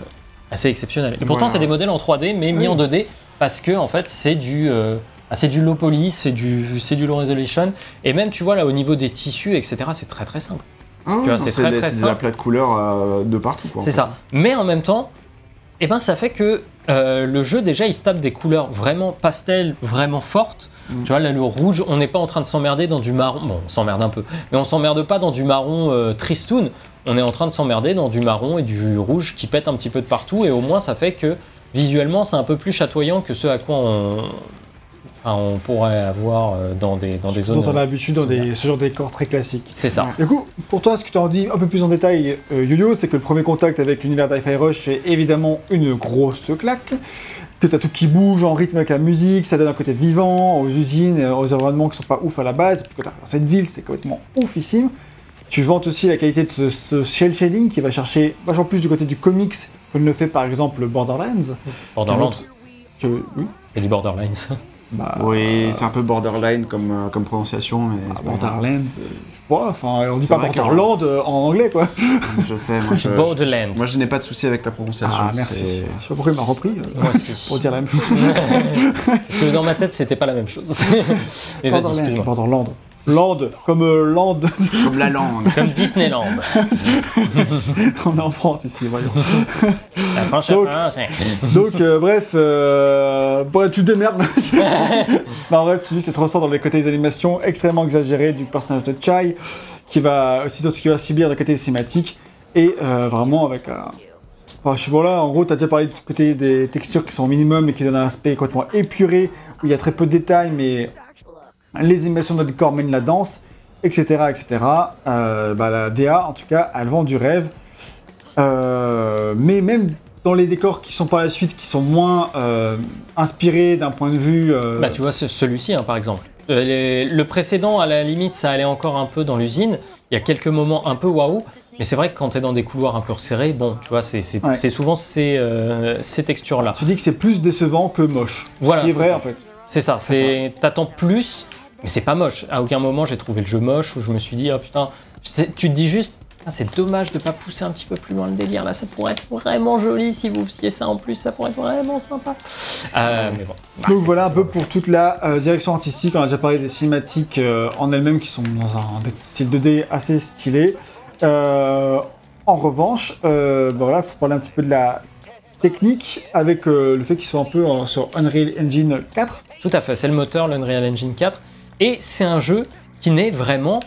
assez exceptionnelle. Et pourtant, Voilà. c'est des modèles en 3D, mais mis Oui. en 2D parce que en fait, c'est du, euh, ah, c'est du low poly, c'est du, c'est du low resolution. Et même, tu vois là, au niveau des tissus, etc., c'est très très simple. Ah, Tu vois, non, c'est très, des- très c'est de la simple. plate couleur euh, de partout. C'est ça. Mais en même temps, eh ben, ça fait que euh, le jeu déjà, il se tape des couleurs vraiment pastel, vraiment fortes. Mm. Tu vois là, le rouge, on n'est pas en train de s'emmerder dans du marron. Bon, on s'emmerde un peu, mais on s'emmerde pas dans du marron euh, tristoun. On est en train de s'emmerder dans du marron et du rouge qui pète un petit peu de partout. Et au moins, ça fait que visuellement, c'est un peu plus chatoyant que ce à quoi on, enfin, on pourrait avoir euh, dans des, dans des dont zones. on a l'habitude dans des, ce genre de décors très classiques. C'est ça. Du coup, pour toi, ce que tu en dis un peu plus en détail, euh, Yo-Yo, c'est que le premier contact avec l'univers d'Hi-Fi Rush fait évidemment une grosse claque, que t'as tout qui bouge en rythme avec la musique, ça donne un côté vivant aux usines, et aux environnements qui sont pas ouf à la base, et puis quand t'arrives dans cette ville, c'est complètement oufissime. Tu vantes aussi la qualité de ce, ce shell shading qui va chercher vachement plus du côté du comics que ne le fait par exemple Borderlands. Borderlands. Que, oui, C'est du Borderlines. bah, Oui, c'est un peu borderline comme, euh, comme prononciation, mais grave. Borderlands, euh, je sais pas, enfin, on dit pas que- Borderland euh, en anglais quoi. Je sais, moi je, Borderland. moi je n'ai pas de souci avec ta prononciation. Ah, merci. Je sais pas pourquoi il m'a repris. euh, Moi aussi. pour dire la même chose. Parce que dans ma tête, c'était pas la même chose. Mais vas-y, Borderland. Land, comme euh, Land, Comme la lande. Comme Disneyland. on est en France ici, voyons. La France, Donc- la France, hein. Donc, euh, bref, euh, bon, tu te démerdes. non, en vrai, tu dis, ça se ressent dans les côtés des animations extrêmement exagérées du personnage de Chai, qui va aussi dans ce qu'il va subir le côté cinématique, et euh, vraiment avec un. Enfin, je suis bon là, en gros, tu as déjà parlé du côté des textures qui sont au minimum et qui donnent un aspect complètement épuré, où il y a très peu de détails, mais les animations de notre corps mènent la danse, etc. etc. Euh, bah, la DA, en tout cas, elle vend du rêve. Euh, mais même dans les décors qui sont par la suite, qui sont moins euh, inspirés d'un point de vue. Bah, tu vois, ce- celui-ci, hein, par exemple. Les- le précédent, à la limite, ça allait encore un peu dans l'usine. Il y a quelques moments un peu waouh. Mais c'est vrai que quand tu es dans des couloirs un peu resserrés, bon, tu vois, c'est Ouais. souvent ces, ces textures-là. Tu dis que c'est plus décevant que moche. Voilà, Ce qui est c'est vrai ça. en fait. C'est ça, c'est t'attends plus, mais c'est pas moche. À aucun moment j'ai trouvé le jeu moche où je me suis dit, oh putain, tu te dis juste, Ah, c'est dommage de pas pousser un petit peu plus loin le délire. Là, ça pourrait être vraiment joli si vous faisiez ça en plus, ça pourrait être vraiment sympa. Euh, mais bon. Bah, Donc voilà un peu pour toute la euh, direction artistique. On a déjà parlé des cinématiques euh, en elles-mêmes qui sont dans un style 2D assez stylé. En revanche, bah voilà, faut parler un petit peu de la technique avec le fait qu'ils soient un peu sur Unreal Engine 4. Tout à fait, c'est le moteur, l'Unreal Engine 4. Et c'est un jeu qui n'est vraiment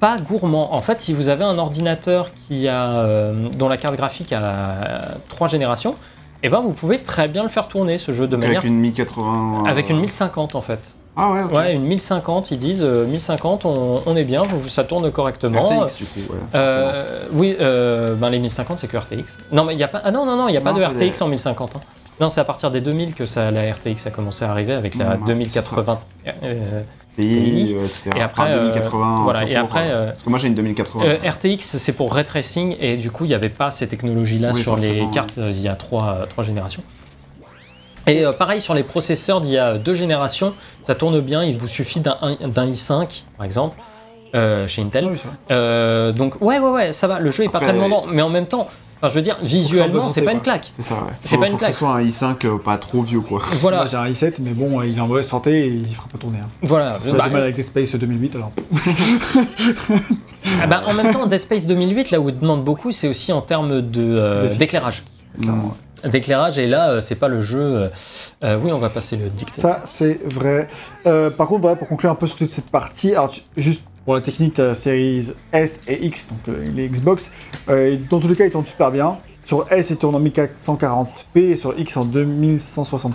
pas gourmand. En fait, si vous avez un ordinateur qui a, euh, dont la carte graphique a euh, trois générations, eh ben vous pouvez très bien le faire tourner ce jeu de manière Avec une 1080. avec une 1050 en fait. Ah ouais. Ouais, une 1050, ils disent euh, 1050, on, on est bien, ça tourne correctement. RTX du coup. Euh, oui, euh, ben les 1050 c'est que RTX. Non mais il y a pas, ah non non non, il y a pas de RTX des- en 1050. hein. Non, c'est à partir des 2000 que ça, la RTX a commencé à arriver avec la Non, 2080. Euh, etc. Et après, Enfin, 2080. euh, voilà, et après, euh, Parce que moi j'ai une 2080. euh, RTX c'est pour ray tracing et du coup il n'y avait pas ces technologies-là Oui, sur les cartes il y a trois, trois générations. Et pareil sur les processeurs d'il y a deux générations, ça tourne bien, il vous suffit d'un d'un i5 par exemple euh, chez Intel. Oui. Euh, donc ouais ouais ouais ça va, le jeu est pas Après, très demandant, mais en même temps, enfin, je veux dire visuellement c'est pas une claque. C'est ça, ouais. C'est Faut- pas une faut que claque. ce soit un i5 euh, pas trop vieux quoi. Voilà, j'ai un i7, mais bon, il est en mauvaise santé et il fera pas tourner. Hein. voilà. Ça Bah, a du mal avec Dead Space 2008 alors. ah bah, en même temps, Dead Space 2008, là où il demande beaucoup, c'est aussi en termes de, euh, d'éclairage. D'éclairage, et là, euh, c'est pas le jeu. euh, oui, on va passer le dicté. Ça, c'est vrai. Euh, par contre, voilà, pour conclure un peu sur toute cette partie, alors tu- juste pour la technique, tu as la série S et X, donc euh, les Xbox. Euh, et dans tous les cas, ils tournent super bien. Sur S, ils tournent en 1440p et sur X en 2160p.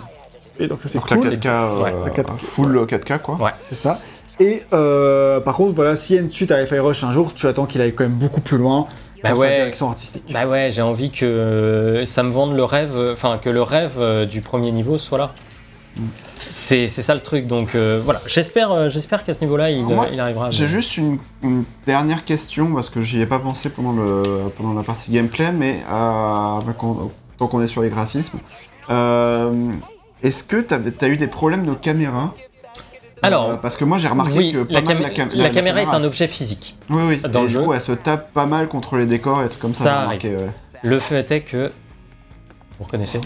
Donc ça, c'est cool. la 4K, euh, Ouais, la 4K. full 4K quoi. Ouais. C'est ça. Et euh, par contre, voilà, s'il y a une suite à Fi Rush un jour, tu attends qu'il aille quand même beaucoup plus loin Bah dans sa ouais. direction artistique. Bah ouais, j'ai envie que euh, ça me vende le rêve, euh, enfin que le rêve euh, du premier niveau soit là. Mm. C'est ça le truc, donc euh, voilà. J'espère euh, j'espère qu'à ce niveau-là, il, Moi, il arrivera. J'ai juste une, une dernière question parce que j'y ai pas pensé pendant, le, pendant la partie gameplay, mais euh, quand- tant qu'on est sur les graphismes, est-ce que tu as eu des problèmes de caméra? Alors, Euh, parce que moi j'ai remarqué oui, que pas la, mal la, cam- la caméra est un objet physique. Oui, oui. dans et le jeu. coup, elle se tape pas mal contre les décors et comme ça. Ça j'ai remarqué, ouais. Le fait est que. Vous reconnaissez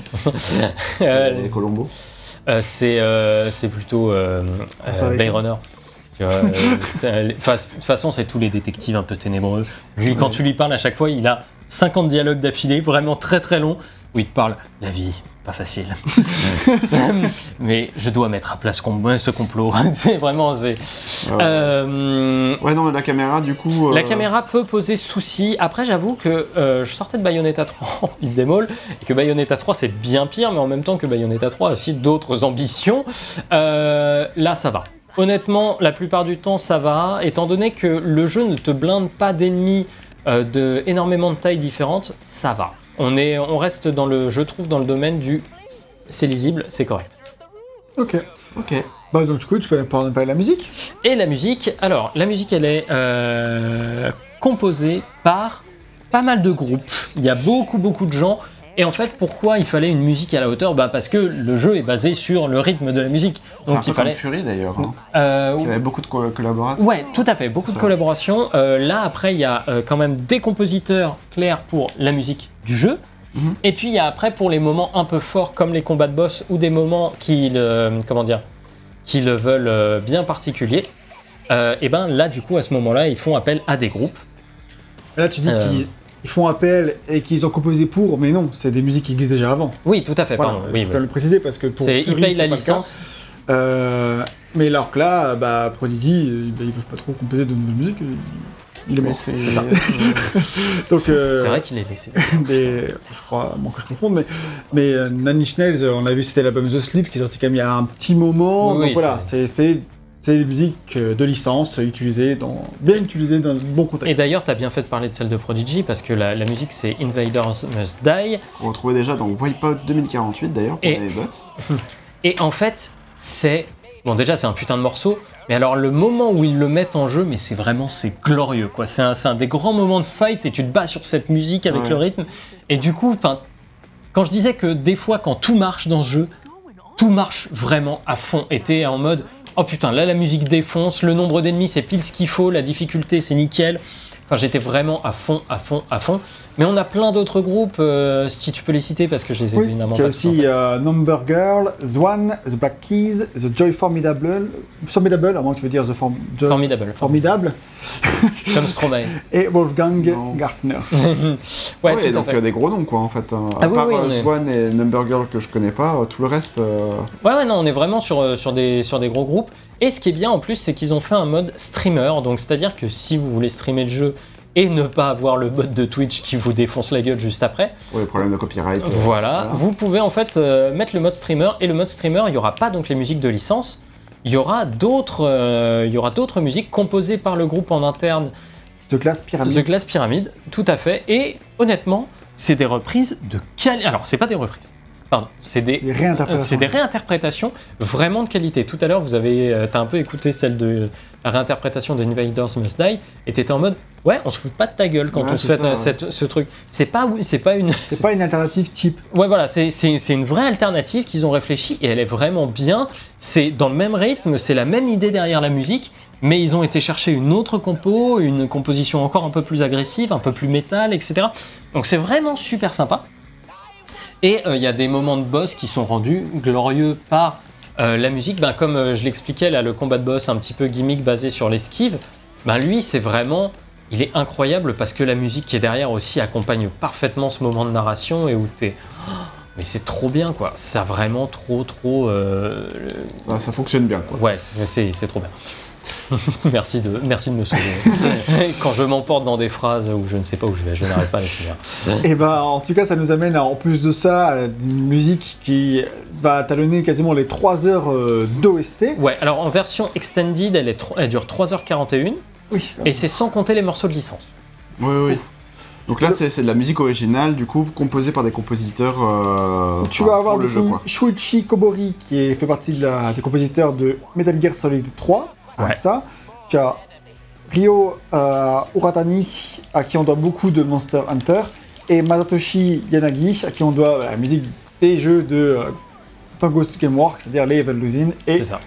les Colombo. Euh, c'est euh, c'est plutôt euh, Blade Runner. De toute façon, c'est tous les détectives un peu ténébreux. Lui, quand tu lui parles à chaque fois, il a 50 dialogues d'affilée, vraiment très très longs, où il te parle la vie, pas facile. Mais je dois mettre à place ce complot. c'est vraiment. c'est- Ouais. Euh, Ouais, non, la caméra, du coup. euh, la caméra peut poser souci. Après, j'avoue que euh, je sortais de Bayonetta 3 en all, et que Bayonetta 3 c'est bien pire, mais en même temps que Bayonetta 3 a aussi d'autres ambitions. Là, ça va. Honnêtement, la plupart du temps, ça va, étant donné que le jeu ne te blinde pas d'ennemis de énormément de tailles différentes, ça va. On, est, on reste dans le, je trouve, dans le domaine du c'est lisible, c'est correct. Ok. Ok. Bah, donc, du coup, tu peux parler de la musique Et la musique, alors la musique elle est euh, composée par pas mal de groupes. Il y a beaucoup beaucoup de gens. Et en fait, pourquoi il fallait une musique à la hauteur? Bah Parce que le jeu est basé sur le rythme de la musique. C'est un Donc peu il fallait. comme Fury d'ailleurs. Hein. Euh, Il y avait beaucoup de co- collaborateurs. Ouais, tout à fait, beaucoup de collaborations. Euh, là, après, il y a euh, quand même des compositeurs clairs pour la musique du jeu. Mhm. Et puis, il y a après pour les moments un peu forts, comme les combats de boss, ou des moments qui, le- comment dire, qui le veulent euh, bien particuliers. euh, et ben là, du coup, à ce moment-là, ils font appel à des groupes. Là, tu dis Euh. qu'ils ils font appel et qu'ils ont composé pour, mais non, c'est des musiques qui existent déjà avant. Oui, tout à fait. Voilà, pardon. il Oui, même le préciser parce que pour C'est ils Fury, payent la licence. Euh, mais alors que là, bah, Prodigy, bah, ils peuvent pas trop composer de nouvelles musiques. Il est. Donc, euh, C'est vrai qu'il est laissé. des, je crois, bon, que je confonde, mais, mais euh, Nine Inch Nails, euh, on l'a vu, c'était l'album The Sleep qui est sorti quand même il y a un petit moment. Oui, oui, donc voilà, c'est c'est c'est des musiques euh, de licence utilisées dans, bien utilisées dans le bon Et contexte. d'ailleurs, t'as bien fait de parler de celle de Prodigy parce que la, la musique c'est Invaders Must Die. On retrouvait déjà dans Wipeout 2048 d'ailleurs pour Et- les bots. Et en fait, c'est. Bon, déjà, c'est un putain de morceau. Mais alors, le moment où ils le mettent en jeu, mais c'est vraiment, c'est glorieux, quoi. C'est un, un des grands moments de fight et tu te bats sur cette musique avec Ouais. le rythme. Et du coup, quand je disais que des fois, quand tout marche dans ce jeu, tout marche vraiment à fond. Et t'es en mode, oh putain, là, la musique défonce, le nombre d'ennemis, c'est pile ce qu'il faut, la difficulté, c'est nickel. Enfin, j'étais vraiment à fond, à fond, à fond. Mais on a plein d'autres groupes, euh, si tu peux les citer, parce que je les ai Oui, évidemment il y a aussi euh, Number Girl, Zwan, The Black Keys, The Joy Formidable, Formidable, à moins que tu veux dire The Form- Joy Formidable. Formidable, Comme Stromae. et Wolfgang Non. Gartner. Ouais, ouais, tout à donc fait. euh, des gros noms quoi en fait. hein. Ah à oui, part oui, euh, est- Swan et Number Girl que je connais pas, tout le reste. euh, Ouais, ouais, non, on est vraiment sur, sur, des, sur des gros groupes. Et ce qui est bien en plus, c'est qu'ils ont fait un mode streamer. Donc, c'est-à-dire que si vous voulez streamer le jeu et ne pas avoir le bot de Twitch qui vous défonce la gueule juste après, Ouais, les problèmes de copyright. euh, voilà, vous pouvez en fait euh, mettre le mode streamer. Et le mode streamer, il n'y aura pas donc les musiques de licence. Il y aura d'autres euh, il y aura d'autres musiques composées par le groupe en interne The Glass Pyramid. The Glass Pyramid, tout à fait. Et honnêtement, c'est des reprises de qualité. Alors, c'est pas des reprises. Pardon, c'est des réinterprétations. c'est des réinterprétations vraiment de qualité. Tout à l'heure, vous avez, euh, t'as un peu écouté celle de la réinterprétation de Invaders Must Die, et t'étais en mode, ouais, on se fout pas de ta gueule quand Ouais, on se fait ça, euh, ouais. ce truc. C'est pas, c'est pas une, C'est pas une alternative type. ouais, voilà, c'est une vraie alternative qu'ils ont réfléchi et elle est vraiment bien. C'est dans le même rythme, c'est la même idée derrière la musique. Mais ils ont été chercher une autre compo, une composition encore un peu plus agressive, un peu plus métal, etc. Donc c'est vraiment super sympa. Et euh, il y a des moments de boss qui sont rendus glorieux par euh, la musique. Ben, comme euh, je l'expliquais, là, le combat de boss un petit peu gimmick basé sur l'esquive, ben, lui, c'est vraiment. Il est incroyable parce que la musique qui est derrière aussi accompagne parfaitement ce moment de narration et où t'es. Oh, mais c'est trop bien, quoi. Ça a vraiment trop, trop. Ça, ça fonctionne bien quoi. Ouais, c'est trop bien. merci, de, merci de me sauver. Quand je m'emporte dans des phrases où je ne sais pas où je vais, je n'arrive pas à les finir. Et bah, en tout cas, ça nous amène à, en plus de ça à une musique qui va talonner quasiment les 3 heures euh, d'OST. Ouais, alors en version extended, elle, est elle dure 3h41 Oui. et c'est sans compter les morceaux de licence. Oui, oui. Donc là, c'est c'est de la musique originale, du coup, composée par des compositeurs. euh, Tu vas avoir pour le du jeu, coup quoi. Shuichi Kobori qui est- fait partie de la- des compositeurs de Metal Gear Solid 3. Ouais. avec ça. Tu as Ryo euh, Uratani à qui on doit beaucoup de Monster Hunter et Masatoshi Yanagi à qui on doit la musique des jeux de euh, Tango Gameworks, c'est-à-dire les Evil Losing et C'est ça.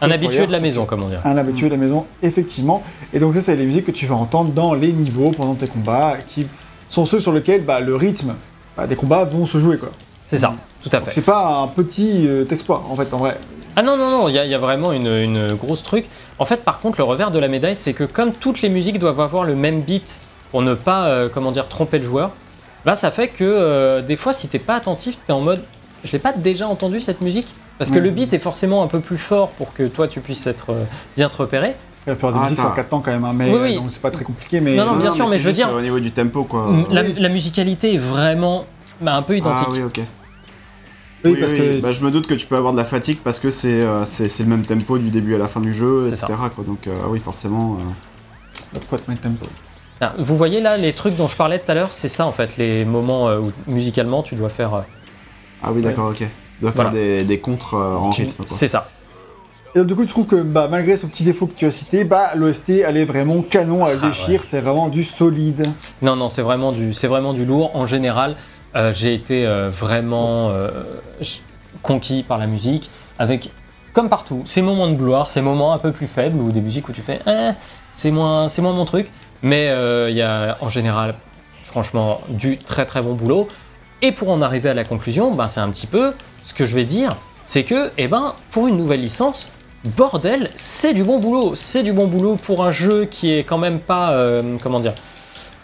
Un habitué de la maison, comme on dirait. Un habitué de la maison, effectivement. Et donc ça, c'est les musiques que tu vas entendre dans les niveaux pendant tes combats, qui sont ceux sur lesquels bah, le rythme bah, des combats vont se jouer. quoi. C'est ça, tout à fait. c'est pas un petit euh, exploit, en fait, en vrai. Ah non, non, non, il y, a- il y a vraiment une, une grosse truc. En fait, par contre, le revers de la médaille, c'est que comme toutes les musiques doivent avoir le même beat pour ne pas, euh, comment dire, tromper le joueur, là, ça fait que euh, des fois, si t'es pas attentif, t'es en mode, je l'ai pas déjà entendu cette musique Parce que le beat est forcément un peu plus fort pour que toi, tu puisses être euh, bien te repérer. La plupart des Ah, musiques sont en attends. 4 temps quand même, hein, mais Oui, oui. donc c'est pas très compliqué. Mais Non, non, bien sûr, mais je veux dire- Au niveau du tempo, quoi. La, la musicalité est vraiment bah, un peu identique. Ah oui, ok. Oui, Oui, parce oui, que bah, je me doute que tu peux avoir de la fatigue parce que c'est euh, c'est c'est le même tempo du début à la fin du jeu, etc. Quoi. Donc euh, oui, forcément. Not quite my tempo. Ah, Vous voyez là, les trucs dont je parlais tout à l'heure, c'est ça en fait, les moments euh, où musicalement tu dois faire. euh, Ah oui, d'accord, ok. Tu dois Voilà. faire des, des contres euh, en tu- rythme. C'est ça. Et donc, du coup, tu trouves que bah, malgré ce petit défaut que tu as cité, bah, l'OST, elle est vraiment canon, elle Ah, déchire, c'est vraiment du solide. Non, non, c'est vraiment du, c'est vraiment du lourd. En général, euh, j'ai été euh, vraiment euh, conquis par la musique, avec, comme partout, ces moments de gloire, ces moments un peu plus faibles ou des musiques où tu fais, Eh, c'est moins, c'est moins mon truc. Mais il y a, en général, franchement, du très très bon boulot. Et pour en arriver à la conclusion, ben, c'est un petit peu ce que je vais dire, c'est que, eh ben, pour une nouvelle licence, bordel, c'est du bon boulot. C'est du bon boulot pour un jeu qui est quand même pas. comment dire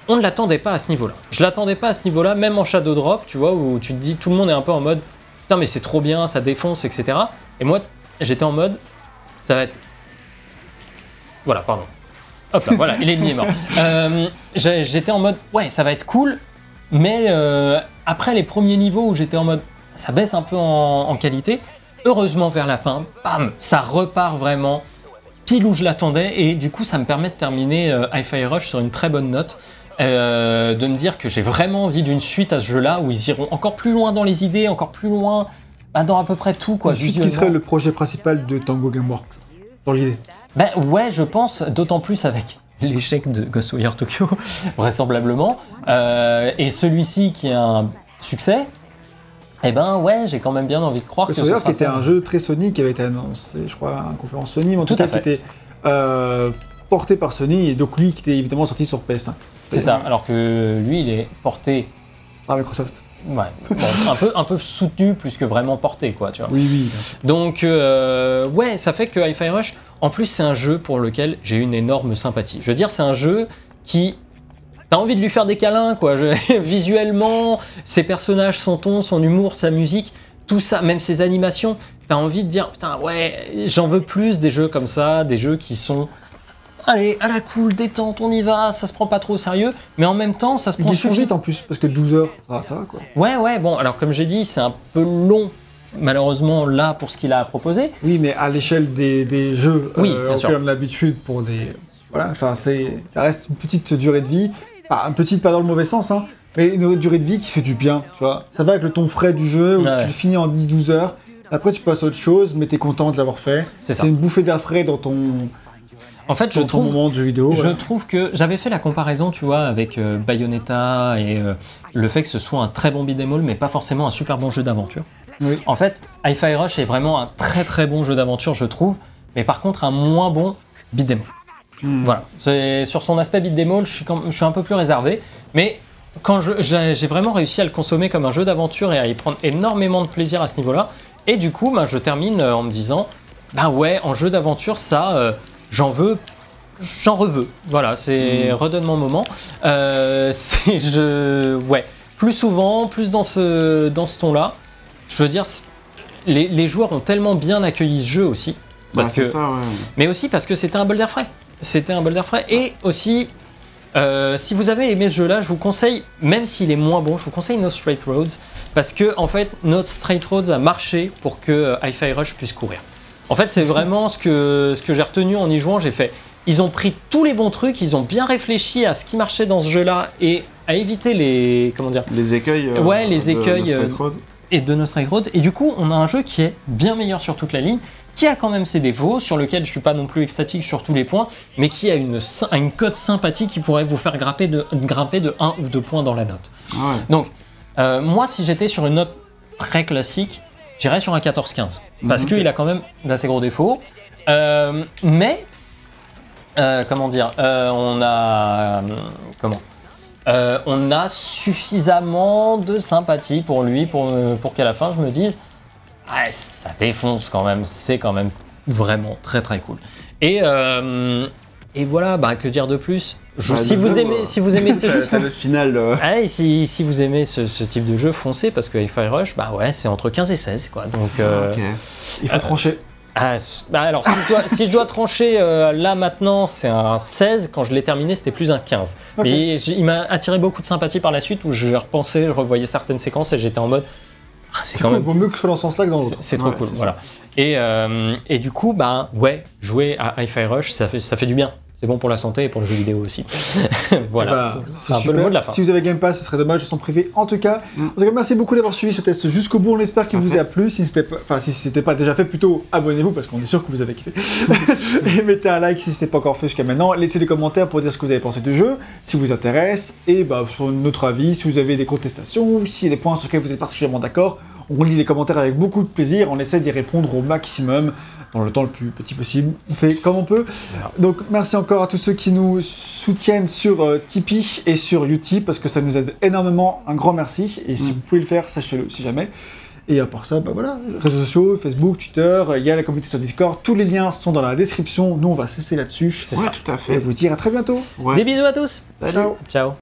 On ne l'attendait pas à ce niveau-là. Je l'attendais pas à ce niveau-là, même en Shadow Drop, tu vois, où tu te dis, tout le monde est un peu en mode Putain, mais c'est trop bien, ça défonce, etc. Et moi, j'étais en mode Ça va être. Voilà, pardon. Hop là, voilà, l'ennemi est mort. Euh, j'étais en mode Ouais, ça va être cool, mais euh, après les premiers niveaux où j'étais en mode ça baisse un peu en, en qualité, heureusement vers la fin, bam, ça repart vraiment pile où je l'attendais et du coup ça me permet de terminer euh, Hi-Fi Rush sur une très bonne note. Euh, de me dire que j'ai vraiment envie d'une suite à ce jeu-là où ils iront encore plus loin dans les idées, encore plus loin bah, dans à peu près tout quoi. Suite qui serait le projet principal de Tango Gameworks, dans l'idée. Ben ouais, je pense, d'autant plus avec l'échec de Ghostwire Tokyo, vraisemblablement, euh, et celui-ci qui est un succès, eh ben ouais, j'ai quand même bien envie de croire que ce sera qui était un jeu très Sony qui avait été annoncé, je crois, à une conférence Sony, mais en tout, cas qui était euh, porté par Sony et donc lui qui était évidemment sorti sur PS1 C'est ça, alors que lui, il est porté, par Microsoft. ouais, bon, un, peu, un peu soutenu plus que vraiment porté, quoi, tu vois. Oui, oui, bien sûr. Donc, euh, ouais, ça fait que Hi-Fi Rush, en plus, c'est un jeu pour lequel j'ai une énorme sympathie. Je veux dire, c'est un jeu qui. T'as envie de lui faire des câlins, quoi. Je- Visuellement, ses personnages, son ton, son humour, sa musique, tout ça, même ses animations, t'as envie de dire, putain, ouais, j'en veux plus des jeux comme ça, des jeux qui sont. Allez, à la cool, détente, on y va, ça se prend pas trop au sérieux, mais en même temps, ça se prend suffi- vite en plus, parce que 12 heures, ah, ça va quoi. Ouais, ouais, bon, alors comme j'ai dit, c'est un peu long, malheureusement, là, pour ce qu'il a proposé. Oui, mais à l'échelle des, des jeux Oui, euh, auxquels sûr. on a l'habitude pour des. Voilà, enfin, c'est, ça reste une petite durée de vie. Pas, une petite, pas dans le mauvais sens, hein, mais une durée de vie qui fait du bien, tu vois. Ça va avec le ton frais du jeu, où Ouais. tu le finis en 10-12 heures. Après, tu passes à autre chose, mais t'es content de l'avoir fait. C'est ça. C'est une bouffée d'air frais dans ton, En fait, je trouve, moment de jeu vidéo. je voilà. trouve que j'avais fait la comparaison, tu vois, avec euh, Bayonetta et euh, le fait que ce soit un très bon beat'em all, mais pas forcément un super bon jeu d'aventure. Oui. En fait, Hi-Fi Rush est vraiment un très très bon jeu d'aventure, je trouve, mais par contre un moins bon beat'em all. Hmm. Voilà. C'est- Sur son aspect beat'em all, je suis, quand- je suis un peu plus réservé, mais quand je- j'ai vraiment réussi à le consommer comme un jeu d'aventure et à y prendre énormément de plaisir à ce niveau-là, et du coup, ben, je termine euh, en me disant, bah ouais, en jeu d'aventure, ça, euh, j'en veux j'en reveux. Voilà, c'est redonne mon moment. Euh, c'est je ouais, plus souvent, plus dans ce dans ce ton-là. Je veux dire, les, les joueurs ont tellement bien accueilli ce jeu aussi, parce Bah, c'est que ça, ouais. mais aussi parce que c'était un bol d'air frais. C'était un bol d'air frais et aussi. euh, si vous avez aimé ce jeu-là, je vous conseille, même s'il est moins bon, je vous conseille No Straight Roads parce que en fait, No Straight Roads a marché pour que euh, Hi-Fi Rush puisse courir. En fait, c'est vraiment ce que, ce que j'ai retenu en y jouant. J'ai fait. Ils ont pris tous les bons trucs, ils ont bien réfléchi à ce qui marchait dans ce jeu-là et à éviter les comment dire Les écueils. euh, Ouais, les de- de écueils, Straight euh, Road. et de No Strike Road. Et du coup, on a un jeu qui est bien meilleur sur toute la ligne, qui a quand même ses défauts, sur lequel je suis pas non plus extatique sur tous les points, mais qui a une, une cote sympathique qui pourrait vous faire grimper de, grimper de 1 ou 2 points dans la note. Ah ouais. Donc, euh, moi, si j'étais sur une note très classique, j'irais sur un 14-15. Parce qu'il a quand même d'assez gros défauts. Euh, mais, euh, comment dire, euh, on a. comment On a suffisamment de sympathie pour lui pour, pour qu'à la fin je me dise ah, ça défonce quand même, c'est quand même vraiment très très cool. Et, euh, et voilà, bah, que dire de plus? Je- Bah, si, de vous aimez, euh, si vous aimez ce le final. euh, ah, si, si vous aimez ce, ce type de jeu, foncez parce que Hi-Fi Rush, bah ouais, c'est entre 15 et 16 quoi. Donc, euh, ok. Il faut euh, trancher. ah, bah alors si je dois, si je dois trancher euh, là maintenant, c'est un 16. Quand je l'ai terminé, c'était plus un 15. Ok. Mais il m'a attiré beaucoup de sympathie par la suite où je repensais, je revoyais certaines séquences et j'étais en mode ah, c'est quand coup, même vaut mieux que ce soit dans ce sens-là que dans c'est- l'autre. c'est trop Ouais, cool, voilà. Et, euh, et du coup, bah ouais, jouer à Hi-Fi Rush, ça fait, ça fait du bien. C'est bon pour la santé et pour le jeu vidéo aussi. voilà, ben, c'est- un peu le mot de la fin. Si vous avez Game Pass, ce serait dommage de s'en priver. En tout cas, Mm. en tout cas, merci beaucoup d'avoir suivi ce test jusqu'au bout. On espère qu'il vous a plu. Si c'était pas, enfin, si c'était pas déjà fait, plutôt abonnez-vous parce qu'on est sûr que vous avez kiffé. et mettez un like si ce n'est pas encore fait jusqu'à maintenant. Laissez des commentaires pour dire ce que vous avez pensé du jeu, si vous intéresse, et bah, sur notre avis, si vous avez des contestations ou s'il y a des points sur lesquels vous êtes particulièrement d'accord. On lit les commentaires avec beaucoup de plaisir. On essaie d'y répondre au maximum dans le temps le plus petit possible. On fait comme on peut. Donc merci encore à tous ceux qui nous soutiennent sur euh, Tipeee et sur Utip parce que ça nous aide énormément. Un grand merci. Et si Mm. vous pouvez le faire, sachez-le si jamais. Et à part ça, bah voilà, réseaux sociaux, Facebook, Twitter, il y a la communauté sur Discord, tous les liens sont dans la description. Nous, on va cesser là-dessus. C'est Ouais, ça. tout à Et fait. vous dire à très bientôt. Ouais. Des bisous à tous. Salut. Ciao. Ciao.